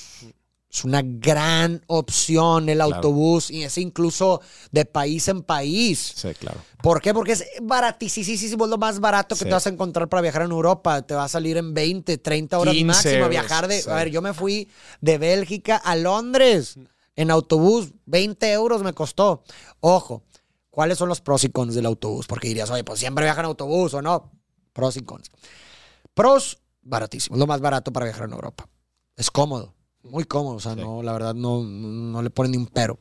Es una gran opción el Claro. autobús y es incluso de país en país. Sí, claro. ¿Por qué? Porque es baratísimo, es lo más barato que Sí. te vas a encontrar para viajar en Europa. Te va a salir en 20, 30 horas 15 máximo. Viajar de. sí. A ver, yo me fui de Bélgica a Londres en autobús. 20 euros me costó. Ojo, ¿cuáles son los pros y cons del autobús? Porque dirías, oye, pues siempre viajan en autobús o no. Pros y cons. Pros, baratísimo. Es lo más barato para viajar en Europa. Es cómodo. Muy cómodo. O sea, Sí. no, la verdad, no, no le ponen ni un pero.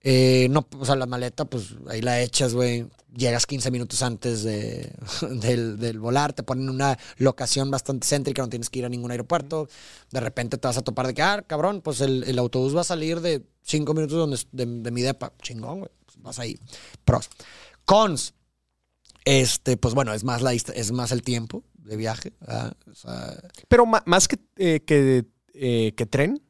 Eh, no, o sea, la maleta, pues ahí la echas, güey. Llegas 15 minutos antes de, del, del volar, te ponen una locación bastante céntrica, no tienes que ir a ningún aeropuerto. De repente te vas a topar de que, ah, cabrón, pues el, el autobús va a salir de 5 minutos donde, de, de mi depa. Chingón, güey. Pues vas ahí. Pros. Cons. Este, pues bueno, es más, la, es más el tiempo de viaje. O sea, Pero más que, eh, que, eh, que tren,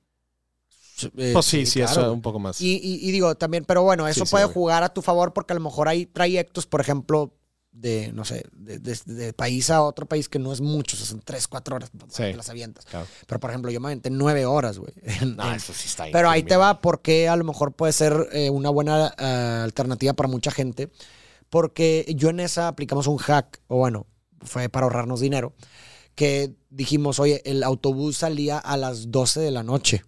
eh, pues sí, sí, claro, eso un poco más. Y, y- y digo también, pero bueno, eso Sí, sí, puede güey. jugar a tu favor porque a lo mejor hay trayectos, por ejemplo, de, no sé, de, de- de país a otro país que no es mucho, o sea, son tres, cuatro horas, Sí. te las avientas. Claro. Pero, por ejemplo, yo me aventé nueve horas, güey. No, en- eso sí está pero ahí te va porque a lo mejor puede ser eh, una buena eh, alternativa para mucha gente. Porque yo en esa aplicamos un hack, o bueno, fue para ahorrarnos dinero, que dijimos, oye, el autobús salía a las 12 de la noche.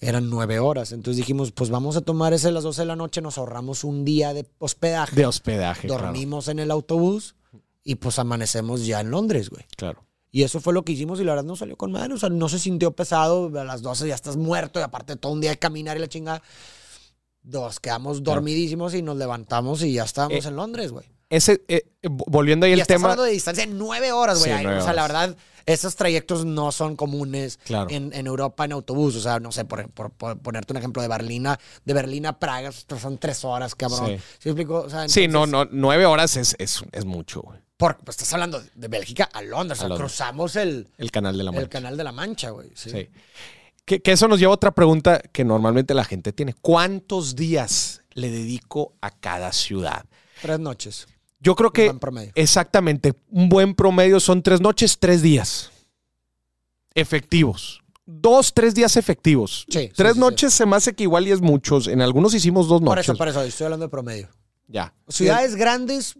Eran nueve horas. Entonces dijimos, pues vamos a tomar ese a las 12 de la noche, nos ahorramos un día de hospedaje, De hospedaje, claro. dormimos en el autobús y pues amanecemos ya en Londres, güey. Claro. Y eso fue lo que hicimos y la verdad no salió con madre. O sea, no se sintió pesado. A las 12 ya estás muerto y aparte todo un día de caminar y la chingada. Nos quedamos dormidísimos y nos levantamos y ya estábamos Eh, en Londres, güey. Ese, eh, volviendo ahí Y el estás tema. hablando de distancia de nueve horas, güey. Sí, o sea, la verdad, esos trayectos no son comunes Claro. en, en Europa en autobús. O sea, no sé, por, por- por ponerte un ejemplo de Berlín a, de Berlín a Praga, son tres horas, cabrón. Sí. ¿Sí, me explico? O sea, Sí, no, no, nueve horas es, es, es mucho, güey. Porque pues, estás hablando de Bélgica a Londres. O sea, Londres. cruzamos el, El canal de la el Mancha. canal de la Mancha, güey. Sí. Sí. Que, que eso nos lleva a otra pregunta que normalmente la gente tiene. ¿Cuántos días le dedico a cada ciudad? Tres noches. Yo creo que buen promedio. exactamente un buen promedio son tres noches, tres días efectivos. Dos, tres días efectivos. Sí, tres sí, sí. noches se me hace que igual y es muchos. En algunos hicimos dos Por noches. eso, por eso, estoy hablando de promedio. Ya. Ciudades grandes,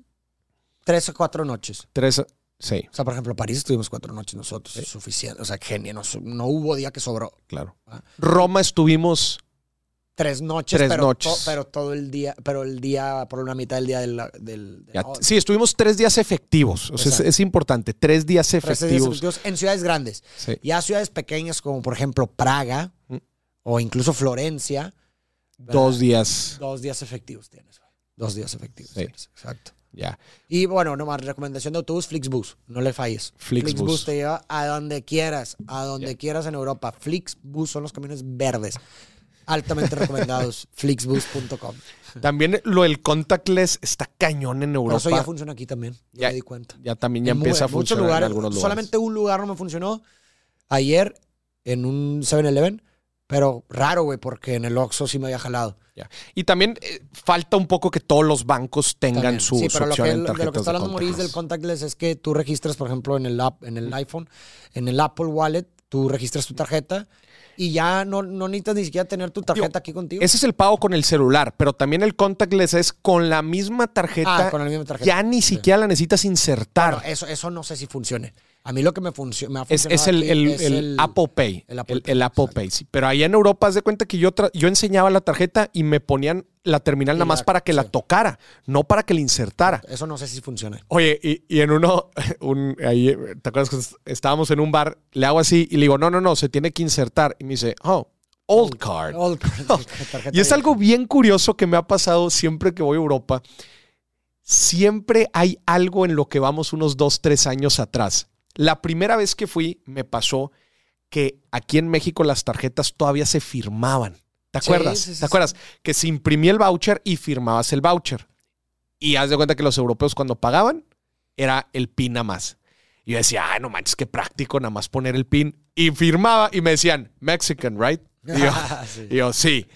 tres o cuatro noches. Tres, sí, O sea, por ejemplo, París estuvimos cuatro noches nosotros. Es suficiente. O sea, genio. No, no hubo día que sobró. claro. Ah. Roma estuvimos Tres noches, Tres pero, noches. to- pero todo el día, pero el día, por una mitad del día del... sí, estuvimos tres días efectivos. O sea, es, importante. Tres días Tres días efectivos. efectivos en ciudades grandes. Sí. Ya ciudades pequeñas como, por ejemplo, Praga Mm. o incluso Florencia, Dos días. dos días efectivos tienes. Dos días efectivos Sí. tienes. Exacto. Ya. Y bueno, nomás recomendación de autobús, Flixbus. No le falles. Flixbus. te lleva a donde quieras, a donde quieras en Europa. Flixbus son los camiones verdes. Altamente recomendados. Flixbus.com. También lo del contactless está cañón en Pero Europa. eso ya funciona aquí también. Ya, Ya- me di cuenta. Ya también ya En empieza a funcionar lugares, en algunos lugares. Solamente un lugar no me funcionó. Ayer en un 7-Eleven. Pero raro, güey, porque en el Oxxo sí me había jalado. Ya. Y también eh, falta un poco que todos los bancos tengan También. su, sí, su pero lo opción que, en de lo que tarjetas está hablando Maurice del contactless. contactless es que tú registras, por ejemplo, en el, app, en el iPhone, en el Apple Wallet, tú registras tu tarjeta y ya no, no necesitas ni siquiera tener tu tarjeta aquí contigo. Ese es el pago con el celular, pero también el contactless es con la misma tarjeta. Ah, con la misma tarjeta. Ya ni Sí. siquiera la necesitas insertar. Bueno, eso, eso no sé si funcione. A mí lo que me, funcio- me ha es, funcionado es el, aquí el- es el Apple Pay. el Apple Pay, Apple sí. Pero allá en Europa, haz de cuenta que yo, yo enseñaba la tarjeta y me ponían la terminal Y nada más la- para que la tocara, no para que la insertara. Eso no sé si funciona. Oye, y, y en uno, un, ahí, ¿te acuerdas que estábamos en un bar? Le hago así y le digo, no, no, no, se tiene que insertar. Y me dice, oh, old card. Old card, Y es algo bien curioso que me ha pasado siempre que voy a Europa. Siempre hay algo en lo que vamos unos dos, tres años atrás. La primera vez que fui me pasó que aquí en México las tarjetas todavía se firmaban. ¿Te acuerdas? sí, sí, ¿Te acuerdas? Que se imprimía el voucher y firmabas el voucher. Y haz de cuenta que los europeos cuando pagaban era el PIN nada más. Y yo decía, ay, no manches, qué práctico nada más poner el PIN. Y firmaba y me decían, Mexican, right? Y yo, y yo, sí.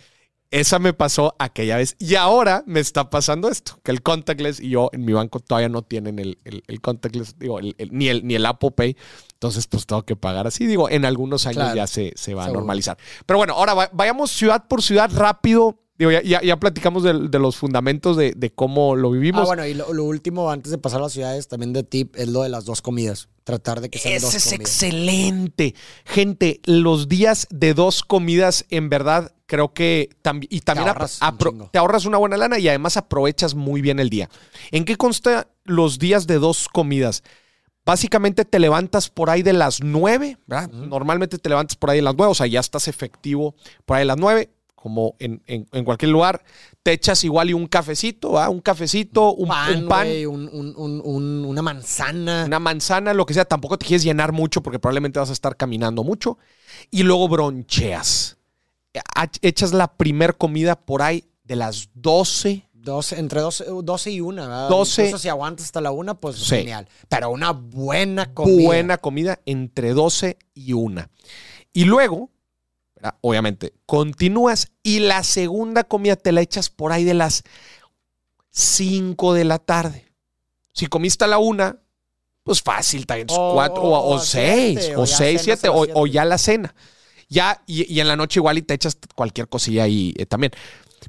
Esa me pasó aquella vez. Y ahora me está pasando esto, que el contactless y yo en mi banco todavía no tienen el, el- el contactless, digo, el- ni, el, ni el Apple Pay. Entonces, pues tengo que pagar así. Digo, en algunos años Claro. ya se, se va a normalizar. Pero bueno, ahora va- vayamos ciudad por ciudad rápido. Digo, ya, ya- ya platicamos de, los fundamentos de, de cómo lo vivimos. Ah, bueno, y lo, lo último, antes de pasar a las ciudades, también de tip, es lo de las dos comidas. Tratar de que sean dos Ese es comidas. excelente. Gente, los días de dos comidas, en verdad, creo que también. Y también ap- ahorras un te ahorras una buena lana y además aprovechas muy bien el día. ¿En qué consta los días de dos comidas? Básicamente te levantas por ahí de las nueve, ¿verdad? Normalmente te levantas por ahí de las nueve, o sea, ya estás efectivo por ahí de las nueve, como en, en- en cualquier lugar. Te echas igual y un cafecito, ¿verdad? Un cafecito, un pan, un pan güey, un- un- un- un- una manzana. una manzana, lo que sea. Tampoco te quieres llenar mucho porque probablemente vas a estar caminando mucho. Y luego broncheas. Ha- Echas la primer comida por ahí de las 12. 12, entre 12, 12 y 1, ¿verdad? 12. Incluso si aguantas hasta la 1, pues Sí. genial. Pero una buena comida. Buena comida entre 12 y 1. Y luego, ¿verdad? obviamente, continúas y la segunda comida te la echas por ahí de las 5 de la tarde. Si comiste a la 1, pues fácil, también O- 4 o- o o 6 siete, o o ya 6, cenas 7 a las o, ya la cena. Ya, y, y en la noche igual y te echas cualquier cosilla ahí eh, también.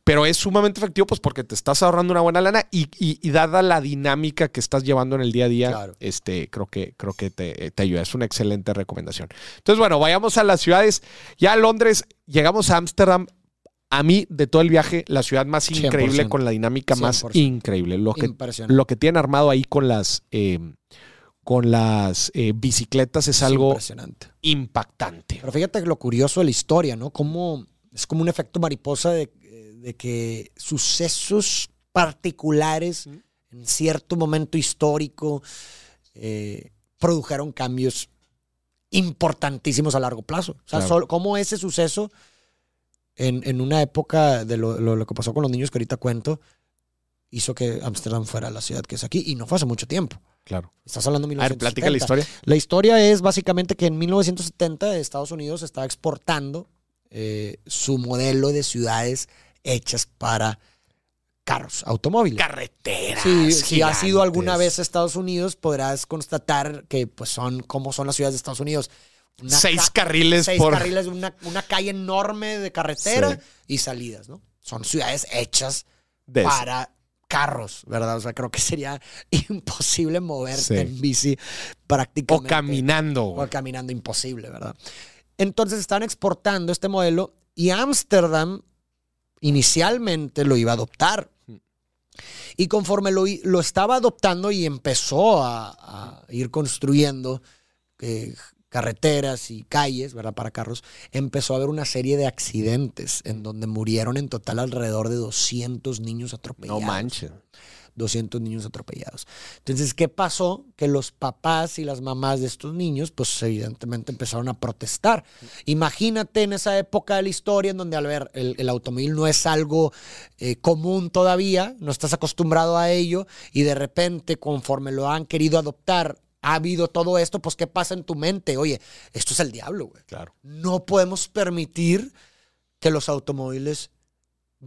Pero es sumamente efectivo, pues porque te estás ahorrando una buena lana y, y- y dada la dinámica que estás llevando en el día a día, Claro. este, creo que, creo que te, te ayuda. Es una excelente recomendación. Entonces, bueno, vayamos a las ciudades. Ya a Londres, llegamos a Ámsterdam. A mí, de todo el viaje, la ciudad más 100%. increíble, con la dinámica más 100%. increíble. Lo que, lo que tienen armado ahí con las, eh, con las eh, bicicletas es algo impresionante. impactante. Pero fíjate lo curioso de la historia, ¿no? Como es como un efecto mariposa de, de que sucesos particulares en cierto momento histórico eh, produjeron cambios importantísimos a largo plazo. O sea, Claro. solo- cómo ese suceso en, en una época de lo, lo- lo que pasó con los niños que ahorita cuento hizo que Ámsterdam fuera la ciudad que es aquí y no fue hace mucho tiempo. Claro. Estás hablando de A ver, 1970. platica la historia. La historia es básicamente que en 1970 Estados Unidos estaba exportando eh, su modelo de ciudades hechas para carros, automóviles. Carreteras. Sí, si has ido alguna vez a Estados Unidos, podrás constatar que pues son como son las ciudades de Estados Unidos. Una Seis ca- carriles seis por. carriles, una, una calle enorme de carretera Sí. y salidas, ¿no? Son ciudades hechas de para carros, ¿verdad? O sea, creo que sería imposible moverte Sí. en bici O prácticamente. caminando. O caminando imposible, ¿verdad? Entonces están exportando este modelo y Ámsterdam inicialmente lo iba a adoptar. Hmm. Y conforme lo, lo estaba adoptando y empezó a, a ir construyendo eh, carreteras y calles, ¿verdad? Para carros, empezó a haber una serie de accidentes en donde murieron en total alrededor de 200 niños No atropellados. manches. 200 niños atropellados. Entonces, ¿qué pasó? Que los papás y las mamás de estos niños, pues evidentemente empezaron a protestar. Imagínate en esa época de la historia en donde al ver el, automóvil no es algo eh, común todavía, no estás acostumbrado a ello y de repente conforme lo han querido adoptar, ha habido todo esto, pues ¿qué pasa en tu mente? Oye, esto es el diablo, güey. Claro. No podemos permitir que los automóviles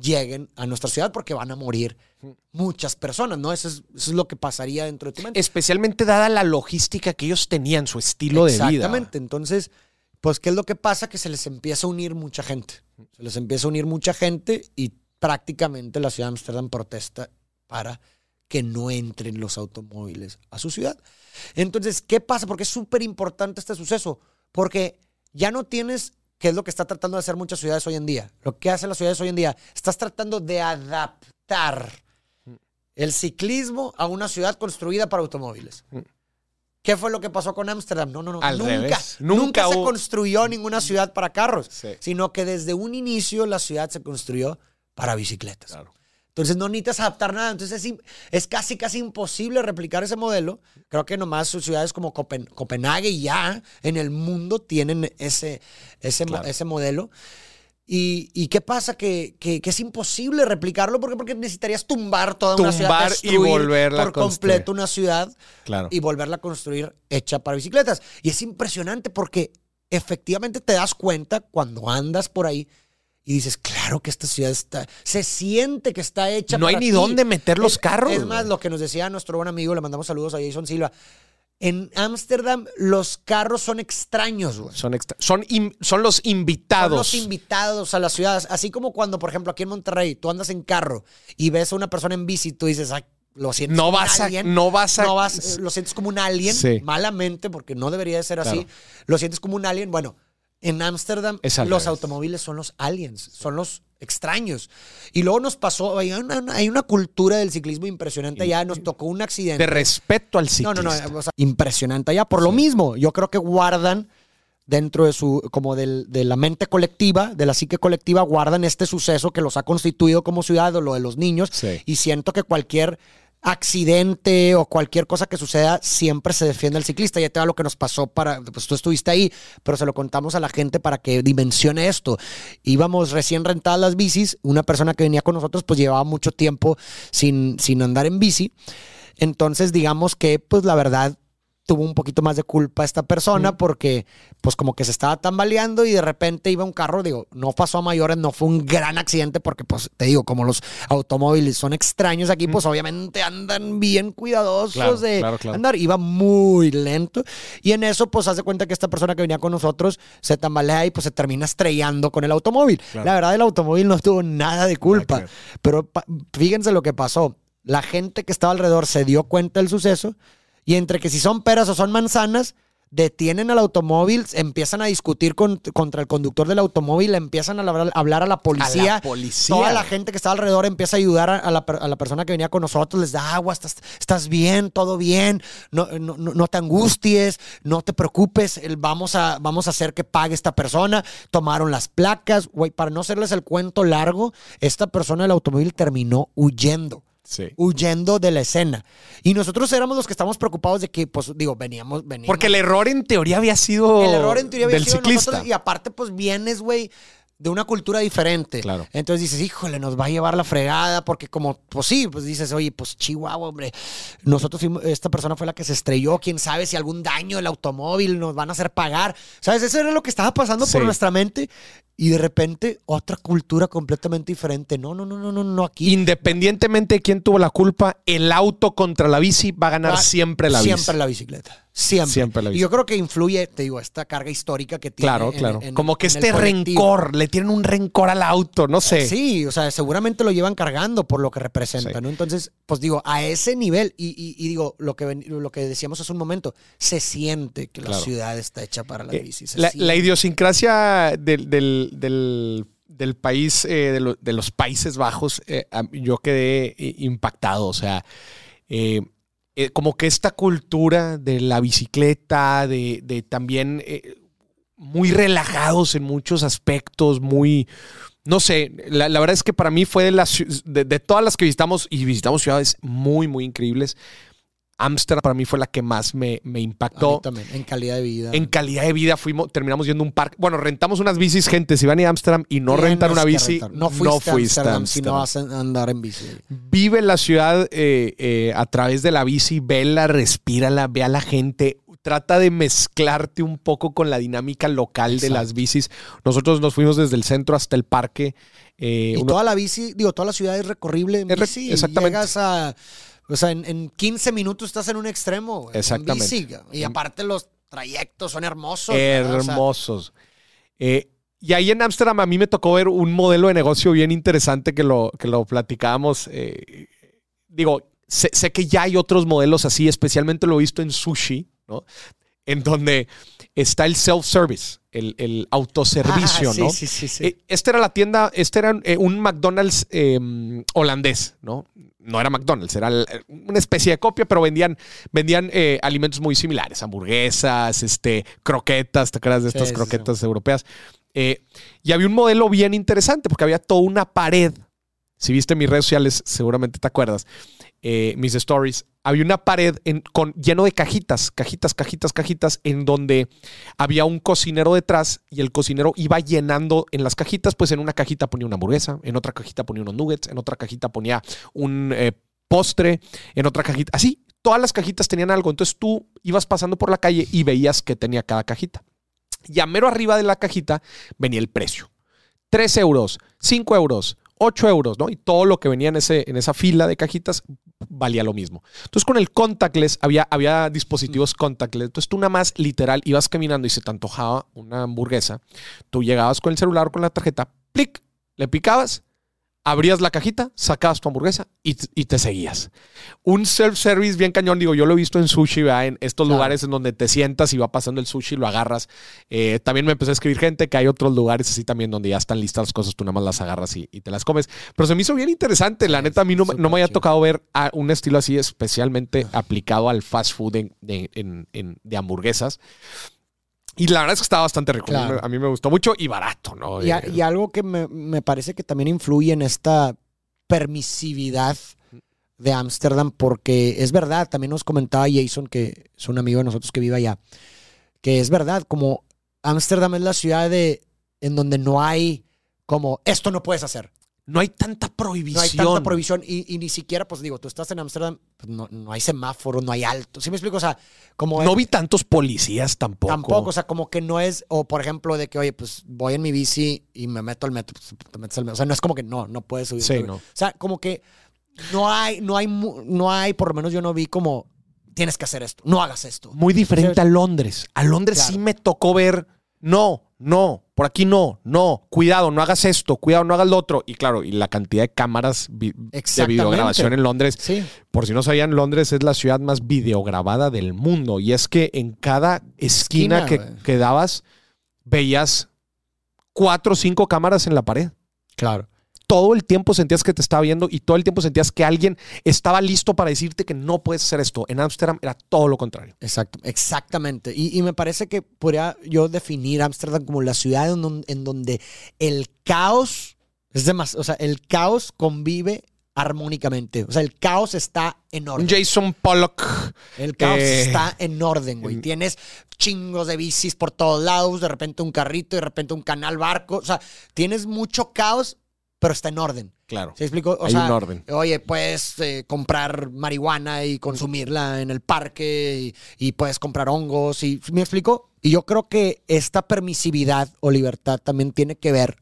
lleguen a nuestra ciudad porque van a morir muchas personas, ¿no? Eso es, lo que pasaría dentro de tu mente. Especialmente dada la logística que ellos tenían, su estilo de vida. Exactamente. Entonces, pues, ¿qué es lo que pasa? Que se les empieza a unir mucha gente. Se les empieza a unir mucha gente y prácticamente la ciudad de Amsterdam protesta para que no entren los automóviles a su ciudad. Entonces, ¿qué pasa? Porque es súper importante este suceso. Porque ya no tienes ¿Qué es lo que está tratando de hacer muchas ciudades hoy en día. Lo que hacen las ciudades hoy en día, estás tratando de adaptar el ciclismo a una ciudad construida para automóviles. ¿Qué fue lo que pasó con Ámsterdam? No, no, no. nunca, nunca, se construyó ninguna ciudad para carros, sino que desde un inicio la ciudad se construyó para bicicletas. Claro. Entonces no necesitas adaptar nada. Entonces es, es, casi, casi imposible replicar ese modelo. Creo que nomás ciudades como Copenhague ya en el mundo tienen ese, ese, ese modelo. Y, qué pasa? Que, que, es imposible replicarlo porque, porque necesitarías tumbar toda una ciudad. y volverla por completo una ciudad claro. y volverla a construir hecha para bicicletas. Y es impresionante porque efectivamente te das cuenta cuando andas por ahí y dices, claro que esta ciudad está, se siente que está hecha. No hay ni dónde meter los carros. Es más, lo que nos decía nuestro buen amigo, le mandamos saludos a Jason Silva. En Ámsterdam los carros son extraños, güey. Son, son, son, los invitados. Son los invitados a las ciudades. Así como cuando, por ejemplo, aquí en Monterrey, tú andas en carro y ves a una persona en bici, tú dices, Ay, lo sientes no como vas un alien. A, no vas a... No vas, lo sientes como un alien, malamente, porque no debería de ser así. Lo sientes como un alien. Bueno, en Ámsterdam, los automóviles son los aliens, son los extraños. Y luego nos pasó, hay una, cultura del ciclismo impresionante allá, nos tocó un accidente. De respeto al ciclista. No, no, no, impresionante allá. Por lo mismo, yo creo que guardan dentro de su, como de la mente colectiva, de la psique colectiva, guardan este suceso que los ha constituido como ciudad o lo de los niños. Y siento que cualquier accidente o cualquier cosa que suceda, siempre se defiende al ciclista. Ya te va lo que nos pasó para, pues tú estuviste ahí, pero se lo contamos a la gente para que dimensione esto. Íbamos recién rentadas las bicis, una persona que venía con nosotros pues llevaba mucho tiempo sin, sin andar en bici. Entonces, digamos que, pues la verdad, tuvo un poquito más de culpa esta persona porque pues como que se estaba tambaleando y de repente iba un carro, digo, no pasó a mayores, no fue un gran accidente porque pues te digo, como los automóviles son extraños aquí, pues obviamente andan bien cuidadosos de andar, iba muy lento y en eso pues hace cuenta que esta persona que venía con nosotros se tambalea y pues se termina estrellando con el automóvil. La verdad el automóvil no tuvo nada de culpa, pero fíjense lo que pasó. La gente que estaba alrededor se dio cuenta del suceso y entre que si son peras o son manzanas, detienen al automóvil, empiezan a discutir contra el conductor del automóvil, empiezan a hablar, a la policía. Toda la gente que está alrededor empieza a ayudar a, la, persona que venía con nosotros, les da agua, estás, estás bien, todo bien, no, no, no, te angusties, no te preocupes, vamos a, vamos a hacer que pague esta persona. Tomaron las placas, güey, para no hacerles el cuento largo, esta persona del automóvil terminó huyendo huyendo de la escena. Y nosotros éramos los que estábamos preocupados de que, pues, digo, veníamos, veníamos. Porque el error en teoría había sido. El error en teoría había del sido ciclista. Nosotros, y aparte, pues vienes, güey, de una cultura diferente. Claro. Entonces dices, híjole, nos va a llevar la fregada, porque como, pues sí, pues dices, oye, pues Chihuahua, hombre, nosotros esta persona fue la que se estrelló, quién sabe si algún daño el automóvil nos van a hacer pagar. ¿Sabes? Eso era lo que estaba pasando por nuestra mente. Y de repente, otra cultura completamente diferente. No, no, no, no, no, no aquí. Independientemente de quién tuvo la culpa, el auto contra la bici va a ganar siempre la bici. Siempre la bicicleta. Siempre. Y yo creo que influye, te digo, esta carga histórica que tiene. Claro, claro. Como que este rencor, le tienen un rencor al auto, no sé. Sí, o sea, seguramente lo llevan cargando por lo que representa, ¿no? Entonces, pues digo, a ese nivel, y, digo, lo que, lo que decíamos hace un momento, se siente que la ciudad está hecha para la eh, bici. La, idiosincrasia del, del, país, eh, de, los Países Bajos, eh, yo quedé impactado, o sea. Eh, como que esta cultura de la bicicleta, de, también eh, muy relajados en muchos aspectos, muy, no sé, la, verdad es que para mí fue de, de, de todas las que visitamos y visitamos ciudades muy, muy increíbles. Ámsterdam para mí fue la que más me, me A mí impactó. también, en calidad de vida. En calidad de vida fuimos, terminamos yendo a un parque. Bueno, rentamos unas bicis, gente. Si van a Ámsterdam y no rentan una bici, rentar. No fuiste, a Amsterdam si no vas a andar en bici. Vive la ciudad eh, eh, a través de la bici, vela, respírala, ve a la gente. Trata de mezclarte un poco con la dinámica local de las bicis. Nosotros nos fuimos desde el centro hasta el parque. eh, Y uno- toda la bici, digo, toda la ciudad es recorrible en Es bici. exactamente. Llegas a. O sea, en, en 15 minutos estás en un extremo. güey, en Exactamente. bici, y aparte los trayectos son hermosos. ¿verdad? O sea, hermosos. Eh, y ahí en Ámsterdam a mí me tocó ver un modelo de negocio bien interesante que lo, que lo platicábamos. eh, digo, sé, sé que ya hay otros modelos así, especialmente lo he visto en sushi, ¿no? En donde está el self-service, el, el autoservicio, ah, sí, ¿no? Sí, sí, sí. Eh, Esta era la tienda, este era eh, un McDonald's eh, holandés, ¿no? No era McDonald's, era el- una especie de copia, pero vendían, vendían eh, alimentos muy similares, hamburguesas, este, croquetas, ¿te acuerdas de estas croquetas europeas? Eh, y había un modelo bien interesante porque había toda una pared. Si viste mis redes sociales, seguramente te acuerdas, eh, mis stories. Había una pared con, lleno de cajitas, cajitas, cajitas, cajitas, en donde había un cocinero detrás y el cocinero iba llenando en las cajitas, pues en una cajita ponía una hamburguesa, en otra cajita ponía unos nuggets, en otra cajita ponía un eh, postre, en otra cajita, así, todas las cajitas tenían algo, entonces tú ibas pasando por la calle y veías que tenía cada cajita. Y a mero arriba de la cajita venía el precio. 3 euros, 5 euros, 8 euros, ¿no? Y todo lo que venía en, ese, en esa fila de cajitas valía lo mismo. Entonces con el contactless había, había dispositivos contactless. Entonces tú nada más literal ibas caminando y se te antojaba una hamburguesa. Tú llegabas con el celular o con la tarjeta, plic, le picabas, abrías la cajita, sacabas tu hamburguesa y, y te seguías. Un self-service bien cañón, digo, yo lo he visto en sushi, ¿verdad? en estos Claro. lugares en donde te sientas y va pasando el sushi, lo agarras. Eh, también me empezó a escribir gente que hay otros lugares así también donde ya están listas las cosas, tú nada más las agarras y, y te las comes. Pero se me hizo bien interesante, la Sí, neta, a mí no, no me había tocado ver a un estilo así especialmente aplicado al fast food en- de, en- en- de hamburguesas. Y la verdad es que estaba bastante rico. A mí me- Claro. A mí me gustó mucho y barato, ¿no? Y, a- Eh, y algo que me, me parece que también influye en esta permisividad de Ámsterdam, porque es verdad, también nos comentaba Jason, que es un amigo de nosotros que vive allá, que es verdad, como Ámsterdam es la ciudad de, en donde no hay como, esto no puedes hacer. No hay tanta No prohibición. hay tanta prohibición y, y ni siquiera, pues digo, tú estás en Ámsterdam, pues no, no hay semáforos, no hay alto. ¿Sí me explico? O sea, como... No vi tantos policías tampoco. Tampoco, o sea, como que no es, o por ejemplo, de que, oye, pues voy en mi bici y me meto al metro, pues te metes al metro. O sea, no es como que no, no puedes subir. Sí, no. O sea, como que no hay, no hay, no hay, por lo menos yo no vi como, tienes que hacer esto, no hagas esto. Muy diferente a Londres. A Londres Claro. sí me tocó ver, no, no, por aquí no, no, cuidado, no hagas esto, cuidado, no hagas lo otro. Y claro, y la cantidad de cámaras vi- de videograbación en Londres. Sí, Por si no sabían, Londres es la ciudad más videograbada del mundo. Y es que en cada esquina, Esquina, que, que dabas, veías cuatro o cinco cámaras en la pared. claro. Todo el tiempo sentías que te estaba viendo y todo el tiempo sentías que alguien estaba listo para decirte que no puedes hacer esto. En Ámsterdam era todo lo contrario. Exacto, exactamente. Y, y me parece que podría yo definir Ámsterdam como la ciudad en, don- en donde el caos es demasiado, o sea, el caos convive armónicamente. O sea, el caos está en orden. Jason Pollock. El caos Eh, está en orden, güey. Tienes chingos de bicis por todos lados, de repente un carrito, de repente un canal barco. O sea, tienes mucho caos, pero está en orden. Claro. ¿Se explico? O Hay sea, un orden. Oye, puedes eh, comprar marihuana y consumirla en el parque y, y puedes comprar hongos. Y, ¿Me explico? Y yo creo que esta permisividad o libertad también tiene que ver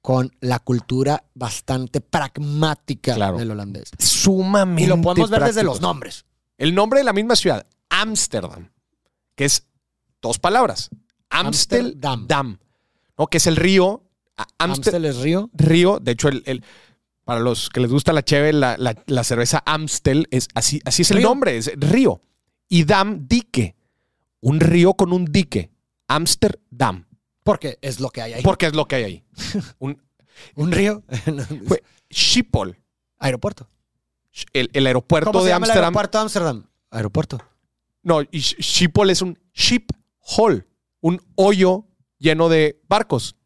con la cultura bastante pragmática Claro. del holandés. Sumamente. Y lo podemos ver desde los nombres. El nombre de la misma ciudad, Ámsterdam, que es dos palabras. Amsterdam. Amsterdam. ¿no? Que es el río. Amstel es río. río. De hecho, el, el- para los que les gusta la cheve, la, la- la cerveza Amstel, es así, así es el Río. nombre, es río. Y dam, dique. Un río con un dique. Amsterdam. Porque es lo que hay ahí. Porque es lo que hay ahí. Un un río. Fue- Schiphol, aeropuerto. el, el aeropuerto ¿Cómo se de llama el Ámsterdam. aeropuerto de Ámsterdam? Aeropuerto. No, Schiphol es un ship hole, un hoyo lleno de barcos.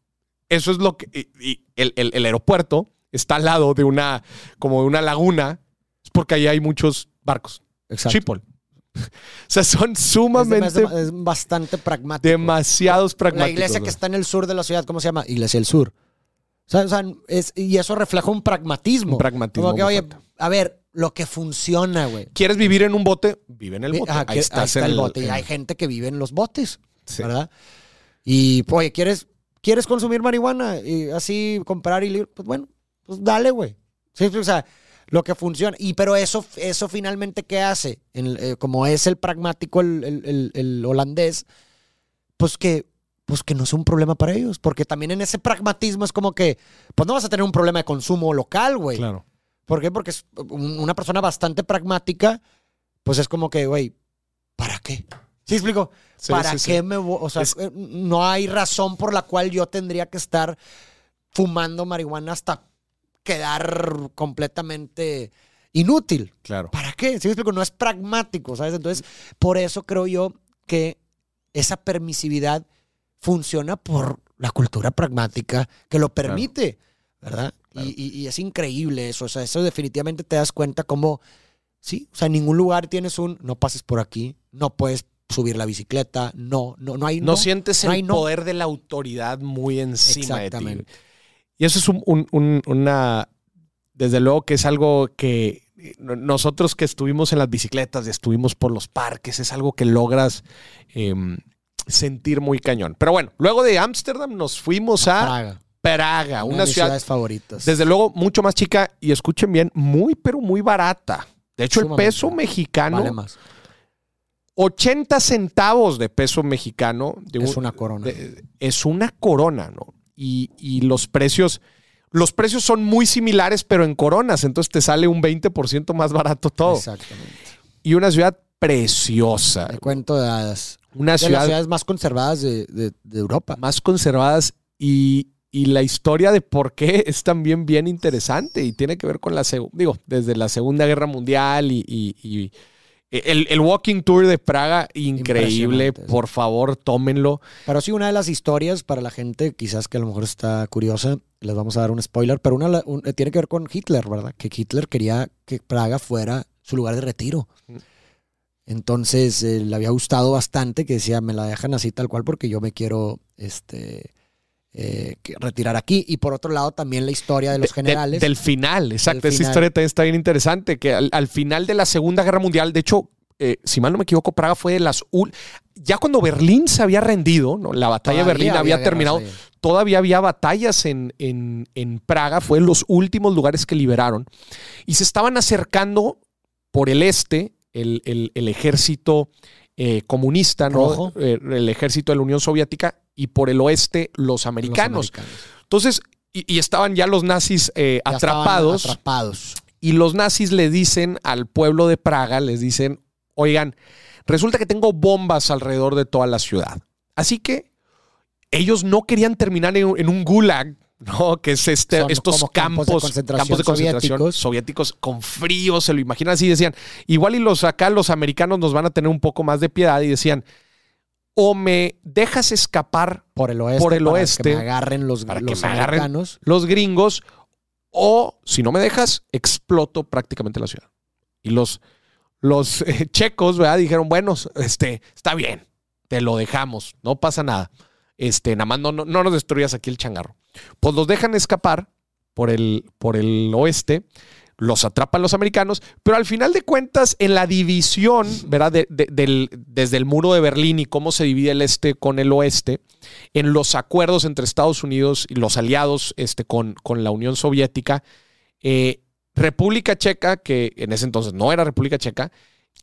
Eso es lo que. Y, y el, el- el aeropuerto está al lado de una. como de una laguna. Es porque ahí hay muchos barcos. Exacto. Schiphol. o sea, son sumamente. es bastante pragmático. demasiados pragmáticos. La iglesia que está en el sur de la ciudad, ¿cómo se llama? Iglesia del Sur. O sea, o sea, es- y eso refleja un pragmatismo. Un pragmatismo Como que, oye, a ver, lo que funciona, güey. ¿Quieres vivir en un bote? Vive en el bote. ajá, ahí, que- estás está en el bote. Y hay gente que vive en los botes, Sí. ¿verdad? Y, oye, ¿quieres, ¿quieres consumir marihuana y así comprar y libre? Pues bueno, pues dale, güey. Sí, o sea, lo que funciona. Y pero eso, eso finalmente, ¿qué hace? En- eh, como es el pragmático, el, el- el- el holandés, pues que, pues que no es un problema para ellos. Porque también en ese pragmatismo es como que, pues no vas a tener un problema de consumo local, güey. Claro. ¿Por qué? Porque es un- una persona bastante pragmática, pues es como que, güey, ¿para qué? ¿Sí explico? Sí, ¿Para sí, sí. qué me voy? O sea, Es- eh, no hay razón por la cual yo tendría que estar fumando marihuana hasta quedar completamente inútil. Claro. ¿Para qué? ¿Sí me explico? No es pragmático, ¿sabes? Entonces, por eso creo yo que esa permisividad funciona por la cultura pragmática que lo permite, ¿verdad? Claro. Y, y- y es increíble eso. O sea, eso definitivamente te das cuenta como, sí, o sea, en ningún lugar tienes un, no pases por aquí, no puedes subir la bicicleta, no, no, no hay, No, no. sientes no el no. poder de la autoridad muy encima de ti. Exactamente. Y eso es un- un- un- una. Desde luego que es algo que eh, no- nosotros que estuvimos en las bicicletas, y estuvimos por los parques, es algo que logras em, sentir muy cañón. Pero bueno, luego de Ámsterdam nos fuimos a Praga, Praga, una, una de mis ciudad, ciudades favoritas. desde luego, mucho más chica y escuchen bien, muy, pero muy barata. De hecho, el peso mexicano, vale más. 80 centavos de peso mexicano. de Es un- una corona. de- es una corona, ¿no? Y, y los precios, los precios son muy similares, pero en coronas, entonces te sale un 20% más barato todo. Exactamente. Y una ciudad preciosa, El cuento de hadas. una de las ciudad ciudades más conservadas de, de- de Europa. más conservadas y, y la historia de por qué es también bien interesante y tiene que ver con la, digo, desde la Segunda Guerra Mundial y el, el Walking Tour de Praga, increíble, por favor, tómenlo. Pero sí, una de las historias para la gente, quizás que a lo mejor está curiosa, les vamos a dar un spoiler, pero una un- eh, tiene que ver con Hitler, ¿verdad? Que Hitler quería que Praga fuera su lugar de retiro. Mm. Entonces eh, le había gustado bastante que decía, me la dejan así tal cual porque yo me quiero este, eh, que- retirar aquí. Y por otro lado, también la historia de los De- generales. del final, exacto. Del Esa final. historia también está bien interesante, que al, al final de la Segunda Guerra Mundial, de hecho, eh, si mal no me equivoco, Praga fue de las... Ya cuando Berlín se había rendido, ¿no? la batalla de Berlín había terminado, todavía había batallas en, en, en Praga, fue los últimos lugares que liberaron, y se estaban acercando por el este el, el- el ejército eh, comunista, ¿no? Rojo. Eh, el ejército de la Unión Soviética, y por el oeste los Los americanos. Entonces, y, y estaban ya los nazis eh, Ya atrapados, Atrapados. y los nazis le dicen al pueblo de Praga, les dicen, oigan, resulta que tengo bombas alrededor de toda la ciudad. Así que ellos no querían terminar en, en un gulag, ¿no? Que es este, Son estos campos, campos de concentración campos de concentración soviéticos. soviéticos con frío, se lo imaginan así, decían, igual y los acá los americanos nos van a tener un poco más de piedad y decían, o me dejas escapar Por el oeste. Por el para oeste, Que me agarren los, para que los agarren. americanos. los gringos, o si no me dejas, exploto prácticamente la ciudad. Y los, los eh, checos, ¿verdad? Dijeron, bueno, este, está bien, te lo dejamos, no pasa nada. Este, nada más no, no, no nos destruyas aquí el changarro. Pues los dejan escapar por el, por el oeste, los atrapan los americanos, pero al final de cuentas, en la división, ¿verdad? De- de- del- desde el muro de Berlín y cómo se divide el este con el oeste, en los acuerdos entre Estados Unidos y los aliados este, con, con la Unión Soviética, eh, República Checa, que en ese entonces no era República Checa,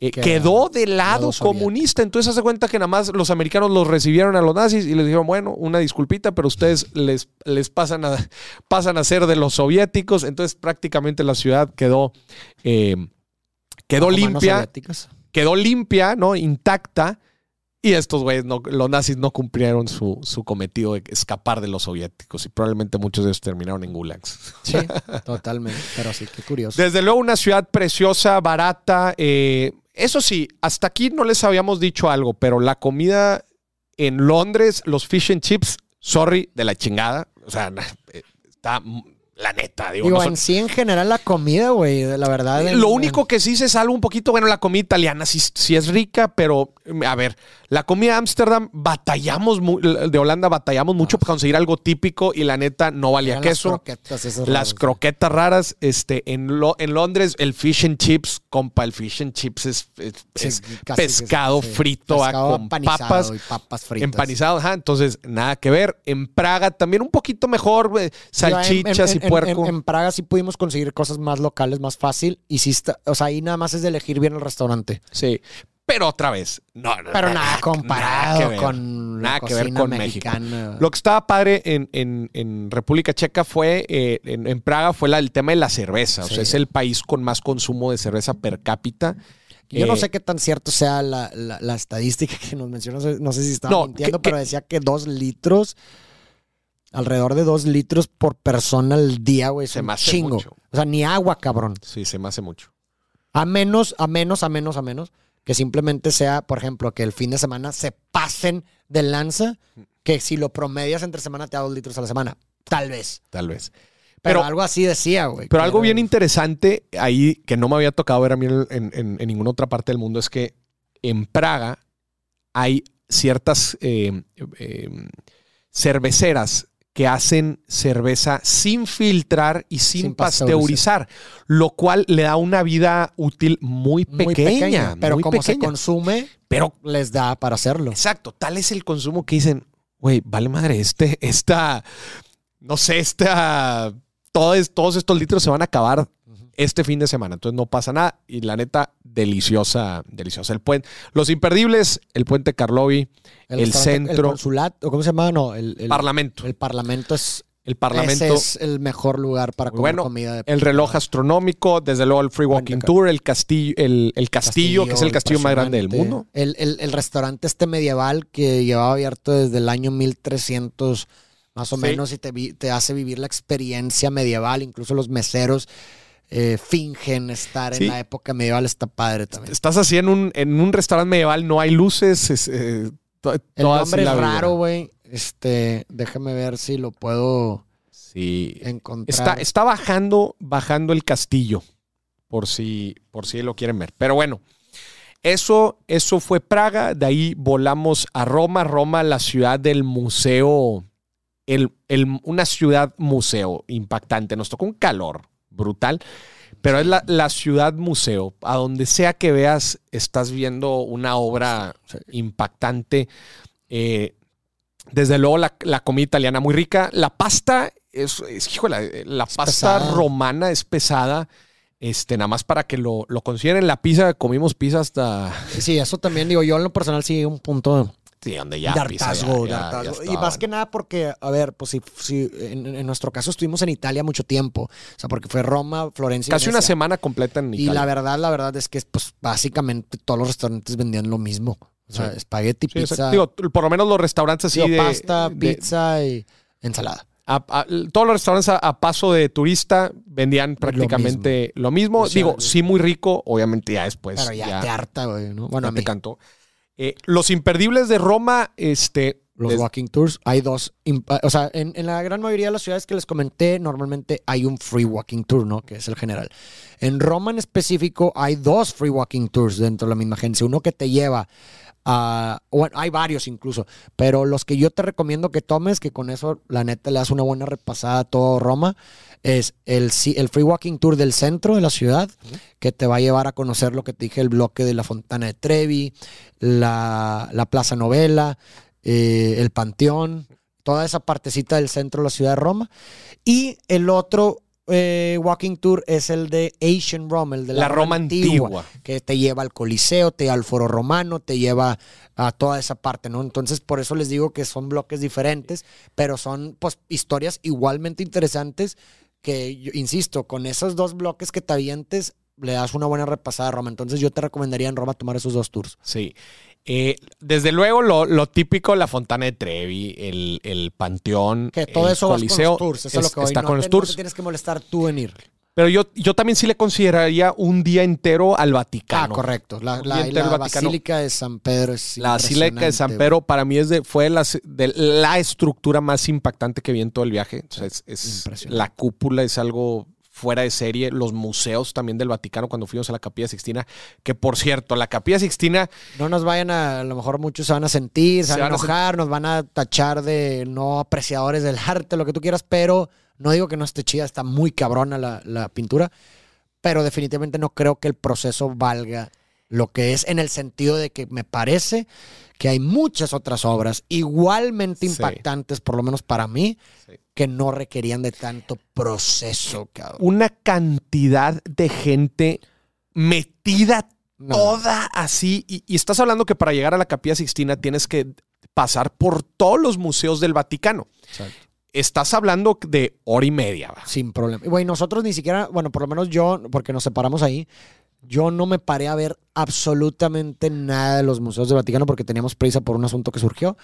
eh, quedó del lado comunista. Entonces hace cuenta que nada más los americanos los recibieron a los nazis y les dijeron, bueno, una disculpita, pero ustedes les, les pasan, a, pasan a ser de los soviéticos. Entonces prácticamente la ciudad quedó, eh, quedó limpia quedó limpia, ¿no? Intacta. Y estos güeyes, no, los nazis no cumplieron su, su cometido de escapar de los soviéticos. Y probablemente muchos de ellos terminaron en gulags. Sí, totalmente. Pero sí, qué curioso. Desde luego, una ciudad preciosa, barata. eh, eso sí, hasta aquí no les habíamos dicho algo, pero la comida en Londres, los fish and chips, sorry, de la chingada. O sea, eh, está la neta, digo. Digo, no son- en sí, en general, la comida, güey, la verdad. en- lo único que sí se salva un poquito, bueno, la comida italiana sí, sí es rica, pero mm, a ver, la comida de Ámsterdam batallamos, de Holanda batallamos mucho para conseguir algo típico y la neta no valía eran las queso. croquetas esas Las raras. croquetas raras, este, en, lo, en Londres, el fish and chips, compa, el fish and chips es, es- Sí, pescado frito Pescado con empanizado papas. y papas fritas. Empanizado, ajá, entonces nada que ver. En Praga también un poquito mejor, en- salchichas en- y puerco. En, en Praga sí pudimos conseguir cosas más locales, más fácil. Y sí está, o sea, ahí nada más es de elegir bien el restaurante. Sí, pero otra vez, no, no, Pero na- nada comparado nada que ver, con la nada que ver con México. mexicana. Lo que estaba padre en, en- en República Checa fue, eh, en, en Praga, fue la, el tema de la cerveza. O sea, es el país con más consumo de cerveza per cápita. Yo no Eh, sé qué tan cierto sea la, la- la estadística que nos mencionó. No sé, si estaba No, mintiendo, que- pero decía que dos litros, alrededor de dos litros por persona al día, güey. Se me hace chingo. mucho. O sea, ni agua, cabrón. Sí, se me hace mucho. A menos, a menos, a menos, a menos que simplemente sea, por ejemplo, que el fin de semana se pasen de lanza, que si lo promedias entre semana te da dos litros a la semana. Tal vez. Tal vez. Pero, Pero- algo así decía, güey. Pero algo era- bien interesante ahí que no me había tocado ver a mí en, en- en ninguna otra parte del mundo es que en Praga hay ciertas eh, eh, cerveceras que hacen cerveza sin filtrar y sin, Sin pasteurizar, lo cual le da una vida útil muy pequeña. Muy pequeña, pero muy como se consume, Pero les da para hacerlo. Exacto, tal es el consumo que dicen, güey, vale madre, este, esta, no sé, esta, todo es- todos estos litros se van a acabar este fin de semana, entonces no pasa nada y la neta, deliciosa, deliciosa. El puente, los imperdibles, el puente Carlovi, el, centro, El consulato, ¿cómo se llama? No, el, el parlamento, el parlamento es. el parlamento. Ese es el mejor lugar para comer bueno. comida. De El reloj astronómico, desde luego el Free Walking Tour, el castillo, el, el castillo, que es el castillo más grande del mundo. El, el- el restaurante este medieval que llevaba abierto desde el año 1300 más o Sí. menos y te, te hace vivir la experiencia medieval. Incluso los meseros eh, fingen estar Sí. en la época medieval. Está padre también. Estás así en un, en un restaurante medieval, no hay luces, es, eh, to- El nombre es raro, güey. Este, déjame ver si lo puedo Sí. encontrar. Está, está bajando, bajando el castillo, por si, por si lo quieren ver. Pero bueno, eso, eso fue Praga. De ahí volamos a Roma. Roma, la ciudad del museo, el, el- una ciudad museo impactante. Nos tocó un calor brutal, pero es la, la ciudad museo. A donde sea que veas, estás viendo una obra impactante. Eh, desde luego la, la comida italiana muy rica. La pasta es, es híjole, la pasta pesada. romana es pesada. Este, nada más para que lo, lo consideren. La pizza, comimos pizza hasta. Sí, eso también digo yo en lo personal sí un punto Sí, donde ya. de ya- hartazgo, ya- ya. Y más que nada porque, a ver, pues si, si en, en nuestro caso estuvimos en Italia mucho tiempo, o sea, porque fue Roma, Florencia. y Casi una semana completa en Y Italia. la verdad, la verdad es que pues básicamente todos los restaurantes vendían lo mismo. O sea, Sí. espagueti, Sí, pizza. Digo, por lo menos los restaurantes así digo, de, pasta, de- pizza y ensalada. a- a- todos los restaurantes a, a paso de turista vendían prácticamente lo mismo. Digo, sí muy rico, obviamente ya después. Pero ya, ya- te harta, güey, ¿no? Bueno, ya a te mí, cantó. Eh, los imperdibles de Roma, este. los walking tours, hay dos. imp- O sea, en, en la gran mayoría de las ciudades que les comenté, normalmente hay un free walking tour, ¿no? Que es el general. En Roma en específico hay dos free walking tours dentro de la misma agencia. Uno que te lleva a... Bueno, hay varios incluso, pero los que yo te recomiendo que tomes, que con eso la neta le das una buena repasada a todo Roma, es el, el free walking tour del centro de la ciudad, que te va a llevar a conocer lo que te dije, el bloque de la Fontana de Trevi, la, la Plaza Novela, eh, el Panteón, toda esa partecita del centro de la ciudad de Roma. Y el otro eh, walking tour es el de Asian Rome, el de la, La Roma antigua. que te lleva al Coliseo, te lleva al Foro Romano, te lleva a toda esa parte, ¿no? Entonces, por eso les digo que son bloques diferentes, pero son pues historias igualmente interesantes que, yo, insisto, con esos dos bloques que te avientes, le das una buena repasada a Roma. Entonces, yo te recomendaría en Roma tomar esos dos tours. Sí. Eh, desde luego, lo, lo típico, la Fontana de Trevi, el, el Panteón, Que todo el eso vas con Coliseo, los tours, eso es, lo que está no con los no tours. te tienes que molestar tú en ir. Pero yo, yo también sí le consideraría un día entero al Vaticano. Ah, correcto. La, la-. Basílica de San Pedro es La Basílica de San Pedro para mí es de, fue la, de la estructura más impactante que vi en todo el viaje. O sea, es, la cúpula es algo fuera de serie. Los museos también del Vaticano cuando fuimos a la Capilla Sixtina. Que por cierto, la Capilla Sixtina. No nos vayan a, a lo mejor muchos se van a sentir, se, Se van a van a enojar, nos van a tachar de no apreciadores del arte, lo que tú quieras, pero no digo que no esté chida, está muy cabrona la, la pintura, pero definitivamente no creo que el proceso valga lo que es en el sentido de que me parece que hay muchas otras obras igualmente Sí. impactantes, por lo menos para mí, Sí. que no requerían de tanto proceso, cabrón. una cantidad de gente metida No. toda así. Y, y estás hablando que para llegar a la Capilla Sixtina tienes que pasar por todos los museos del Vaticano. Exacto. Estás hablando de hora y media. ¿va? Sin problema. Y, Güey, nosotros ni siquiera, bueno, por lo menos yo, porque nos separamos ahí, yo no me paré a ver absolutamente nada de los museos del Vaticano porque teníamos prisa por un asunto que surgió.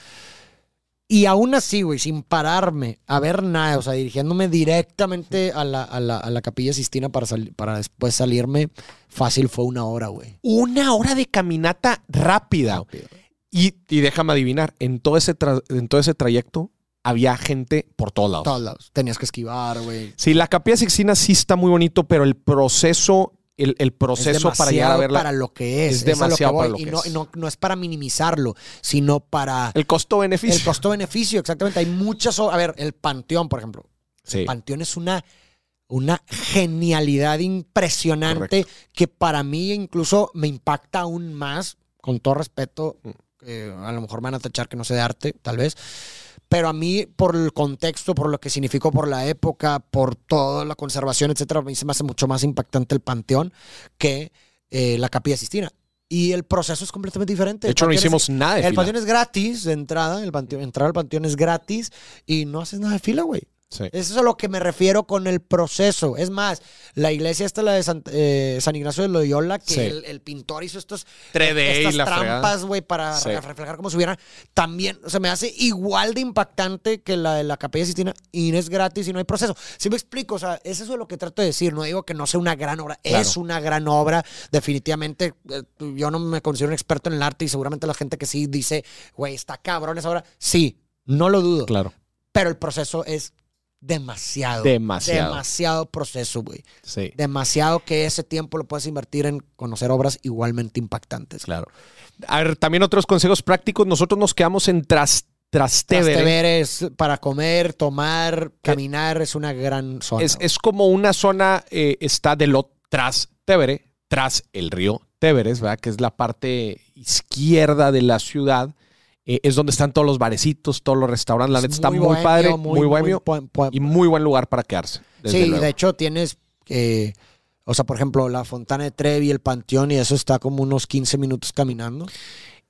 Y aún así, güey, sin pararme a ver nada, o sea, dirigiéndome directamente a la, a la, a la capilla Sistina para, sal- para después salirme, fácil fue una hora, güey. Una hora de caminata rápida. Y, y déjame adivinar, en todo, ese en todo ese trayecto había gente por todos lados. Todos lados. Tenías que esquivar, güey. Sí, la Capilla Sixtina sí está muy bonito, pero el proceso, el, el Es proceso para llegar a verla, para lo que es. es es a lo que demasiado para lo y que no, es. y no, no es para minimizarlo, sino para el costo-beneficio. El costo-beneficio, exactamente. Hay muchas. A ver, el Panteón, por ejemplo. Sí. El Panteón es una, una genialidad impresionante que para mí incluso me impacta aún más, con todo respeto. Eh, a lo mejor me van a tachar que no sé de arte, tal vez. Pero a mí, por el contexto, por lo que significó por la época, por toda la conservación, etcétera, a mí se me hace mucho más impactante el Panteón que eh, la Capilla Sistina. Y el proceso es completamente diferente. De hecho, no es- hicimos nada de el fila. panteón es gratis de entrada, el panteón, entrar al panteón es gratis y no haces nada de fila, güey. Sí. Eso es a lo que me refiero con el proceso. Es más, la iglesia esta, la de San, eh, San Ignacio de Loyola, que Sí. el, el pintor hizo estos 3D y estas la trampas, güey, para Sí. re- reflejar como si hubiera. También, o sea, me hace igual de impactante que la de la Capilla Sistina y no es gratis y no hay proceso. Si me explico, o sea, es eso lo que trato de decir. No digo que no sea una gran obra, Claro. es una gran obra. Definitivamente, eh, yo no me considero un experto en el arte y seguramente la gente que sí dice, güey, está cabrón esa obra. Sí, no lo dudo. Claro. Pero el proceso es demasiado. Demasiado. Demasiado proceso, güey. Sí. Demasiado que ese tiempo lo puedes invertir en conocer obras igualmente impactantes. Claro. A ver, también otros consejos prácticos. Nosotros nos quedamos en tras, Trastevere. Trastevere es para comer, tomar, caminar, es una gran zona. Es, es como una zona, eh, está de lo tras Tevere, tras el río Téveres, ¿verdad? Que es la parte izquierda de la ciudad. Eh, es donde están todos los barecitos, todos los restaurantes. La Es neta está muy, bohemio, padre, muy, bohemio po- y muy buen lugar para quedarse. Sí, luego. de hecho tienes, eh, o sea, por ejemplo, la Fontana de Trevi, el Panteón y eso está como unos 15 minutos caminando.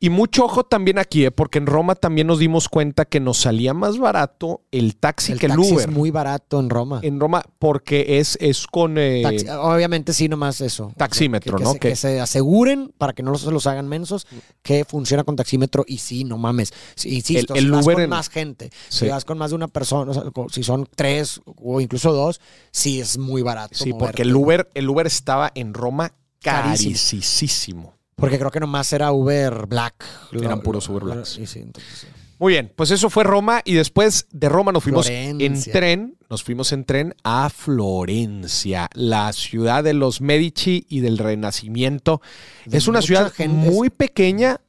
Y mucho ojo también aquí, ¿eh? porque en Roma también nos dimos cuenta que nos salía más barato el taxi el que el taxi Uber. es muy barato en Roma. En Roma, porque es, es con. eh, Taxi- obviamente sí, nomás eso. Taxímetro, que, ¿no? Que- que se aseguren, para que no se los hagan mensos, que funciona con taxímetro y sí, no mames. Sí, insisto, El- el si vas Uber con en- más gente, Sí. si vas con más de una persona, o sea, si son tres o incluso dos, sí es muy barato. sí, moverte. porque el Uber, el Uber estaba en Roma Carísimo. carísimo. Porque creo que nomás era Uber Black. Eran puros Uber Blacks. Sí, sí, entonces, sí. Muy bien, pues eso fue Roma y después de Roma nos fuimos en tren, nos fuimos en tren a Florencia, la ciudad de los Medici y del Renacimiento. De es una ciudad gente. muy pequeña,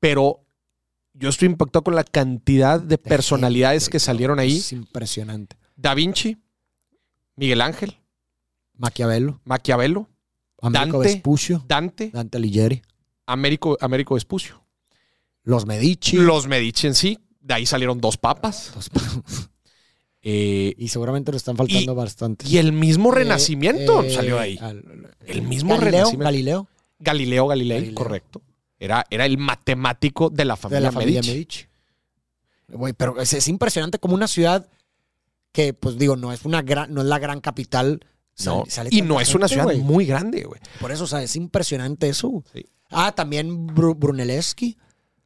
pero yo estoy impactado con la cantidad de De personalidades gente, que salieron ahí. Es impresionante. Da Vinci, Miguel Ángel, Maquiavelo, Maquiavelo, Américo Dante. Vespucio, Dante, Dante Alighieri, Américo, Américo Vespucio. los Medici. Los Medici en sí, de ahí salieron dos papas. los- eh, y seguramente le están faltando bastante. y el mismo Eh, Renacimiento eh, salió de ahí. al- El mismo Galileo, Renacimiento. Galileo, Galileo Galilei, Galileo. correcto. Era, era el matemático de la de familia, la familia Medici. Pero es, es impresionante como una ciudad que, pues digo, no es una gran, no es la gran capital. No, sale- sale y no es una ciudad muy grande, güey. Por eso, o sea, es impresionante eso. Sí. Ah, también Bru- Brunelleschi,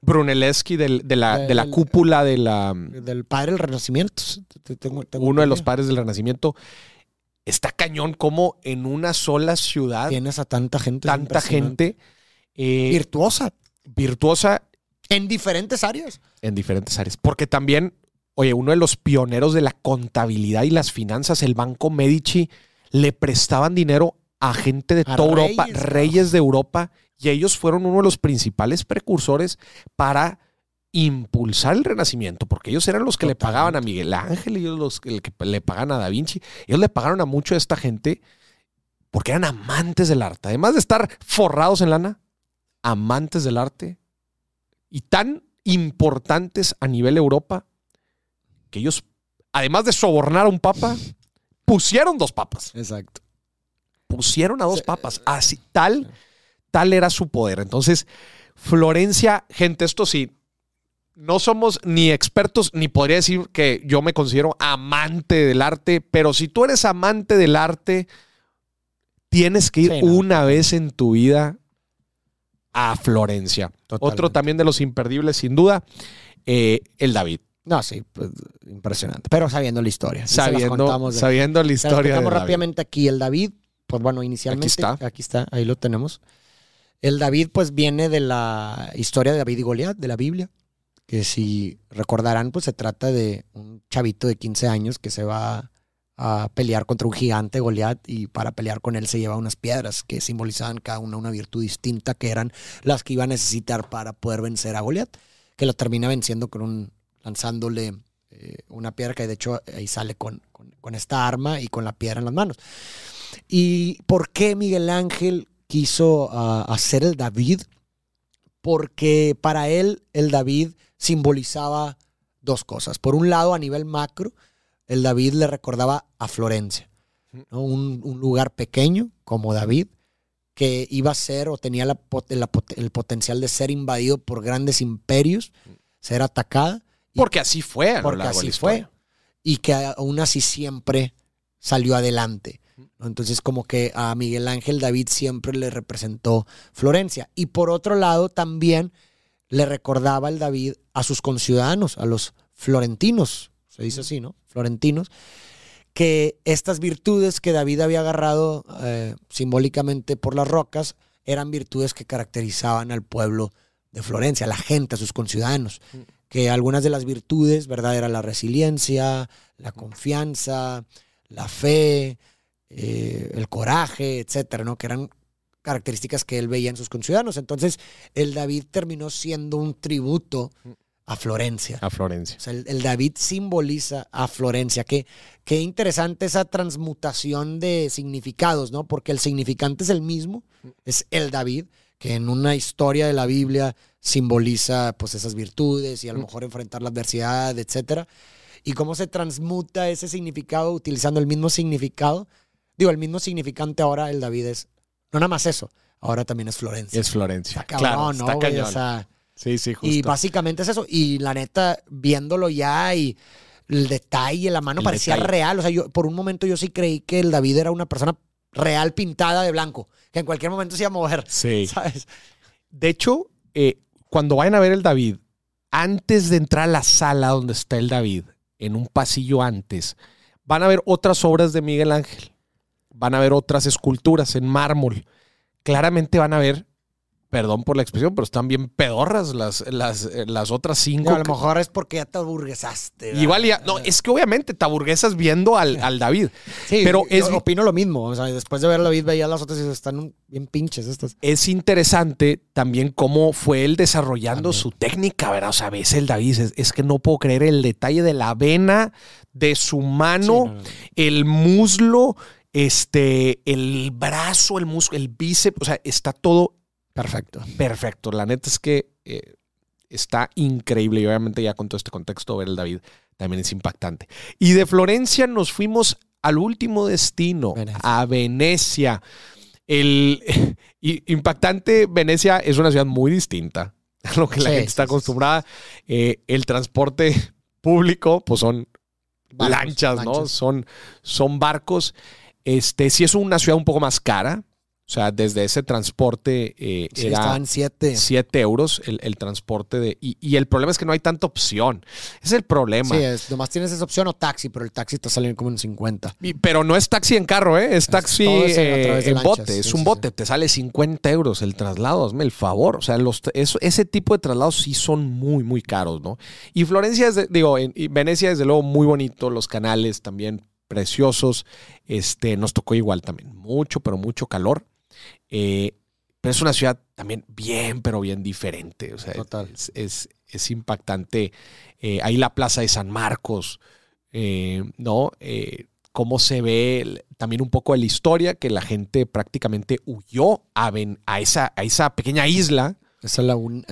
Brunelleschi del- de, la, de la cúpula de la del padre del Renacimiento. Te- tengo- tengo uno de los padres del Renacimiento. está cañón como en una sola ciudad Tienes a tanta gente. tanta gente eh, virtuosa virtuosa en diferentes áreas. en diferentes áreas. Porque también, oye, uno de los pioneros de la contabilidad y las finanzas, el Banco Medici, le prestaban dinero a gente de A toda Europa, reyes, reyes de Europa, y ellos fueron uno de los principales precursores para impulsar el renacimiento, porque ellos eran los que le pagaban a Miguel Ángel, ellos los que, el que le pagan a Da Vinci, ellos le pagaron a mucho de esta gente porque eran amantes del arte, además de estar forrados en lana, amantes del arte y tan importantes a nivel Europa que ellos, además de sobornar a un papa, pusieron dos papas. Exacto. Pusieron a dos papas. Así, tal, tal era su poder. Entonces, Florencia, gente, esto sí, no somos ni expertos, ni podría decir que yo me considero amante del arte, pero si tú eres amante del arte, tienes que ir Sí, no. una vez en tu vida a Florencia. Otro también de los imperdibles, sin duda, eh, el David. No, sí, pues, impresionante. Pero sabiendo la historia. Sabiendo, sabiendo la historia. David. rápidamente aquí. El David, pues bueno, inicialmente. Aquí está. Aquí está, ahí lo tenemos. El David, pues viene de la historia de David y Goliat, de la Biblia. Que si recordarán, pues se trata de un chavito de 15 años que se va a pelear contra un gigante Goliat y para pelear con él se lleva unas piedras que simbolizaban cada una una virtud distinta que eran las que iba a necesitar para poder vencer a Goliat, que lo termina venciendo con un lanzándole eh, una piedra que de hecho ahí sale con, con- con esta arma y con la piedra en las manos. ¿Y por qué Miguel Ángel quiso ah, hacer el David? Porque para él el David simbolizaba dos cosas. Por un lado, a nivel macro, el David le recordaba a Florencia, ¿no? un, un lugar pequeño como David, que iba a ser o tenía la el potencial de ser invadido por grandes imperios, ser atacada. Porque así fue. a lo porque de así la fue. Y que aún así siempre salió adelante. Entonces, como que a Miguel Ángel David siempre le representó Florencia. Y por otro lado, también le recordaba el David a sus conciudadanos, a los florentinos, se dice así, ¿no? Florentinos, que estas virtudes que David había agarrado eh, simbólicamente por las rocas eran virtudes que caracterizaban al pueblo de Florencia, a la gente, a sus conciudadanos. Que algunas de las virtudes, ¿verdad? Era la resiliencia, la confianza, la fe, eh, el coraje, etcétera, ¿no? Que eran características que él veía en sus conciudadanos. Entonces, el David terminó siendo un tributo a Florencia. A Florencia. O sea, el, el David simboliza a Florencia. Qué, qué interesante esa transmutación de significados, ¿no? Porque el significante es el mismo, es el David, que en una historia de la Biblia simboliza pues esas virtudes y a lo mejor enfrentar la adversidad, etcétera. Y cómo se transmuta ese significado utilizando el mismo significado. Digo, el mismo significante ahora el David es, no nada más eso, ahora también es Florencia. Es Florencia. Está cabrón, claro, ¿no, está cañón. O sea, sí, sí, justo. y básicamente es eso. Y la neta, viéndolo ya y el detalle, la mano El parecía detalle. real. O sea, yo por un momento yo sí creí que el David era una persona real pintada de blanco, que en cualquier momento se iba a mover. sí. ¿Sabes? De hecho, eh, cuando vayan a ver el David, antes de entrar a la sala donde está el David, en un pasillo antes, van a ver otras obras de Miguel Ángel. Van a ver otras esculturas en mármol. Claramente van a ver, perdón por la expresión, pero están bien pedorras las, las, eh, las otras cinco. Digo, a lo mejor es porque ya te aburguesaste. ¿verdad? Igual ya, no, es que obviamente te aburguesas viendo al, al David. Sí, pero yo es- opino lo mismo. O sea, después de ver a David veía las otras y están bien pinches estas. es interesante también cómo fue él desarrollando También. su técnica, ¿verdad? O sea, ves el David, dices, es que no puedo creer el detalle de la vena, de su mano, Sí, no, no, no. el muslo, este, el brazo, el muslo, el bíceps, o sea, está todo Perfecto. perfecto. La neta es que eh, está increíble y obviamente ya con todo este contexto ver el David también es impactante. Y de Florencia nos fuimos al último destino, Venecia. a Venecia. El impactante, Venecia es una ciudad muy distinta a lo que la gente está sí, acostumbrada. Eh, el transporte público, pues son Barcos, lanchas, ¿no? lanchas. Son, son barcos. Este, sí es una ciudad un poco más cara. O sea, desde ese transporte eh, Sí, era estaban siete. 7 euros el, el transporte de... Y, y el problema es que no hay tanta opción. Es el problema. Sí, es, nomás tienes esa opción o taxi, pero el taxi te sale como en 50. Y- pero no es taxi en carro, ¿eh? Es taxi es a eh, en lanchas, bote. Es un sí, bote. Te sale 50 euros el traslado. Hazme el favor. O sea, los, eso- ese tipo de traslados sí son muy, muy caros, ¿no? Y Florencia, es de- digo, en, y Venecia, desde luego, muy bonito. Los canales también preciosos. Este, nos tocó igual también. Mucho, pero mucho calor. Eh, pero es una ciudad también bien, pero bien diferente. O sea, Total. es, es- es impactante. Eh, ahí la plaza de San Marcos, eh, ¿no? Cómo se ve también un poco de la historia, que la gente prácticamente huyó a, ven- a, esa, a esa pequeña isla. Esa laguna,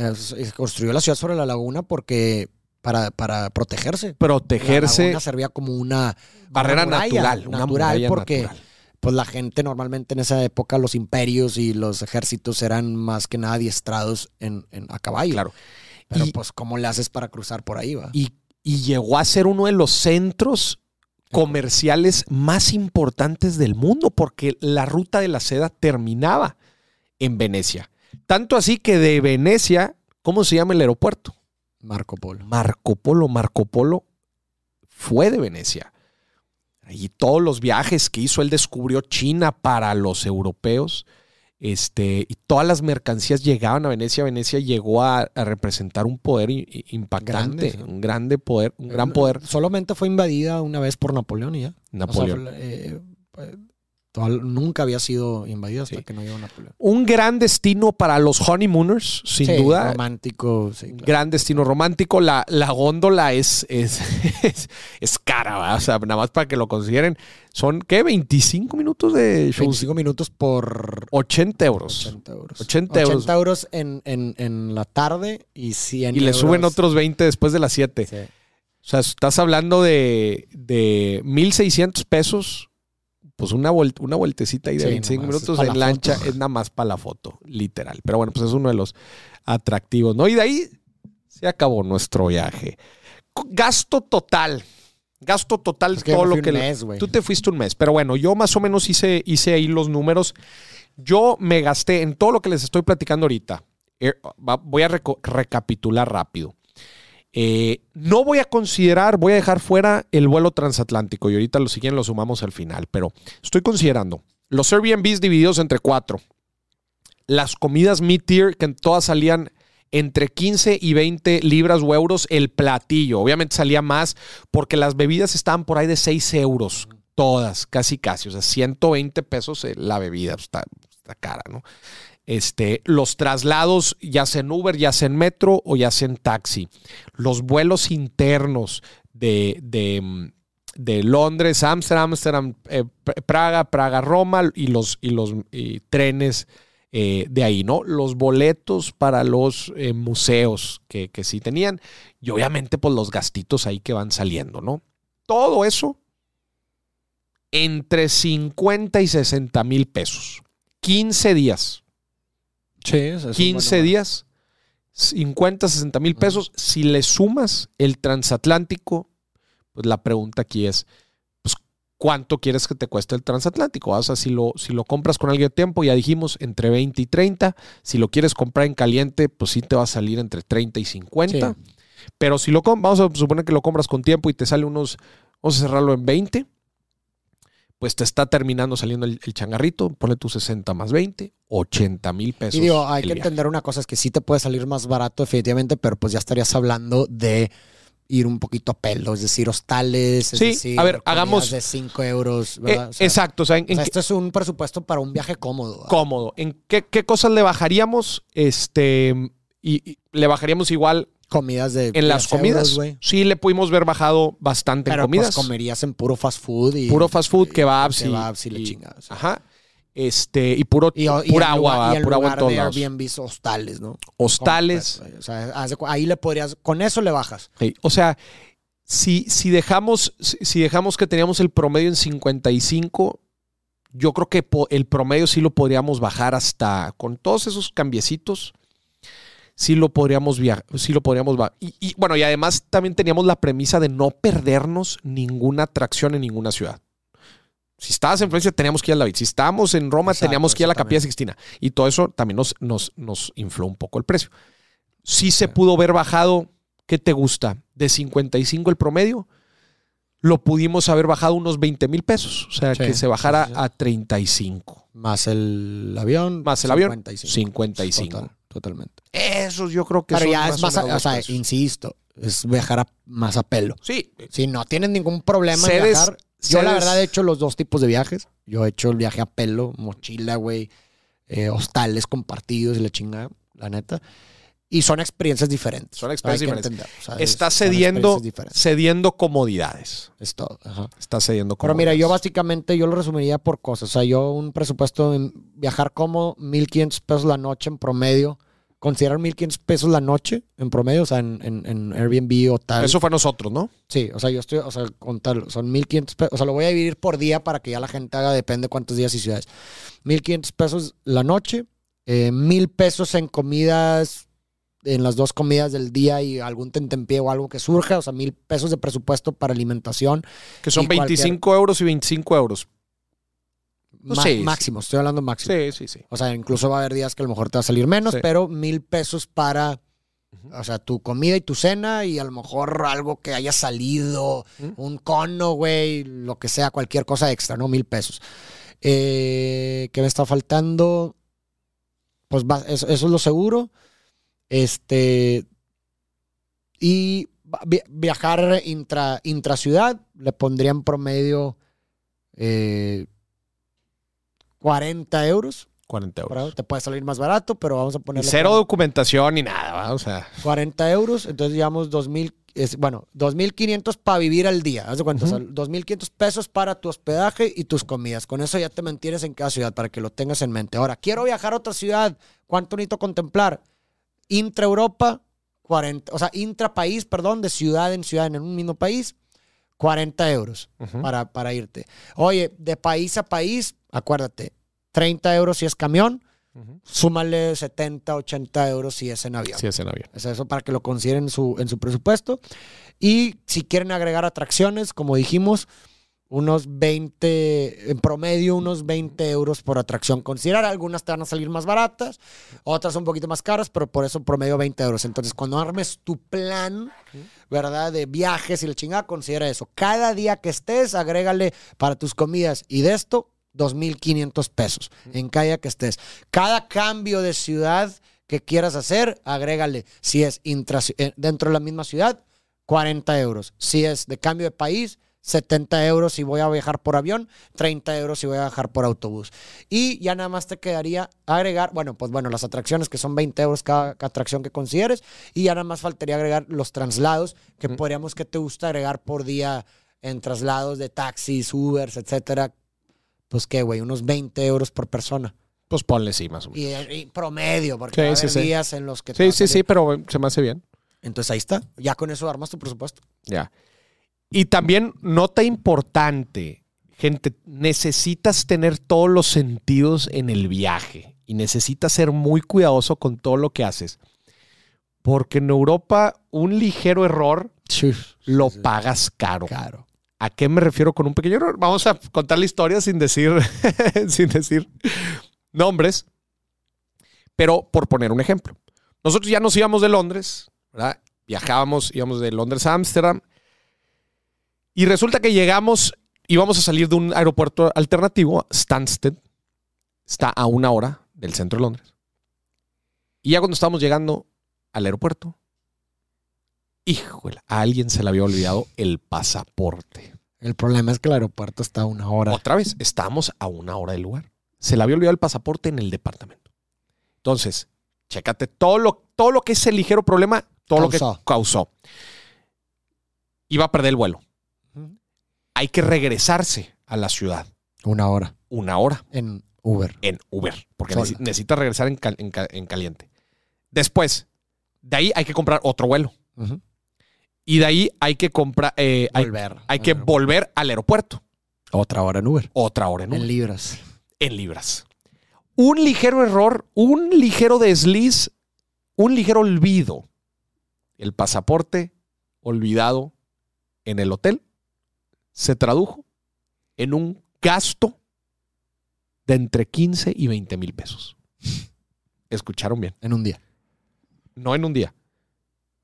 construyó la ciudad sobre la laguna porque para, para protegerse. La protegerse, laguna servía como una barrera una muralla, natural, una natural, muralla porque natural. Pues la gente normalmente en esa época los imperios y los ejércitos eran más que nada adiestrados en, en- a caballo. Claro. Pero Y- pues cómo le haces para cruzar por ahí, va? Y, y llegó a ser uno de los centros comerciales más importantes del mundo, porque la ruta de la seda terminaba en Venecia. Tanto así que de Venecia, ¿cómo se llama el aeropuerto? Marco Polo. Marco Polo. Marco Polo fue de Venecia. Y todos los viajes que hizo, él descubrió China para los europeos. Este, y todas las mercancías llegaban a Venecia. Venecia llegó a, a representar un poder impactante, Grande, un grande poder, un gran poder. Solamente fue invadida una vez por Napoleón y ya. Napoleón. O sea, eh, nunca había sido invadida hasta Sí. que no llegó Napoleón. Un gran destino para los honeymooners, sin Sí, duda. Romántico, sí. claro. Gran destino romántico. La, la góndola es, es, es, es cara, ¿verdad? O sea, nada más para que lo consideren. Son, ¿qué? 25 minutos de shows. 25 minutos por 80 euros. 80 euros. 80 euros. 80 euros en, en, en la tarde y 100 Y le euros. suben otros 20 después de las 7. Sí. O sea, estás hablando de, de 1.600 pesos. Pues una, vuel- una vueltecita ahí de Sí, 25 nomás, es minutos en la lancha foto. es nada más para la foto, literal. Pero bueno, pues es uno de los atractivos, ¿no? Y de ahí se acabó nuestro viaje. Gasto total. Gasto total, Es que yo todo lo que... un mes. Tú te fuiste un mes, pero bueno, yo más o menos hice, hice ahí los números. Yo me gasté en todo lo que les estoy platicando ahorita. Va- Voy a recapitular rápido. Eh, no voy a considerar, voy a dejar fuera el vuelo transatlántico y ahorita lo siguiente lo sumamos al final, pero estoy considerando los Airbnbs divididos entre cuatro, las comidas mid-tier que todas salían entre 15 y 20 libras o euros el platillo. Obviamente salía más porque las bebidas estaban por ahí de 6 euros, todas, casi casi, o sea, 120 pesos eh, la bebida, pues, está, está cara, ¿no? Este, los traslados, ya sea en Uber, ya sea en metro o ya sea en taxi. Los vuelos internos de, de, mm, Londres, Ámsterdam, Ámsterdam, eh, Praga, Praga, Roma y los, y los trenes eh, de ahí, ¿no? Los boletos para los eh, museos que, que sí tenían y obviamente pues los gastitos ahí que van saliendo, ¿no? Todo eso entre 50 y 60 mil pesos. 15 días. Sí, eso es un 15 buen días, 50, 60 mil pesos. Si le sumas el transatlántico, pues la pregunta aquí es, pues, ¿cuánto quieres que te cueste el transatlántico? O sea, si lo, si lo compras con alguien de tiempo, ya dijimos, entre 20 y 30. Si lo quieres comprar en caliente, pues sí te va a salir entre 30 y 50. Sí. Pero si lo vamos a suponer que lo compras con tiempo y te sale unos, vamos a cerrarlo en 20, pues te está terminando saliendo el, el changarrito, ponle tus 60 más 20, 80 mil pesos. Y digo, hay que viaje. entender una cosa, es que sí te puede salir más barato definitivamente, pero pues ya estarías hablando de ir un poquito a pelo, es decir, hostales, es Sí, decir, a ver, hagamos- de 5 euros, Eh, ¿verdad? O sea, exacto, o sea, en, o sea, en qué- esto es un presupuesto para un viaje cómodo. ¿verdad? cómodo. ¿En qué, qué cosas le bajaríamos? Este, y, y le bajaríamos igual Comidas de en las 10 euros, comidas. güey. sí, le pudimos ver bajado bastante Pero en comidas. pues comerías en puro fast food y puro fast food, kebabs, y, kebabs y y- o sea. Ajá. Este, y puro, Y, pura agua, lugar- y pura agua en todos de lados. Airbnbs hostales, ¿no? Hostales. O sea, ahí le podrías, con eso le bajas. Sí, O sea, si, si dejamos, si, dejamos que teníamos el promedio en 55, yo creo que el promedio sí lo podríamos bajar hasta con todos esos cambiecitos. Sí lo podríamos viajar, sí lo podríamos y, y, bueno, y además también teníamos la premisa de no perdernos ninguna atracción en ninguna ciudad. Si estabas en Florencia, teníamos que ir al David. Si estábamos en Roma, Exacto, teníamos que ir a la Capilla. Sixtina. Y todo eso también nos, nos, nos infló un poco el precio. Sí se pudo haber bajado, ¿qué te gusta? De 55 el promedio, lo pudimos haber bajado unos 20 mil pesos. O sea, Sí, que se bajara sí, sí. a 35. Más el avión. Más el avión, 55. 55. Total, totalmente. Esos yo creo que Pero son ya más es más, o sea, insisto, es viajar a- más a pelo. Sí, Si no tienen ningún problema en viajar. Yo la verdad he hecho los dos tipos de viajes. Yo he hecho el viaje a pelo, mochila, güey, eh, hostales compartidos y la chingada, la neta. Y son experiencias diferentes. Son experiencias Hay diferentes. o sea, está cediendo, cediendo comodidades. Es todo. ajá. Está cediendo Pero comodidades. mira, yo básicamente yo lo resumiría por cosas. O sea, yo un presupuesto en viajar como 1.500 pesos la noche en promedio. Considerar 1.500 pesos la noche en promedio, o sea, en, en, en Airbnb o tal. Eso fue nosotros, ¿no? Sí, o sea, yo estoy, o sea, contar, son 1.500 pesos. O sea, lo voy a dividir por día para que ya la gente haga, depende cuántos días y ciudades. 1.500 pesos la noche, eh, 1.000 pesos en comidas, en las dos comidas del día y algún tentempié o algo que surja. O sea, 1.000 pesos de presupuesto para alimentación. Que son Y cualquier- 25 euros y 25 euros. Sí, máximo, estoy hablando máximo. Sí, sí, sí. O sea, incluso va a haber días que a lo mejor te va a salir menos, Sí. pero mil pesos para, o sea, tu comida y tu cena y a lo mejor algo que haya salido, un cono, güey, lo que sea, cualquier cosa extra, ¿no? Mil pesos. Eh, ¿Qué me está faltando? Pues va- eso, eso es lo seguro. Este. Y viajar intra, intraciudad, le pondría en promedio eh, 40 euros. 40 euros. Te puede salir más barato, pero vamos a Y ponerle cero 40 documentación ni nada, ¿va? O sea, 40 euros. Entonces llevamos 2.000, es, bueno, 2.500 para vivir al día. Haz de cuenta, o sea, 2.500 pesos para tu hospedaje y tus comidas. Con eso ya te mantienes en cada ciudad para que lo tengas en mente. Ahora, quiero viajar a otra ciudad. ¿Cuánto necesito contemplar? Intra-Europa, 40, o sea, intra-país, perdón, de ciudad en ciudad en un mismo país, 40 euros para, para irte. Oye, de país a país, acuérdate, 30 euros si es camión, Ujú. súmale 70, 80 euros si es en avión. sí es en avión. Sea, eso para que lo consideren en su, en su presupuesto. Y si quieren agregar atracciones, como dijimos, unos 20, en promedio, unos 20 euros por atracción. Considerar, algunas te van a salir más baratas, otras un poquito más caras, pero por eso promedio 20 euros. Entonces, cuando armes tu plan, ¿verdad? De viajes y la chingada, considera eso. Cada día que estés, agrégale para tus comidas y de esto, 2.500 pesos en cada que estés. Cada cambio de ciudad que quieras hacer, agrégale. Si es intra- eh, dentro de la misma ciudad, 40 euros. Si es de cambio de país, 70 euros si voy a viajar por avión, 30 euros si voy a viajar por autobús. Y ya nada más te quedaría agregar, bueno, pues bueno, las atracciones que son 20 euros cada, cada atracción que consideres. Y ya nada más faltaría agregar los traslados, que podríamos que te gusta agregar por día en traslados de taxis, Ubers, etcétera. Pues qué, güey, unos 20 euros por persona. Pues ponle sí, más o menos. Y, y promedio, porque Sí, va a sí, haber sí. días en los que... Sí, sí, sí, pero se me hace bien. Entonces ahí está. Ya con eso armas tu presupuesto. Ya. Y también, nota importante, gente, necesitas tener todos los sentidos en el viaje y necesitas ser muy cuidadoso con todo lo que haces. Porque en Europa un ligero error lo sí. pagas caro. Caro. ¿A qué me refiero con un pequeño error? Vamos a contar la historia sin decir, sin decir nombres. Pero por poner un ejemplo. Nosotros ya nos íbamos de Londres, ¿verdad? Viajábamos, íbamos de Londres a Ámsterdam. Y resulta que llegamos, íbamos a salir de un aeropuerto alternativo, Stansted. Está a una hora del centro de Londres. Y ya cuando estábamos llegando al aeropuerto, híjole, a alguien se le había olvidado el pasaporte. El problema es que el aeropuerto está a una hora. Otra vez, estábamos a una hora del lugar. Se le había olvidado el pasaporte en el departamento. Entonces, chécate todo lo, todo lo que ese ligero problema, todo lo que causó. Iba a perder el vuelo. Hay que regresarse a la ciudad Una hora una hora en Uber. en Uber, porque necesita regresar en, cal- en ca- en caliente. Después, de ahí hay que comprar otro vuelo. Y de ahí hay que comprar, eh, hay, Volver. hay que volver al aeropuerto. Otra hora en Uber. Otra hora en Uber. En libras. en libras. Un ligero error, un ligero desliz, un ligero olvido. El pasaporte olvidado en el hotel se tradujo en un gasto de entre 15 y 20 mil pesos. Escucharon bien. En un día. No en un día,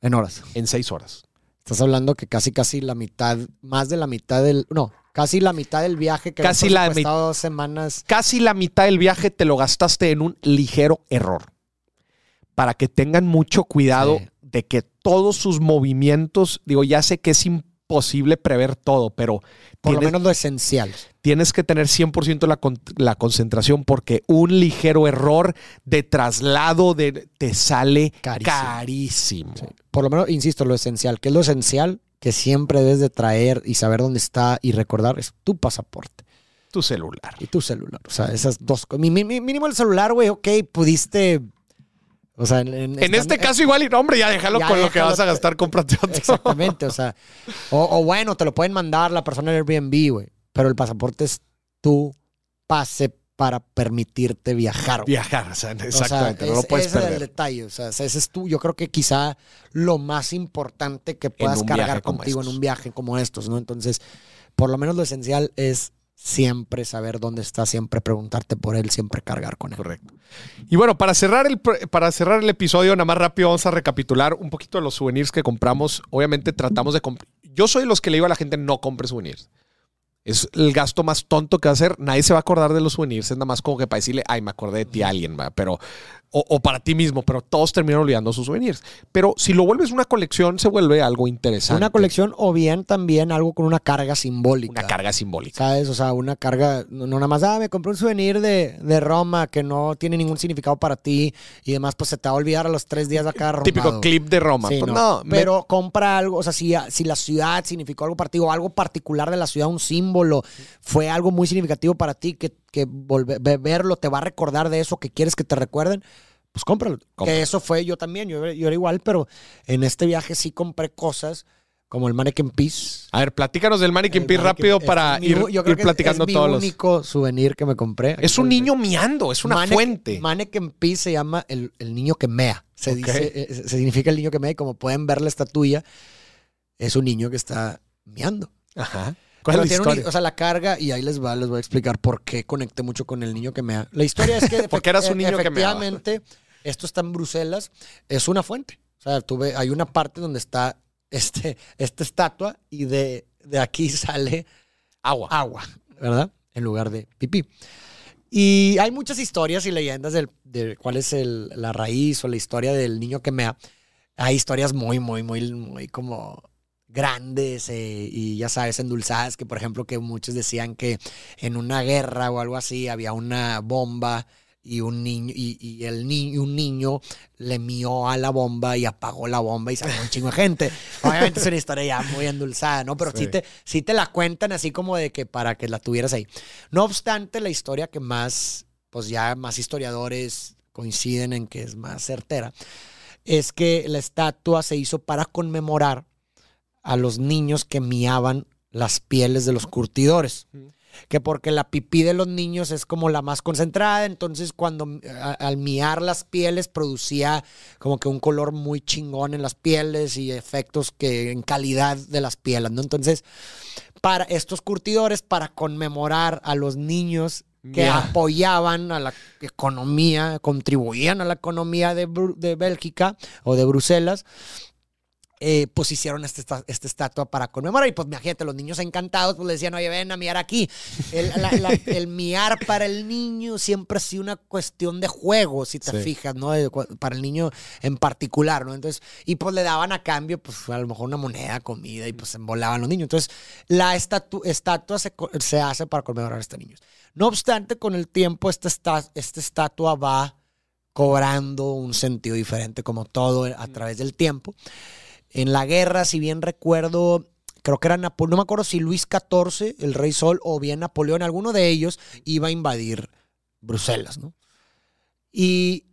En horas. en seis horas. Estás hablando que casi, casi la mitad, más de la mitad del. No, casi la mitad del viaje que Casi la dos semanas. Casi la mitad del viaje te lo gastaste en un ligero error. Para que tengan mucho cuidado Sí. de que todos sus movimientos, digo, ya sé que es imposible prever todo, pero Por lo menos lo esencial. tienes que tener 100% la, con- la concentración porque un ligero error de traslado de, te sale Carísimo. carísimo. Por lo menos, insisto, lo esencial. ¿Qué es lo esencial? Que siempre debes de traer y saber dónde está y recordar es tu pasaporte Tu celular. y tu celular. O sea, esas dos cosas. Mínimo el celular, güey, ok, pudiste. O sea, en, En este caso, igual, y no, hombre, ya déjalo Ya con lo que vas a gastar, cómprate otro. Exactamente, o sea, o, o bueno, te lo pueden mandar la persona en Airbnb, güey, pero el pasaporte es tu pase para permitirte viajar. güey. Viajar, o sea, O sea, exactamente, no lo es- puedes ese es el perder. detalle, o sea, ese es tú, yo creo que quizá lo más importante que puedas cargar contigo en un viaje como estos, ¿no? Entonces, por lo menos lo esencial es siempre saber dónde está, siempre preguntarte por él, siempre cargar con él. Correcto. Y bueno, para cerrar, el, para cerrar el episodio, nada más rápido vamos a recapitular un poquito de los souvenirs que compramos. Obviamente tratamos de. Yo soy los que le digo a la gente no compre souvenirs. Es el gasto más tonto que va a hacer. Nadie se va a acordar de los souvenirs. Es nada más como que para decirle, ay, me acordé de ti alguien, ¿va? pero o, o para ti mismo, pero todos terminan olvidando sus souvenirs. Pero si lo vuelves una colección, se vuelve algo interesante. Una colección o bien también algo con una carga simbólica. Una carga simbólica. ¿Sabes? O sea, una carga, no, nada más, ah, me compré un souvenir de, de Roma que no tiene ningún significado para ti y demás, pues se te va a olvidar a los tres días de acá Típico clip de Roma. Sí, Pues no. no, me- Pero compra algo, o sea, si, si la ciudad significó algo para ti o algo particular de la ciudad, un símbolo, fue algo muy significativo para ti que, que volver, ve- verlo te va a recordar de eso que quieres que te recuerden, pues cómpralo. Compra. Que eso fue yo también, yo, era- yo era igual, pero en este viaje sí compré cosas como el Mannequin Peace. A ver, platícanos del Mannequin El Peace rápido es para mi- ir, yo creo ir que platicando es todos los. único souvenir que me compré. Es un niño miando, es una Mannequin- fuente. Mannequin Peace se llama el, el niño que mea. Se dice, eh, se significa el niño que mea y como pueden ver la estatuilla, es un niño que está meando. Ajá. ¿Cuál Pero tiene un- o sea, la carga, y ahí les va, les voy a explicar por qué conecté mucho con el niño que mea. La historia es que Porque eras un niño que meaba. efectivamente, esto está en Bruselas, es una fuente. O sea, tuve, hay una parte donde está este, esta estatua y de, de aquí sale Agua. agua, ¿verdad? En lugar de pipí. Y hay muchas historias y leyendas del- de cuál es el- la raíz o la historia del niño que mea. Hay historias muy, muy, muy, muy como grandes eh, y ya sabes, endulzadas, que por ejemplo que muchos decían que en una guerra o algo así había una bomba y un niño y, y el niño un niño le mió a la bomba y apagó la bomba y salió un chingo de gente. Obviamente es una historia ya muy endulzada, ¿no? Pero sí, Sí. te, sí te la cuentan así como de que para que la tuvieras ahí. No obstante, la historia que más, pues ya más historiadores coinciden en que es más certera, es que la estatua se hizo para conmemorar a los niños que miaban las pieles de los curtidores. Que porque la pipí de los niños es como la más concentrada, entonces cuando a- al miar las pieles producía como que un color muy chingón en las pieles y efectos que en calidad de las pieles, ¿no? Entonces, para estos curtidores, para conmemorar a los niños que Ya. apoyaban a la economía, contribuían a la economía de, de Bélgica o de Bruselas, eh, pues hicieron este esta, esta estatua para conmemorar. Y pues imagínate, los niños encantados pues le decían, oye, ven a miar aquí. El, la- la- el miar para el niño siempre ha sido una cuestión de juego, si te Sí. fijas, ¿no? Para el niño en particular, ¿no? Entonces, y pues le daban a cambio, pues a lo mejor una moneda, comida, y pues se embolaban los niños. Entonces, la estatu- estatua se, se hace para conmemorar a estos niños. No obstante, con el tiempo, esta, esta, esta estatua va cobrando un sentido diferente, como todo a través del tiempo. En la guerra, si bien recuerdo, creo que era Napoleón, no me acuerdo si Luis XIV, el rey Sol, o bien Napoleón, alguno de ellos iba a invadir Bruselas, ¿no? Y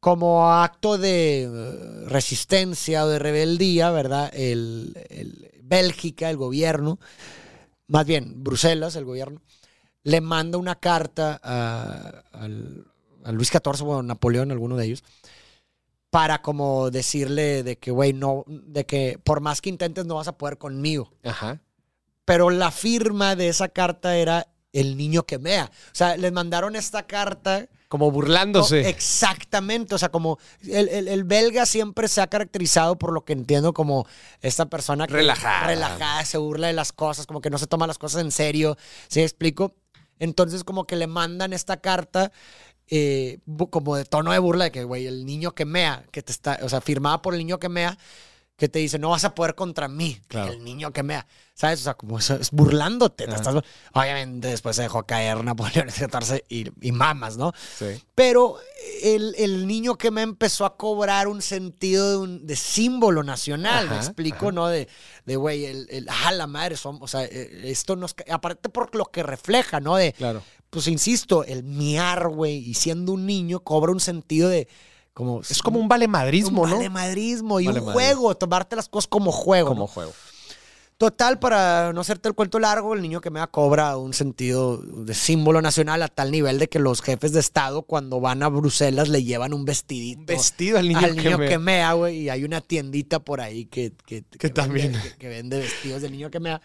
como acto de eh, resistencia o de rebeldía, ¿verdad? El, Bélgica, el gobierno, más bien Bruselas, el gobierno, le manda una carta a, a Luis XIV o a Napoleón, alguno de ellos, para como decirle de que, güey, no, de que por más que intentes no vas a poder conmigo. Ajá. Pero la firma de esa carta era el niño que mea. O sea, les mandaron esta carta. Como burlándose. No, exactamente, o sea, como el, el- el belga siempre se ha caracterizado por lo que entiendo como esta persona que Relajada. relajada, se burla de las cosas, como que no se toma las cosas en serio, ¿sí explico? Entonces como que le mandan esta carta eh, como de tono de burla de que, güey, el niño que mea, que te está, o sea, firmada por el niño que mea, que te dice, no vas a poder contra mí, Claro. el niño que mea, ¿sabes? O sea, como eso es burlándote. te Ajá. estás- obviamente después se dejó caer Napoleón y, y mamas, ¿no? Sí. Pero el, el niño que me empezó a cobrar un sentido de, un- de símbolo nacional, me Ajá, explico, ¿no? De, de güey, el, el, ah, la madre, son, o sea, eh, esto nos, aparte por lo que refleja, ¿no? De, Claro. Pues insisto, el miar, güey, y siendo un niño cobra un sentido de, como... Es como un valemadrismo, un ¿no? valemadrismo y un juego, tomarte las cosas como juego. Como ¿no? juego. Total, para no hacerte el cuento largo, el niño que me cobra un sentido de símbolo nacional a tal nivel de que los jefes de Estado cuando van a Bruselas le llevan un vestidito. Un vestido al niño, al niño que, me... mea, güey, y hay una tiendita por ahí que, que, que también. Vende, que, que vende vestidos del niño que mea.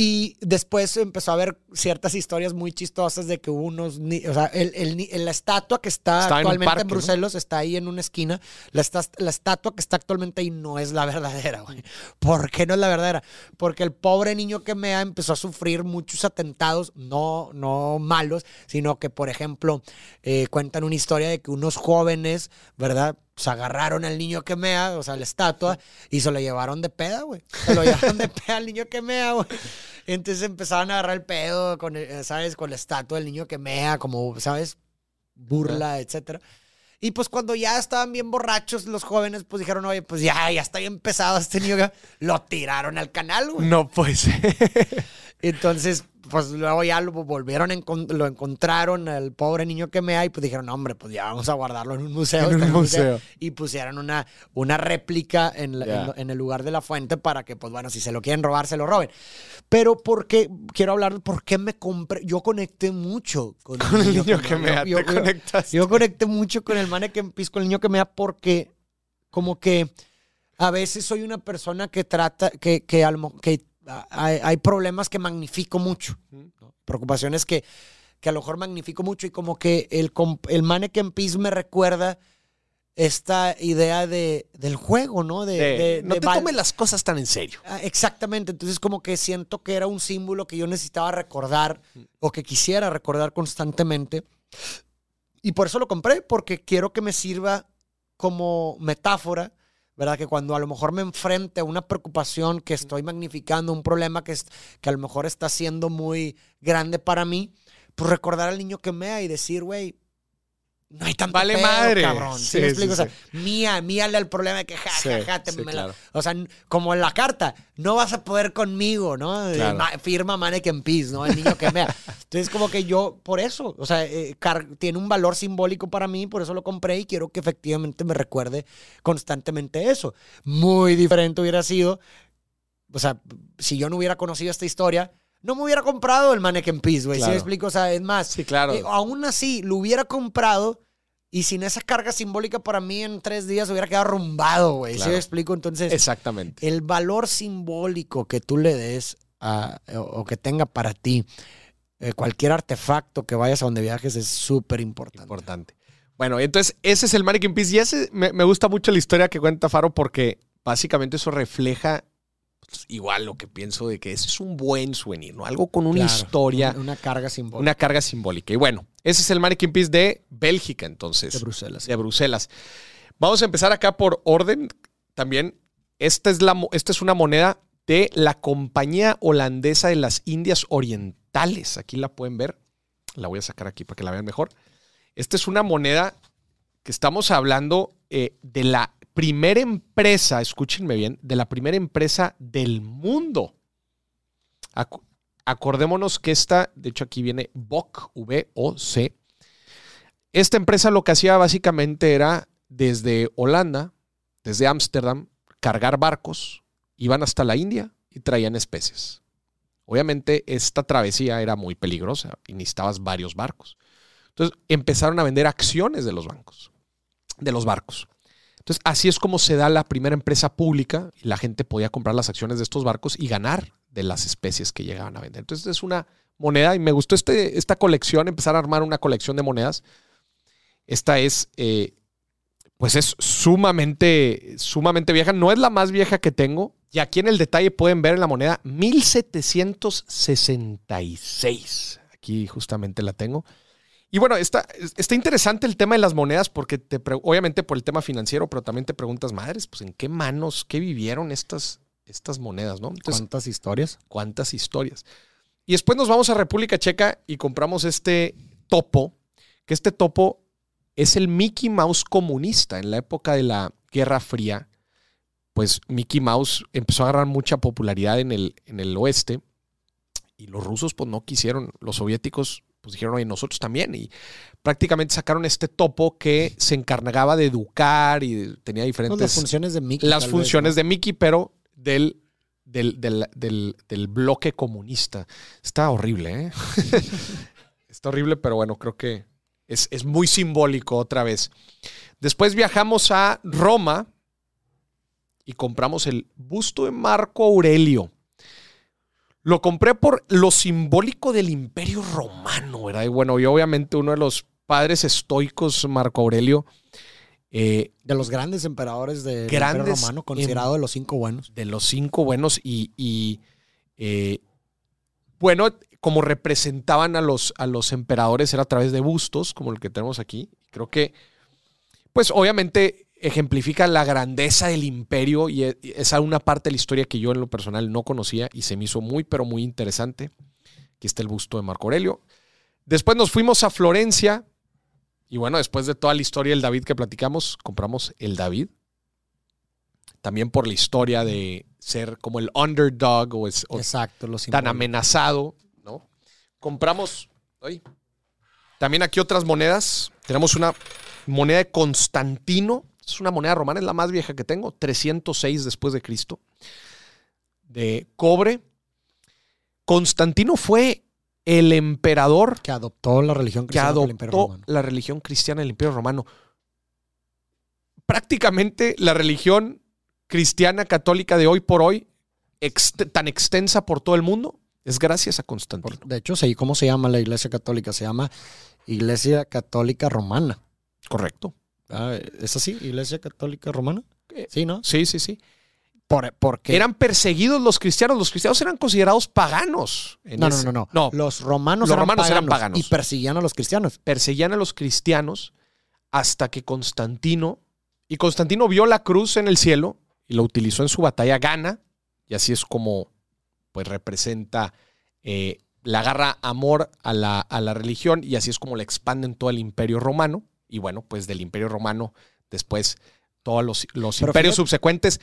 Y después empezó a haber ciertas historias muy chistosas de que unos... o sea, el, el la estatua que está en actualmente parque, en ¿no? Bruselas está ahí en una esquina. La, la estatua que está actualmente ahí no es la verdadera, güey. ¿Por qué no es la verdadera? Porque el pobre niño que mea empezó a sufrir muchos atentados, no, no malos, sino que, por ejemplo, eh, cuentan una historia de que unos jóvenes, ¿verdad? Se agarraron al niño que mea, o sea, la estatua, y se lo llevaron de peda, güey. Se lo llevaron de peda al niño que mea, güey. Entonces empezaron a agarrar el pedo con, el- ¿sabes? Con la estatua del niño que mea, como, ¿sabes? Burla, etcétera. Y pues cuando ya estaban bien borrachos los jóvenes, pues dijeron, oye, pues ya, ya está bien pesado este niño. que-". Lo tiraron al canal, güey. No, pues. Entonces, pues luego ya lo volvieron, lo encontraron al pobre niño que mea y pues dijeron, "No, hombre, pues ya vamos a guardarlo en un museo. En un el museo. Y pusieron una, una réplica en, la- Ya. en en el lugar de la fuente para que, pues bueno, si se lo quieren robar, se lo roben. Pero porque, quiero hablar de por qué me compré, yo conecté mucho con, Con el niño que mea. mea, Yo- te yo- conectaste. yo conecté mucho con el mannequin pis, con el niño que me da porque como que a veces soy una persona que trata, que, que, que hay, hay problemas que magnifico mucho. ¿no? Preocupaciones que, que a lo mejor magnifico mucho y como que el, el mannequin pis me recuerda esta idea de, del juego, ¿no? De, De- de- no te tomes las cosas tan en serio. Ah, Exactamente, entonces como que siento que era un símbolo que yo necesitaba recordar o que quisiera recordar constantemente. Y por eso lo compré, porque quiero que me sirva como metáfora, ¿verdad? Que cuando a lo mejor me enfrente a una preocupación que estoy magnificando, un problema que, es- que a lo mejor está siendo muy grande para mí, pues recordar al niño que mea y decir, güey, no hay tanto Vale pedo, madre. cabrón. ¿Sí Sí, me sí, explico? O sea, mía, míale al problema de que ja, ja, ja, te me la- o sea, como en la carta, no vas a poder conmigo, ¿no? De Claro. ma- firma Mannequin Peace, ¿no? El niño que mea. Entonces, como que yo, por eso, o sea, eh, car- tiene un valor simbólico para mí, por eso lo compré y quiero que efectivamente me recuerde constantemente eso. Muy diferente hubiera sido, o sea, si yo no hubiera conocido esta historia, no me hubiera comprado el Mannequin Peace, güey. ¿Sí Claro. me explico? O sea, es más, Sí, claro. eh, aún así, lo hubiera comprado y sin esa carga simbólica para mí en tres días hubiera quedado arrumbado, güey. ¿Sí Claro. me explico? Entonces, Exactamente. el valor simbólico que tú le des a- o, que tenga para ti eh, cualquier artefacto que vayas a donde viajes es súper importante. Importante. Bueno, entonces ese es el Mannequin Peace. Y ese me, me gusta mucho la historia que cuenta Faro porque básicamente eso refleja igual lo que pienso de que ese es un buen souvenir, ¿no? Algo con una Claro, historia, Una, una carga simbólica una carga simbólica. Y bueno, ese es el Mannequin Peace de Bélgica, entonces. de Bruselas. de Bruselas. Vamos a empezar acá por orden. También, esta es, la, esta es una moneda de la Compañía Holandesa de las Indias Orientales. Aquí la pueden ver. La voy a sacar aquí para que la vean mejor. Esta es una moneda que estamos hablando eh, de la primera empresa, escúchenme bien, de la primera empresa del mundo. Acordémonos que esta, de hecho aquí viene VOC, V-O-C. Esta empresa lo que hacía básicamente era desde Holanda, desde Ámsterdam, cargar barcos, iban hasta la India y traían especies. Obviamente esta travesía era muy peligrosa y necesitabas varios barcos. Entonces empezaron a vender acciones de los bancos, de los barcos. Entonces así es como se da la primera empresa pública y la gente podía comprar las acciones de estos barcos y ganar de las especies que llegaban a vender. Entonces es una moneda y me gustó este, esta colección, empezar a armar una colección de monedas. Esta es, eh, pues es sumamente, sumamente vieja. No es la más vieja que tengo. Y aquí en el detalle pueden ver en la moneda 1766. Aquí justamente la tengo. Y bueno, está, está interesante el tema de las monedas porque te, obviamente por el tema financiero, pero también te preguntas, madres, pues en qué manos, qué vivieron estas, estas monedas, ¿no? ¿Cuántas historias? ¿Cuántas historias? Y después nos vamos a República Checa y compramos este topo, que este topo es el Mickey Mouse comunista en la época de la Guerra Fría. Pues Mickey Mouse empezó a agarrar mucha popularidad en el, en el oeste y los rusos pues no quisieron, los soviéticos pues dijeron, oye, nosotros también. Y prácticamente sacaron este topo que se encargaba de educar y tenía diferentes... las funciones de Mickey. Las funciones de Mickey, pero del, del, del, bloque comunista. Está horrible, ¿eh? Está horrible, pero bueno, creo que es, es muy simbólico otra vez. Después viajamos a Roma y compramos el busto de Marco Aurelio. Lo compré por lo simbólico del imperio romano, ¿verdad? Y bueno, y obviamente uno de los padres estoicos, Marco Aurelio. Eh, de los grandes emperadores del imperio romano, considerado de los cinco buenos. De los cinco buenos y, eh, bueno, como representaban a los, a los emperadores era a través de bustos, como el que tenemos aquí. Creo que, pues obviamente ejemplifica la grandeza del imperio y e, es una parte de la historia que yo en lo personal no conocía y se me hizo muy, pero muy interesante. Aquí está el busto de Marco Aurelio. Después nos fuimos a Florencia y bueno, después de toda la historia del David que platicamos, compramos el David. También por la historia de ser como el underdog o, es, Exacto, tan amenazado, ¿no? Compramos, también aquí otras monedas. Tenemos una moneda de Constantino es una moneda romana, es la más vieja que tengo, 306 después de Cristo, de cobre. Constantino fue el emperador que adoptó la religión cristiana que adoptó la religión cristiana del Imperio Romano. Prácticamente la religión cristiana católica de hoy por hoy, tan extensa por todo el mundo, es gracias a Constantino. De hecho, ¿cómo se llama la Iglesia Católica? Se llama Iglesia Católica Romana. Correcto. Ah, ¿Es así? ¿Iglesia Católica Romana? Eh, sí, ¿no? Sí, sí, sí. ¿Por, porque Eran perseguidos los cristianos. Los cristianos eran considerados paganos. No, no, no, no, Los romanos, eran, romanos eran paganos. Y perseguían a los cristianos. Perseguían a los cristianos hasta que Constantino. Y Constantino vio la cruz en el cielo y lo utilizó en su batalla, gana. Y así es como pues representa. Eh, la agarra amor a la, a la religión y así es como la expande en todo el imperio romano y bueno, pues del Imperio Romano, después todos los, los imperios subsecuentes,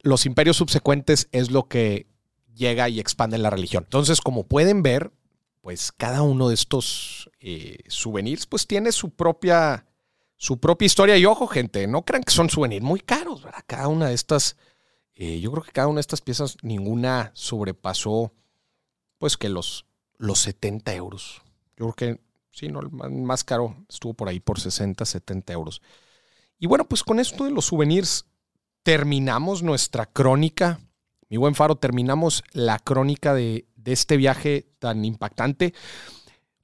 los imperios subsecuentes es lo que llega y expande la religión. Entonces, como pueden ver, pues cada uno de estos eh, souvenirs, pues tiene su propia, su propia historia. Y ojo, gente, no crean que son souvenirs muy caros, ¿verdad? Cada una de estas, eh, yo creo que cada una de estas piezas, ninguna sobrepasó, pues que los, los 70 euros. Yo creo que Sí, no, el más caro estuvo por ahí por 60, 70 euros. Y bueno, pues con esto de los souvenirs terminamos nuestra crónica. Mi buen Faro, terminamos la crónica de, este viaje tan impactante.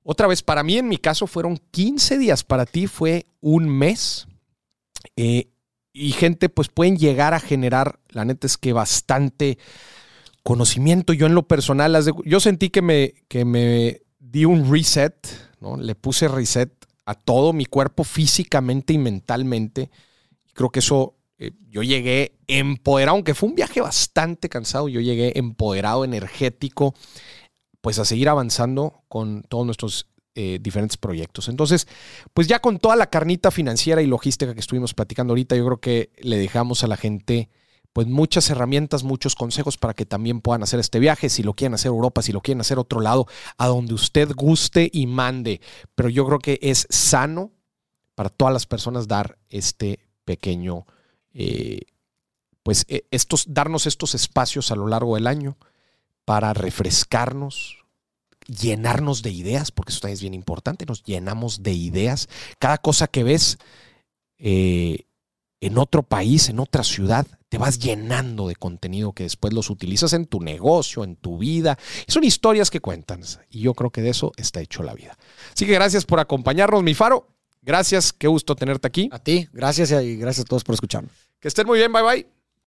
Otra vez, para mí en mi caso fueron 15 días, para ti fue un mes. Eh, y gente, pues pueden llegar a generar, la neta es que bastante conocimiento. Yo en lo personal, yo sentí que me, que me di un reset le puse reset a todo mi cuerpo físicamente y mentalmente. Creo que eso, eh, yo llegué empoderado, aunque fue un viaje bastante cansado, yo llegué empoderado, energético, pues a seguir avanzando con todos nuestros eh, diferentes proyectos. Entonces, pues ya con toda la carnita financiera y logística que estuvimos platicando ahorita, yo creo que le dejamos a la gente pues muchas herramientas, muchos consejos para que también puedan hacer este viaje, si lo quieren hacer Europa, si lo quieren hacer otro lado, a donde usted guste y mande. Pero yo creo que es sano para todas las personas dar este pequeño, eh, pues e, estos, darnos estos espacios a lo largo del año para refrescarnos, llenarnos de ideas, porque eso también es bien importante, nos llenamos de ideas. Cada cosa que ves, eh, en otro país, en otra ciudad, te vas llenando de contenido que después los utilizas en tu negocio, en tu vida. Son historias que cuentan y yo creo que de eso está hecho la vida. Así que gracias por acompañarnos, mi faro. Gracias, qué gusto tenerte aquí. A ti, gracias y gracias a todos por escucharme. Que estén muy bien, bye bye.